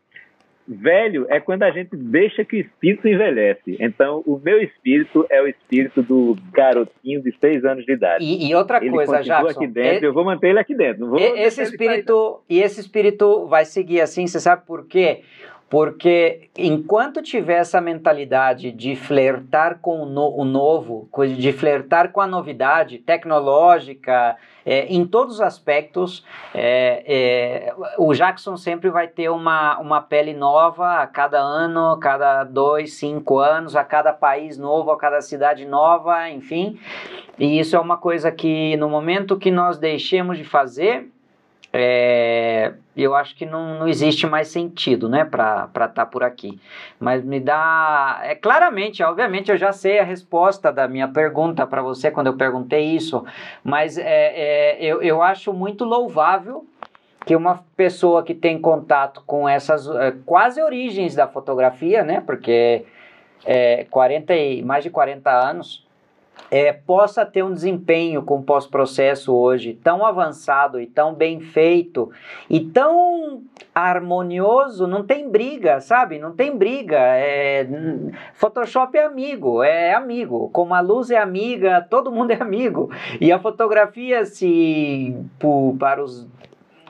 velho é quando a gente deixa que o espírito envelhece. Então, o meu espírito é o espírito do garotinho de seis anos de idade. E, e outra ele coisa, Jackson... aqui dentro, eu vou manter ele aqui dentro. Esse espírito E esse espírito vai seguir assim, você sabe por quê? Porque enquanto tiver essa mentalidade de flertar com o, no, o novo, de flertar com a novidade tecnológica, é, em todos os aspectos, é, é, o Jackson sempre vai ter uma, uma pele nova a cada ano, a cada dois, cinco anos, a cada país novo, a cada cidade nova, enfim. E isso é uma coisa que no momento que nós deixemos de fazer, é, eu acho que não, não existe mais sentido, né, para estar tá por aqui. Mas me dá. É, claramente, obviamente, eu já sei a resposta da minha pergunta para você quando eu perguntei isso, mas é, é, eu, eu acho muito louvável que uma pessoa que tem contato com essas é, quase origens da fotografia, né, porque é 40 e, mais de 40 anos é, possa ter um desempenho com pós-processo hoje tão avançado e tão bem feito e tão harmonioso, não tem briga, sabe? Não tem briga. É, Photoshop é amigo, é amigo. Como a luz é amiga, todo mundo é amigo. E a fotografia, se por, para os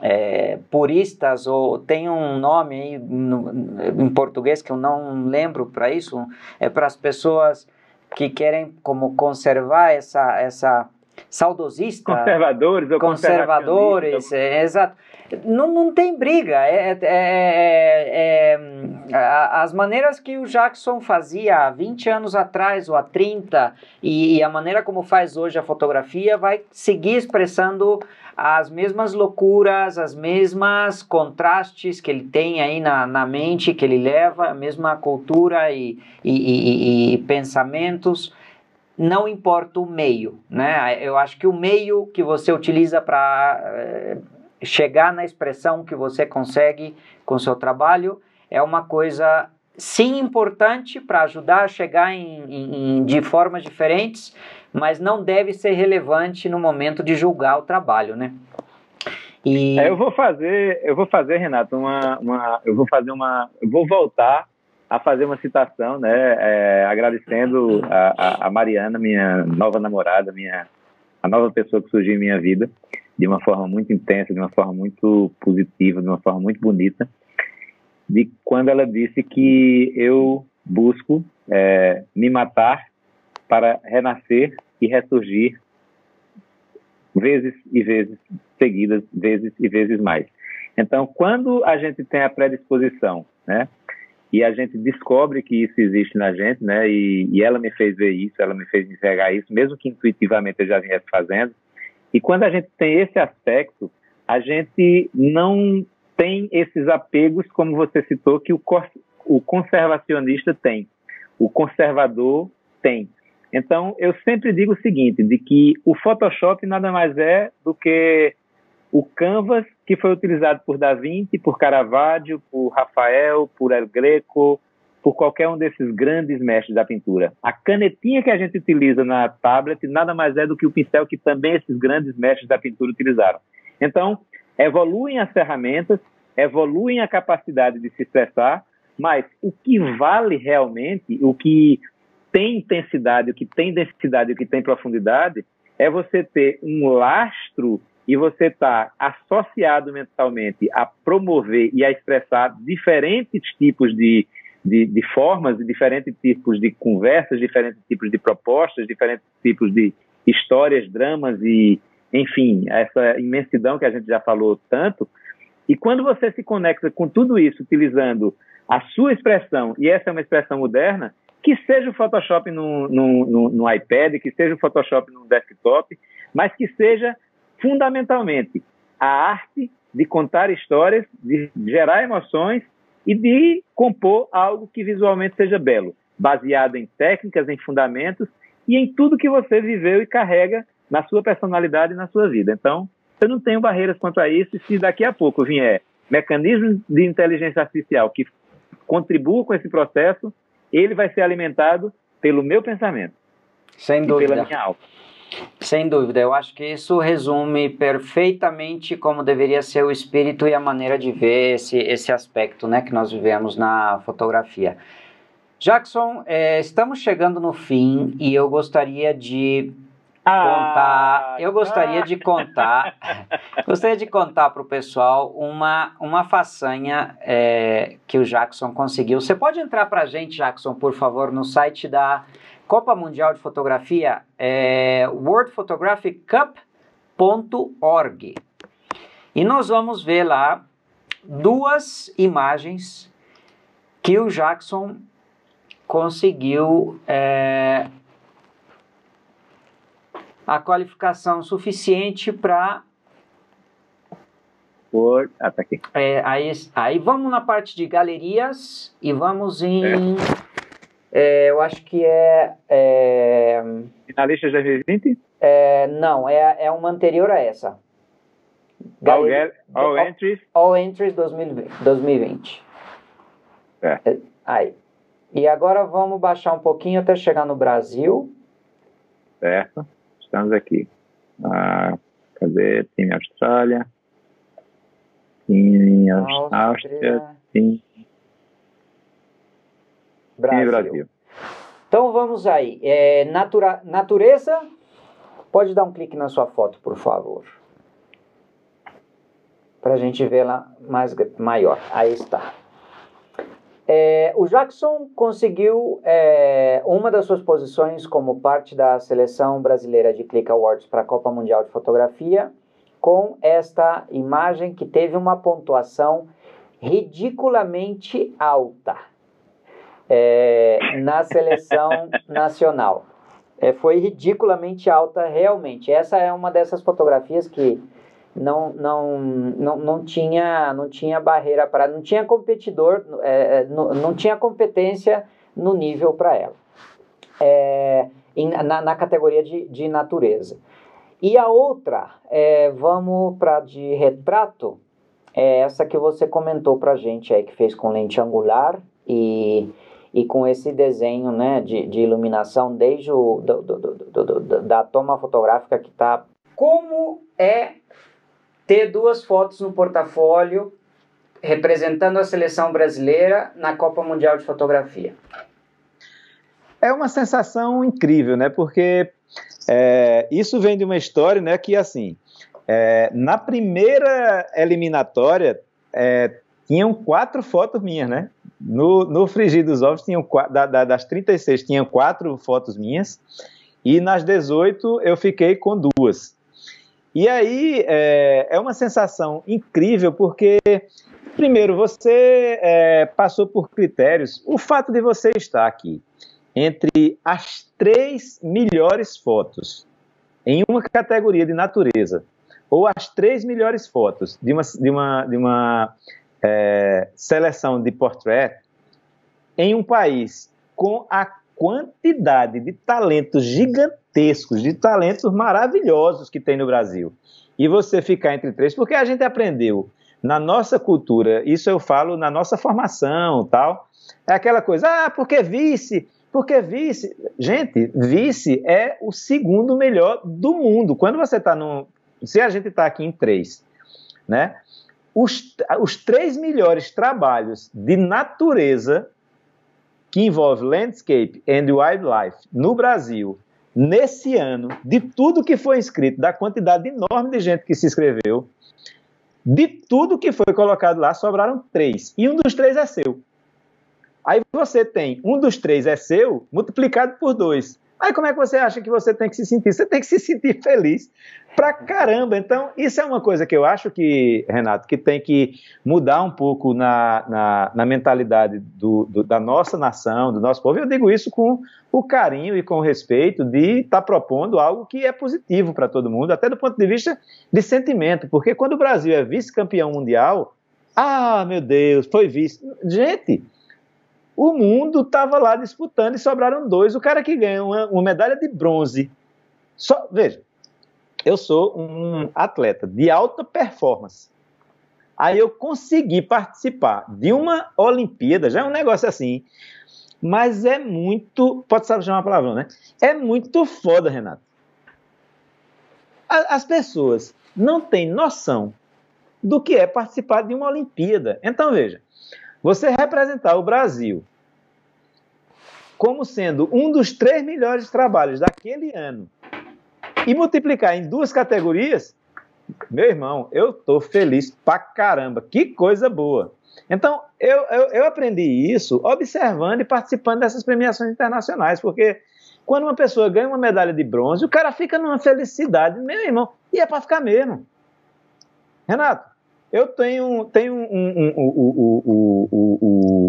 é, puristas, ou tem um nome aí no, em português que eu não lembro para isso, é para as pessoas que querem como conservar essa essa saudosista conservadores ou conservadores é, exato não, não tem briga é, é, é, é as maneiras que o Jackson fazia há 20 anos atrás ou há 30 e, e a maneira como faz hoje a fotografia vai seguir expressando as mesmas loucuras, as mesmas contrastes que ele tem aí na, na mente, que ele leva, a mesma cultura e, e, e, e pensamentos não importa o meio, né? Eu acho que o meio que você utiliza para eh, chegar na expressão que você consegue com seu trabalho é uma coisa sim importante para ajudar a chegar em, em, de formas diferentes, mas não deve ser relevante no momento de julgar o trabalho, né? E... É, eu vou fazer, eu vou fazer, Renato, uma, uma, eu vou fazer uma, eu vou voltar a fazer uma citação, né, é, agradecendo a, a, Mariana, minha nova namorada, minha, a nova pessoa que surgiu em minha vida, de uma forma muito intensa, de uma forma muito positiva, de uma forma muito bonita, de quando ela disse que eu busco é, me matar para renascer e ressurgir vezes e vezes seguidas, vezes e vezes mais. Então, quando a gente tem a predisposição, né, e a gente descobre que isso existe na gente, né, e, e ela me fez ver isso, ela me fez enxergar isso, mesmo que intuitivamente eu já viesse fazendo, e quando a gente tem esse aspecto, a gente não tem esses apegos, como você citou, que o, conservacionista tem, o conservador tem. Então, eu sempre digo o seguinte, de que o Photoshop nada mais é do que o canvas que foi utilizado por Da Vinci, por Caravaggio, por Rafael, por El Greco, por qualquer um desses grandes mestres da pintura. A canetinha que a gente utiliza na tablet nada mais é do que o pincel que também esses grandes mestres da pintura utilizaram. Então, evoluem as ferramentas, evoluem a capacidade de se expressar, mas o que vale realmente, o que tem intensidade, o que tem densidade, o que tem profundidade, é você ter um lastro e você estar tá associado mentalmente a promover e a expressar diferentes tipos de, de, de formas, diferentes tipos de conversas, diferentes tipos de propostas, diferentes tipos de histórias, dramas e, enfim, essa imensidão que a gente já falou tanto. E quando você se conecta com tudo isso utilizando a sua expressão, e essa é uma expressão moderna, que seja o Photoshop no, no, no, no iPad, que seja o Photoshop no desktop, mas que seja fundamentalmente a arte de contar histórias, de gerar emoções e de compor algo que visualmente seja belo, baseado em técnicas, em fundamentos e em tudo que você viveu e carrega na sua personalidade e na sua vida. Então, eu não tenho barreiras quanto a isso, e se daqui a pouco vier mecanismos de inteligência artificial que contribuam com esse processo, ele vai ser alimentado pelo meu pensamento. Sem dúvida. pela minha alma. Sem dúvida, eu acho que isso resume perfeitamente como deveria ser o espírito e a maneira de ver esse, esse aspecto né, que nós vivemos na fotografia. Jackson, é, estamos chegando no fim e eu gostaria de contar. Ah, eu gostaria ah. de contar. gostaria de contar para o pessoal uma, uma façanha é, que o Jackson conseguiu. Você pode entrar para a gente, Jackson, por favor, no site da Copa Mundial de Fotografia, é worldphotographycup.org. E nós vamos ver lá duas imagens que o Jackson conseguiu é, a qualificação suficiente para. Por... Ah, tá aqui. É, aí, aí vamos na parte de galerias e vamos em. É. eu acho que é. é Finalista de 2020? É, não, é, é uma anterior a essa. All, get, all, Entries? All Entries 2020. 2020. É. Aí. E agora vamos baixar um pouquinho até chegar no Brasil. Certo estamos aqui. Ah, cadê? Time Austrália. Time Áustria. Áustria time... Brasil. time Brasil. Então vamos aí. É, natura... Natureza. Pode dar um clique na sua foto, por favor. Para a gente vê-la mais maior. Aí está. É, o Jackson conseguiu é, uma das suas posições como parte da seleção brasileira de Click Awards para a Copa Mundial de Fotografia com esta imagem que teve uma pontuação ridiculamente alta é, na seleção nacional. É, foi ridiculamente alta, realmente. Essa é uma dessas fotografias que não, não, não, não, tinha, não tinha barreira para. não tinha competidor, é, é, não, não tinha competência no nível para ela, é, na, na, categoria de, de natureza. E a outra, é, vamos para de retrato, é essa que você comentou para gente aí, que fez com lente angular e, e com esse desenho né, de, de iluminação desde o do, do, do, da toma fotográfica que está. Como é ter duas fotos no portfólio representando a seleção brasileira na Copa Mundial de Fotografia? É uma sensação incrível, né? Porque é, isso vem de uma história, né? Que assim, é, na primeira eliminatória é, tinham quatro fotos minhas, né? No, no Frigir dos Ovos tinham da, da, das 36 tinham quatro fotos minhas e nas 18 eu fiquei com duas. E aí é, é uma sensação incrível, porque, primeiro, você é, passou por critérios. O fato de você estar aqui entre as três melhores fotos em uma categoria de natureza, ou as três melhores fotos de uma, de uma, de uma é, seleção de portrait, em um país com a quantidade de talentos gigantescos, de talentos maravilhosos que tem no Brasil. E você ficar entre três, porque a gente aprendeu na nossa cultura, isso eu falo na nossa formação, tal. É aquela coisa, ah, porque vice, porque vice. Gente, vice é o segundo melhor do mundo. Quando você está no. Se a gente está aqui em três, né? Os, os três melhores trabalhos de natureza que envolve landscape and wildlife no Brasil, nesse ano, de tudo que foi inscrito, da quantidade enorme de gente que se inscreveu, de tudo que foi colocado lá, sobraram três. E um dos três é seu. Aí você tem um dos três é seu multiplicado por dois. Aí como é que você acha que você tem que se sentir? Você tem que se sentir feliz pra caramba. Então, isso é uma coisa que eu acho que, Renato, que tem que mudar um pouco na, na, na mentalidade do, do, da nossa nação, do nosso povo. Eu digo isso com o carinho e com o respeito de estar tá propondo algo que é positivo para todo mundo, até do ponto de vista de sentimento. Porque quando o Brasil é vice-campeão mundial, ah, meu Deus, foi vice. Gente, o mundo estava lá disputando e sobraram dois. O cara que ganha uma, uma medalha de bronze. Só, veja, eu sou um atleta de alta performance. Aí eu consegui participar de uma Olimpíada, já é um negócio assim, mas é muito. Pode saber chamar a palavra, né? É muito foda, Renato. As pessoas não têm noção do que é participar de uma Olimpíada. Então, veja, você representar o Brasil como sendo um dos três melhores trabalhos daquele ano e multiplicar em duas categorias, meu irmão, eu tô feliz pra caramba. Que coisa boa. Então, eu, eu, eu, aprendi isso observando e participando dessas premiações internacionais, porque quando uma pessoa ganha uma medalha de bronze, o cara fica numa felicidade, meu irmão, e é para ficar mesmo. Renato, eu tenho, tenho um, um,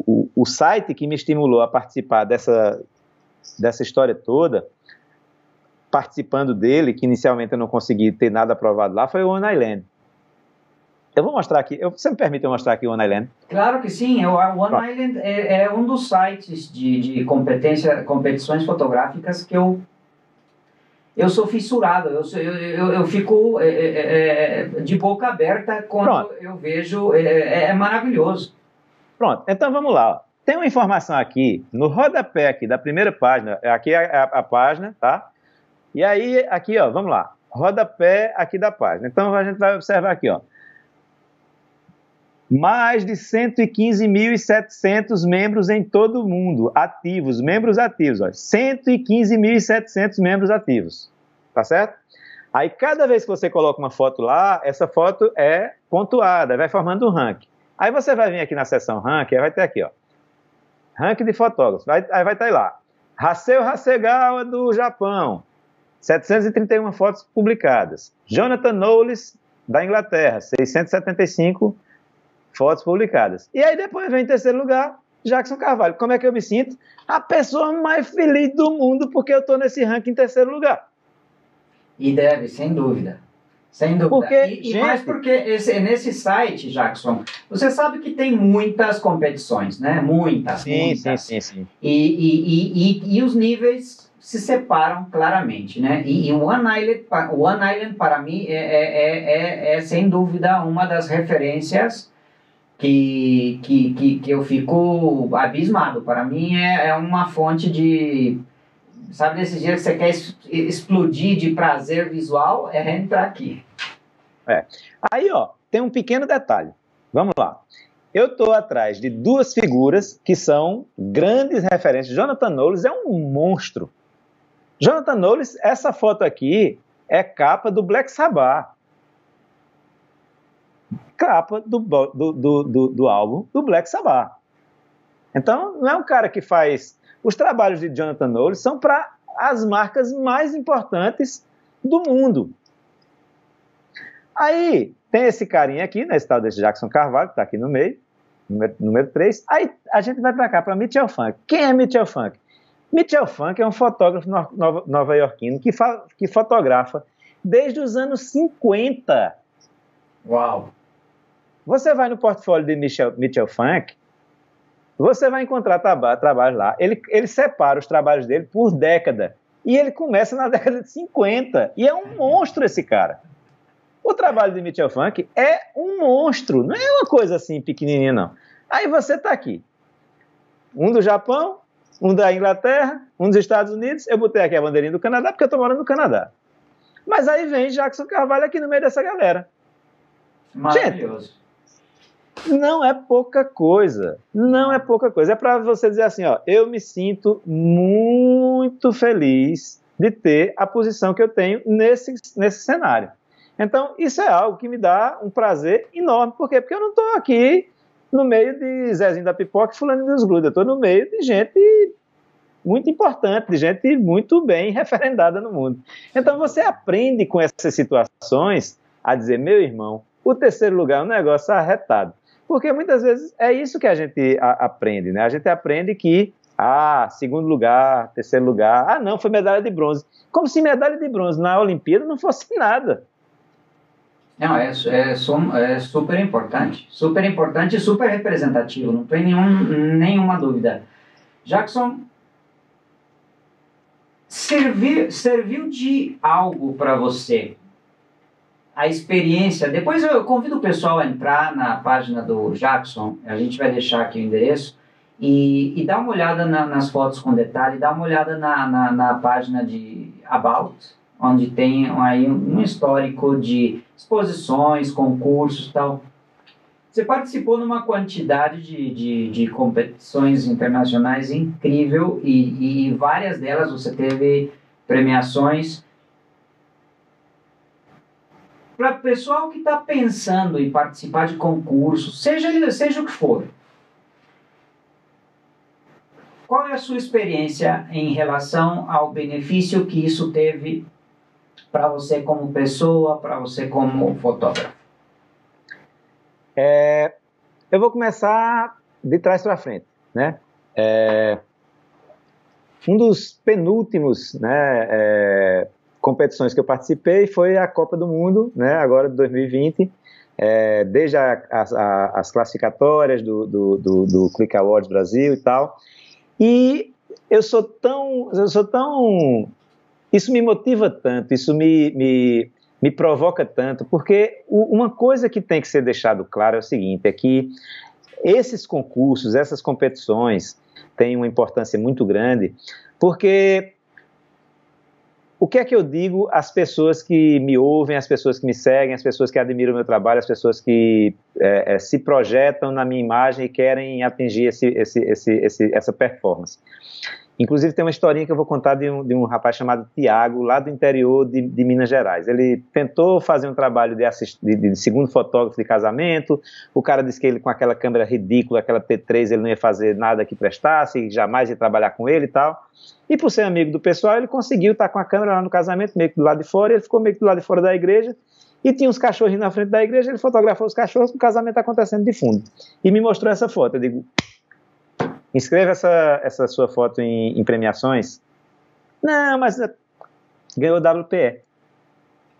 um, o site que me estimulou a participar dessa, dessa história toda participando dele, que inicialmente eu não consegui ter nada aprovado lá, foi o One Island. Eu vou mostrar aqui, eu, você me permite eu mostrar aqui o One Island? Claro que sim, o One Island é, é, um dos sites de, de competência, competições fotográficas que eu eu sou fissurado, eu, eu, eu, eu fico é, é, é, de boca aberta quando Pronto. eu vejo, é, é, é, maravilhoso. Pronto, então vamos lá. Tem uma informação aqui, no rodapé aqui da primeira página, aqui é a, a página, tá? E aí, aqui, ó, vamos lá. Rodapé aqui da página. Então, a gente vai observar aqui, ó. Mais de 115.700 membros em todo o mundo, ativos, membros ativos, ó. 115.700 membros ativos, tá certo? Aí, cada vez que você coloca uma foto lá, essa foto é pontuada, vai formando um ranking. Aí você vai vir aqui na seção ranking, aí vai ter aqui, ó. Ranking de fotógrafos, vai, aí vai estar lá. Haseo Hasegawa do Japão, 731 fotos publicadas. Jonathan Knowles, da Inglaterra, 675 fotos publicadas. E aí depois vem em terceiro lugar, Jackson Carvalho. Como é que eu me sinto? A pessoa mais feliz do mundo porque eu estou nesse ranking em terceiro lugar. E deve, sem dúvida. Sem dúvida. Porque, e, gente... e mais porque esse, nesse site, Jackson, você sabe que tem muitas competições, né? Muitas, sim, muitas. Sim, sim, sim. E, e, e, e, os níveis se separam claramente, né? E, e One Island, One Island para mim é, é, é, é, sem dúvida uma das referências que, que, que, que eu fico abismado. Para mim é, é uma fonte de sabe desses dias que você quer explodir de prazer visual é entrar aqui. É. Aí, ó, tem um pequeno detalhe. Vamos lá. Eu estou atrás de duas figuras que são grandes referências. Jonathan Knowles é um monstro. Jonathan Knowles, essa foto aqui é capa do Black Sabbath. Capa do, do, do, do, álbum do Black Sabbath. Então, não é um cara que faz. Os trabalhos de Jonathan Knowles são para as marcas mais importantes do mundo. Aí, tem esse carinha aqui, né, esse tal desse Jackson Carvalho, que está aqui no meio, número, número 3. Aí, a gente vai para cá, para Mitchell Funk. Quem é Mitchell Funk? Mitchell Funk é um fotógrafo nova-iorquino que, que fotografa desde os anos 50. Uau! Você vai no portfólio de Mitchell, Mitchell Funk, você vai encontrar trabalhos lá. Ele, ele separa os trabalhos dele por década. E ele começa na década de 50. E é um monstro esse cara. O trabalho de Mitchell Funk é um monstro. Não é uma coisa assim pequenininha, não. Aí você está aqui. Um do Japão, um da Inglaterra, um dos Estados Unidos. Eu botei aqui a bandeirinha do Canadá porque eu estou morando no Canadá. Mas aí vem Jackson Carvalho aqui no meio dessa galera. Maravilhoso. Gente, não é pouca coisa. Não é pouca coisa. É para você dizer assim, ó, eu me sinto muito feliz de ter a posição que eu tenho nesse, nesse cenário. Então, isso é algo que me dá um prazer enorme. Por quê? Porque eu não estou aqui no meio de Zezinho da Pipoca e Fulano dos Gruda. Eu estou no meio de gente muito importante, de gente muito bem referendada no mundo. Então você aprende com essas situações a dizer, meu irmão, o terceiro lugar é um negócio arretado. Porque muitas vezes é isso que a gente a, aprende, né? A gente aprende que, ah, segundo lugar, terceiro lugar, ah, não, foi medalha de bronze. Como se medalha de bronze na Olimpíada não fosse nada. Não, é, é, é super importante. Super importante e super representativo, não tem nenhum, nenhuma dúvida. Jackson, serviu, serviu de algo para você a experiência. Depois eu convido o pessoal a entrar na página do Jackson, a gente vai deixar aqui o endereço, e, e dar uma olhada na, nas fotos com detalhe, dá uma olhada na, na, na, página de About, onde tem aí um histórico de exposições, concursos tal. Você participou numa quantidade de, de, de competições internacionais incrível e, e várias delas você teve premiações para o pessoal que está pensando em participar de concursos, seja, seja o que for, qual é a sua experiência em relação ao benefício que isso teve para você como pessoa, para você como fotógrafo? É, eu vou começar de trás para frente, né? É, um dos penúltimos né, é, competições que eu participei foi a Copa do Mundo, né, agora de 2020, é, desde a, a, as classificatórias do, do, do, do Click Awards Brasil e tal. E eu sou tão, eu sou tão, isso me motiva tanto, isso me, me, me provoca tanto, porque uma coisa que tem que ser deixado claro é o seguinte, é que esses concursos, essas competições têm uma importância muito grande, porque o que é que eu digo às pessoas que me ouvem, às pessoas que me seguem, às pessoas que admiram o meu trabalho, às pessoas que é, é, se projetam na minha imagem e querem atingir esse, esse, esse, essa performance? Inclusive, tem uma historinha que eu vou contar de um, de um rapaz chamado Tiago, lá do interior de, de, Minas Gerais. Ele tentou fazer um trabalho de, assist, de, de, segundo fotógrafo de casamento. O cara disse que ele, com aquela câmera ridícula, aquela T3, ele não ia fazer nada que prestasse, jamais ia trabalhar com ele e tal. E por ser amigo do pessoal, ele conseguiu estar com a câmera lá no casamento, meio que do lado de fora, ele ficou meio que do lado de fora da igreja. E tinha uns cachorrinhos na frente da igreja, ele fotografou os cachorros o casamento acontecendo de fundo. E me mostrou essa foto. Eu digo, inscreva essa, essa sua foto em, em premiações. Não, mas eh, ganhou WPE.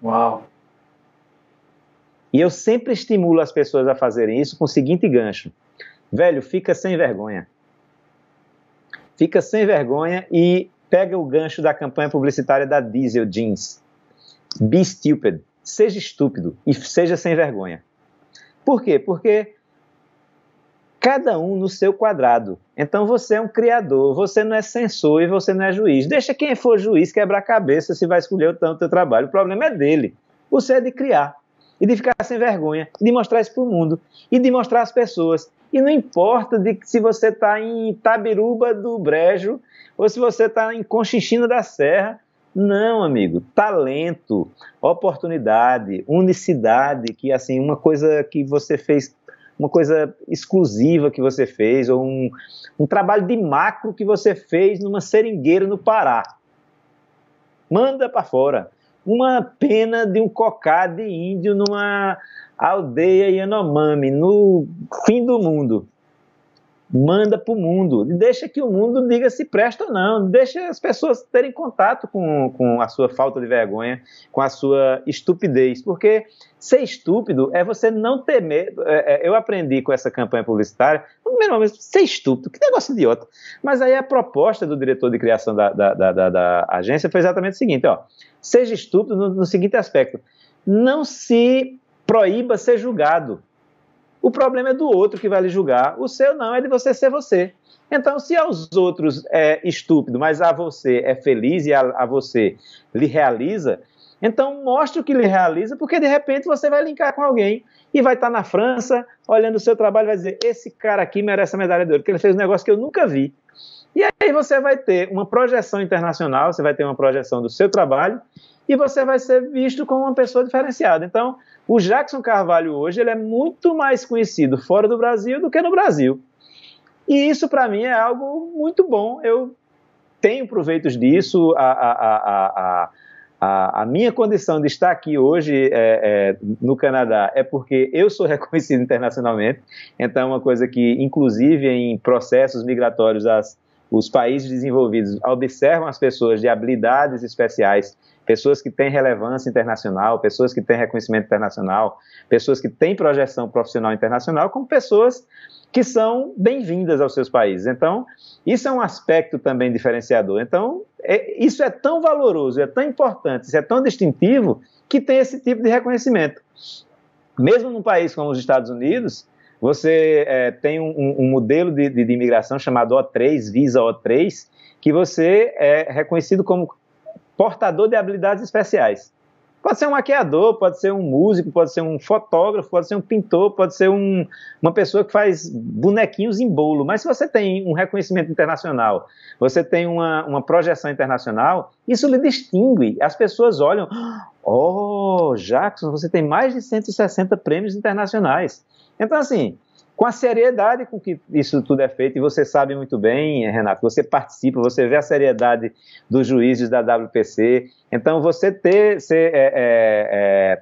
Uau! E eu sempre estimulo as pessoas a fazerem isso com o seguinte gancho. Velho, fica sem vergonha fica sem vergonha e pega o gancho da campanha publicitária da Diesel Jeans. Be stupid. Seja estúpido e seja sem vergonha. Por quê? Porque cada um no seu quadrado. Então você é um criador, você não é censor e você não é juiz. Deixa quem for juiz quebrar a cabeça se vai escolher o tanto teu trabalho. O problema é dele. Você é de criar e de ficar sem vergonha, de mostrar isso para o mundo e de mostrar às pessoas e não importa de se você está em Itabiruba do Brejo ou se você está em Conchichina da Serra. Não, amigo. Talento, oportunidade, unicidade, que assim, uma coisa que você fez, uma coisa exclusiva que você fez, ou um, um trabalho de macro que você fez numa seringueira no Pará. Manda para fora. Uma pena de um cocá de índio numa aldeia Yanomami, no fim do mundo. Manda para o mundo. Deixa que o mundo diga se presta ou não. Deixa as pessoas terem contato com, com a sua falta de vergonha, com a sua estupidez. Porque ser estúpido é você não temer. É, é, eu aprendi com essa campanha publicitária, no primeiro momento, ser estúpido, que negócio idiota. Mas aí a proposta do diretor de criação da, da, da, da agência foi exatamente o seguinte: ó, seja estúpido no, no seguinte aspecto. Não se proíba ser julgado. O problema é do outro que vai lhe julgar. O seu não, é de você ser você. Então, se aos outros é estúpido, mas a você é feliz e a, a você lhe realiza, então mostre o que lhe realiza, porque de repente você vai linkar com alguém e vai estar na França, olhando o seu trabalho e vai dizer: esse cara aqui merece a medalha de ouro, porque ele fez um negócio que eu nunca vi. E aí você vai ter uma projeção internacional, você vai ter uma projeção do seu trabalho e você vai ser visto como uma pessoa diferenciada. Então, o Jackson Carvalho hoje ele é muito mais conhecido fora do Brasil do que no Brasil. E isso para mim é algo muito bom. Eu tenho proveitos disso, a, a, a, a, minha condição de estar aqui hoje é, é, no Canadá é porque eu sou reconhecido internacionalmente, então é uma coisa que, inclusive em processos migratórios, as, os países desenvolvidos observam as pessoas de habilidades especiais, pessoas que têm relevância internacional, pessoas que têm reconhecimento internacional, pessoas que têm projeção profissional internacional, como pessoas que são bem-vindas aos seus países. Então, isso é um aspecto também diferenciador. Então, é, isso é tão valoroso, é tão importante, isso é tão distintivo que tem esse tipo de reconhecimento. Mesmo num país como os Estados Unidos, você é, tem um, um modelo de, de, de, imigração chamado O3, Visa O3, que você é reconhecido como portador de habilidades especiais. Pode ser um maquiador, pode ser um músico, pode ser um fotógrafo, pode ser um pintor, pode ser um, uma pessoa que faz bonequinhos em bolo. Mas se você tem um reconhecimento internacional, você tem uma, uma projeção internacional, isso lhe distingue. As pessoas olham, oh, Jackson, você tem mais de 160 prêmios internacionais. Então, assim, com a seriedade com que isso tudo é feito, e você sabe muito bem, Renato, você participa, você vê a seriedade dos juízes da WPC, então você ter, ser é, é,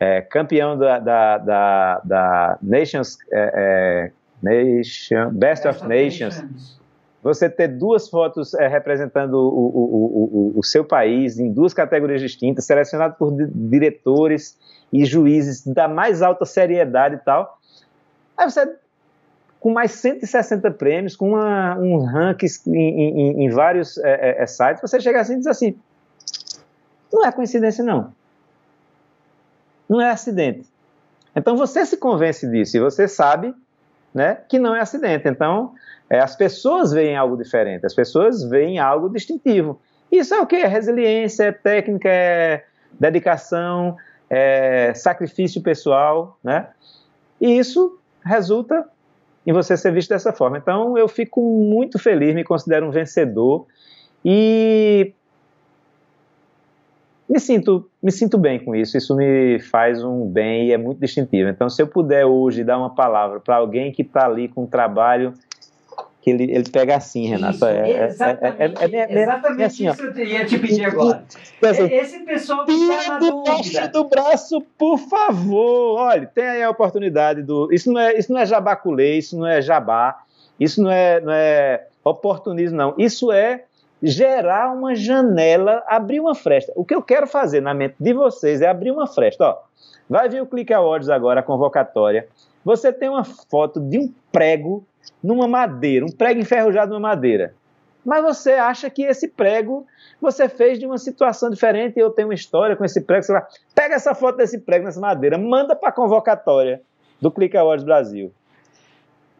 é, é campeão da, da, da, da Nations, é, é, Nation, Best, Best of, Nations, Nations, você ter duas fotos representando o, o, o, o, seu país em duas categorias distintas, selecionado por diretores e juízes da mais alta seriedade e tal, Aí você, com mais 160 prêmios, com uma, um ranking em, em, em vários é, é, é, sites, você chega assim e diz assim: não é coincidência, não. Não é acidente. Então você se convence disso e você sabe né, que não é acidente. Então é, as pessoas veem algo diferente, as pessoas veem algo distintivo. Isso é o que? É resiliência, é técnica, é dedicação, é sacrifício pessoal, né? E isso resulta em você ser visto dessa forma. Então eu fico muito feliz, me considero um vencedor e me sinto, me sinto bem com isso. Isso me faz um bem e é muito distintivo. Então, se eu puder hoje dar uma palavra para alguém que está ali com um trabalho que ele, ele pega assim, Renato. Isso, é, exatamente, é, é, é, exatamente assim, isso eu ia te pedir agora. Esse pessoal que está na dúvida. do braço, por favor. Olha, tem aí a oportunidade do... Isso não é, isso não é jabaculê, isso não é jabá, isso não é, não é oportunismo, não. Isso é gerar uma janela, abrir uma fresta. O que eu quero fazer na mente de vocês é abrir uma fresta. Ó, vai vir o Click Awards agora, a convocatória. Você tem uma foto de um prego numa madeira, um prego enferrujado numa madeira. Mas você acha que esse prego você fez de uma situação diferente eu tenho uma história com esse prego. Você vai, pega essa foto desse prego nessa madeira, manda para a convocatória do Click Awards Brasil.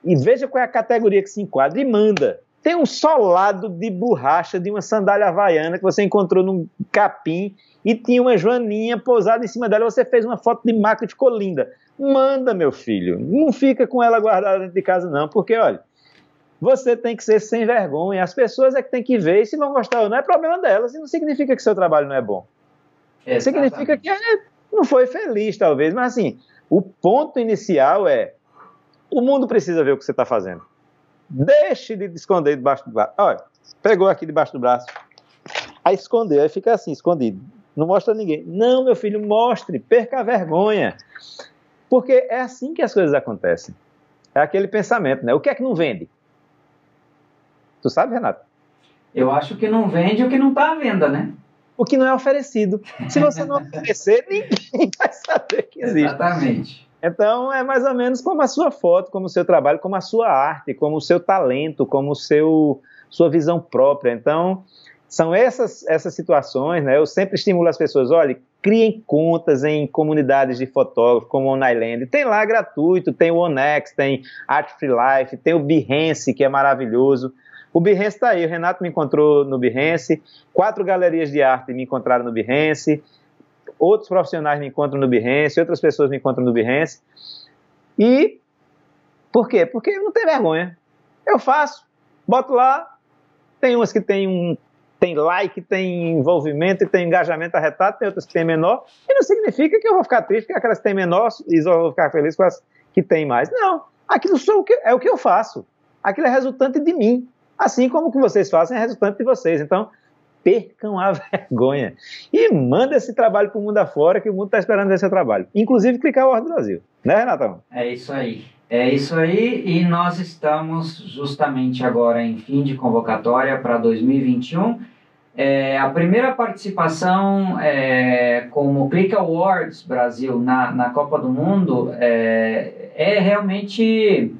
E veja qual é a categoria que se enquadra e manda. Tem um solado de borracha de uma sandália havaiana que você encontrou num capim e tinha uma joaninha pousada em cima dela. Você fez uma foto de marca e ficou linda. Manda, meu filho. Não fica com ela guardada dentro de casa, não, porque, olha, você tem que ser sem vergonha. As pessoas é que tem que ver, e se não gostar ou não, é problema delas. E não significa que seu trabalho não é bom. Significa que não foi feliz, talvez. Mas, assim, o ponto inicial é: o mundo precisa ver o que você está fazendo. Deixe de esconder debaixo do braço. Olha, pegou aqui debaixo do braço. Aí escondeu, aí fica assim, escondido. Não mostra a ninguém. Não, meu filho, mostre, perca a vergonha. Porque é assim que as coisas acontecem. É aquele pensamento, né? O que é que não vende? Tu sabe, Renato? Eu acho que não vende o que não está à venda, né? O que não é oferecido. Se você não oferecer, ninguém vai saber que existe. Exatamente. Então, é mais ou menos como a sua foto, como o seu trabalho, como a sua arte, como o seu talento, como o seu sua visão própria. Então, são essas, essas situações, né? Eu sempre estimulo as pessoas, olha, criem contas em comunidades de fotógrafos, como o Onailand. Tem lá gratuito, tem o Onex, tem Art Free Life, tem o Behance, que é maravilhoso. O Behance está aí, o Renato me encontrou no Behance, quatro galerias de arte me encontraram no Behance, outros profissionais me encontram no Behance, outras pessoas me encontram no Behance. E por quê? Porque eu não tenho vergonha. Eu faço, boto lá, tem umas que tem um tem like, tem envolvimento e tem engajamento arretado, tem outras que tem menor, e não significa que eu vou ficar triste porque aquelas que têm menor e eu vou ficar feliz com as que têm mais. Não, aquilo sou é o que eu faço. Aquilo é resultante de mim. Assim como o que vocês fazem é resultante de vocês. Então, percam a vergonha. E manda esse trabalho para o mundo afora, que o mundo está esperando ver seu trabalho. Inclusive clicar o Ordem do Brasil. Né, Renatão? É isso aí. É isso aí, e nós estamos justamente agora em fim de convocatória para 2021. É, a primeira participação é, como Click Awards Brasil na, na Copa do Mundo é, é realmente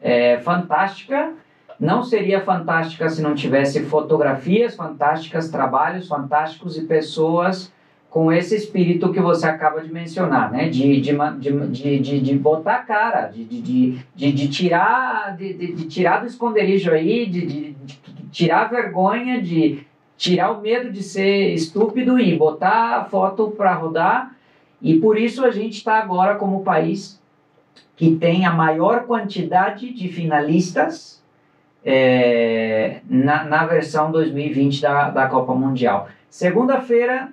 é, fantástica. Não seria fantástica se não tivesse fotografias fantásticas, trabalhos fantásticos e pessoas com esse espírito que você acaba de mencionar, né? De, de, de, de, de botar a cara, de, de, de, de tirar de, de, tirar do esconderijo aí, de, de, tirar a vergonha, de tirar o medo de ser estúpido e botar a foto para rodar. E por isso a gente está agora como país que tem a maior quantidade de finalistas é, na, na versão 2020 da, da Copa Mundial. Segunda-feira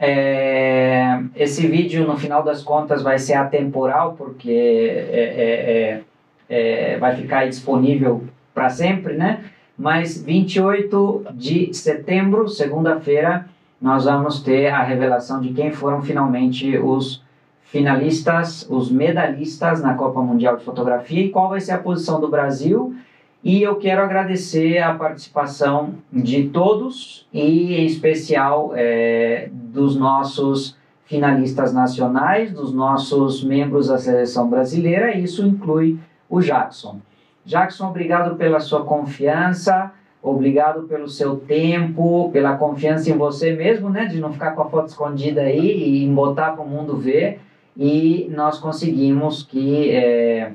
é, esse vídeo, no final das contas, vai ser atemporal, porque é, é, é, é vai ficar disponível para sempre, né? Mas 28 de setembro, segunda-feira, nós vamos ter a revelação de quem foram finalmente os finalistas, os medalhistas na Copa Mundial de Fotografia e qual vai ser a posição do Brasil e eu quero agradecer a participação de todos e, em especial, é, dos nossos finalistas nacionais, dos nossos membros da seleção brasileira, isso inclui o Jackson. Jackson, obrigado pela sua confiança, obrigado pelo seu tempo, pela confiança em você mesmo, né, de não ficar com a foto escondida aí e botar para o mundo ver. E nós conseguimos que. É,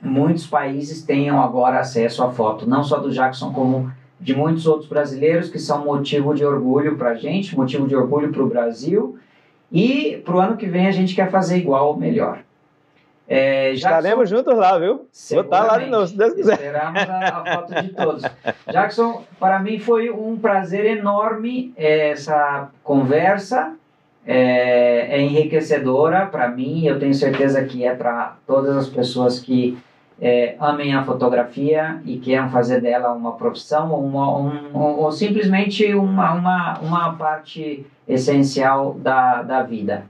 muitos países tenham agora acesso à foto, não só do Jackson, como de muitos outros brasileiros, que são motivo de orgulho para a gente, motivo de orgulho para o Brasil. E para o ano que vem a gente quer fazer igual ou melhor. É, Jackson, Estaremos juntos lá, viu? Vou estar lá de novo, se Deus quiser. Esperamos a, a foto de todos. Jackson, para mim foi um prazer enorme essa conversa. É, é enriquecedora para mim, eu tenho certeza que é para todas as pessoas que é, amem a fotografia e queiram fazer dela uma profissão ou, uma, um, ou, ou simplesmente uma, uma, uma parte essencial da, da vida.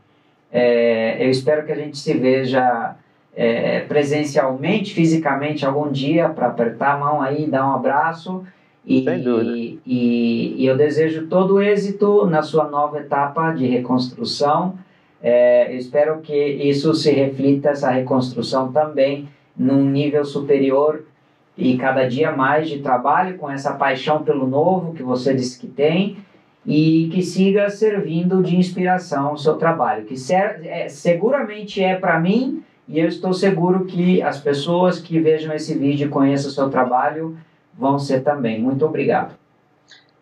É, eu espero que a gente se veja é, presencialmente, fisicamente, algum dia para apertar a mão aí, dar um abraço. E, e, e, eu desejo todo êxito na sua nova etapa de reconstrução. É, eu espero que isso se reflita, essa reconstrução também, num nível superior e cada dia mais de trabalho com essa paixão pelo novo que você disse que tem e que siga servindo de inspiração o seu trabalho, que é, seguramente é para mim e eu estou seguro que as pessoas que vejam esse vídeo e conheçam o seu trabalho vão ser também. Muito obrigado.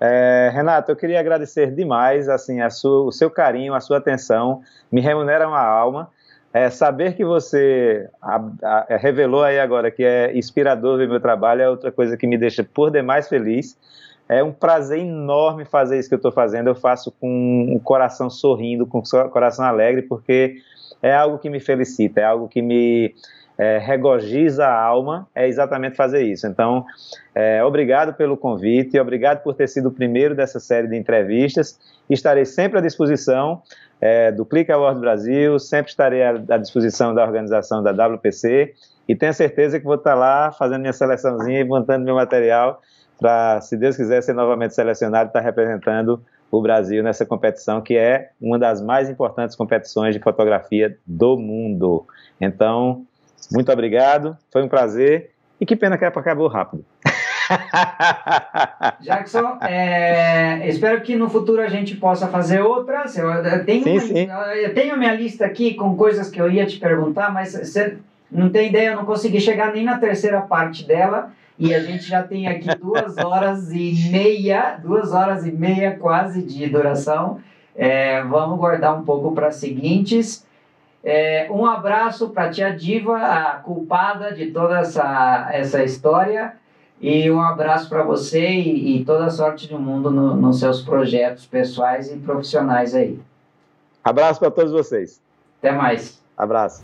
É, Renato, eu queria agradecer demais assim sua, o seu carinho, a sua atenção, me remunera uma alma é, saber que você a, a, é, revelou aí agora que é inspirador ver meu trabalho é outra coisa que me deixa por demais feliz. É um prazer enorme fazer isso que eu estou fazendo. Eu faço com o coração sorrindo, com o coração alegre, porque é algo que me felicita, é algo que me é, regoziza a alma, é exatamente fazer isso. Então, é, obrigado pelo convite, obrigado por ter sido o primeiro dessa série de entrevistas. Estarei sempre à disposição é, do Click Award Brasil, sempre estarei à, à, disposição da organização da WPC e tenho certeza que vou estar lá fazendo minha seleçãozinha e montando meu material para, se Deus quiser, ser novamente selecionado e estar representando o Brasil nessa competição que é uma das mais importantes competições de fotografia do mundo. Então, muito obrigado, foi um prazer e que pena que acabou rápido. Jackson, é, espero que no futuro a gente possa fazer outras. Eu, eu tenho, sim, uma, sim. eu tenho minha lista aqui com coisas que eu ia te perguntar, mas você não tem ideia, eu não consegui chegar nem na terceira parte dela. E a gente já tem aqui duas horas e meia, duas horas e meia quase de duração. É, vamos guardar um pouco para as seguintes. É, um abraço para a tia Diva, a culpada de toda essa, essa história. E um abraço para você e, e, toda a sorte do mundo no, nos seus projetos pessoais e profissionais aí. Abraço para todos vocês. Até mais. Abraço.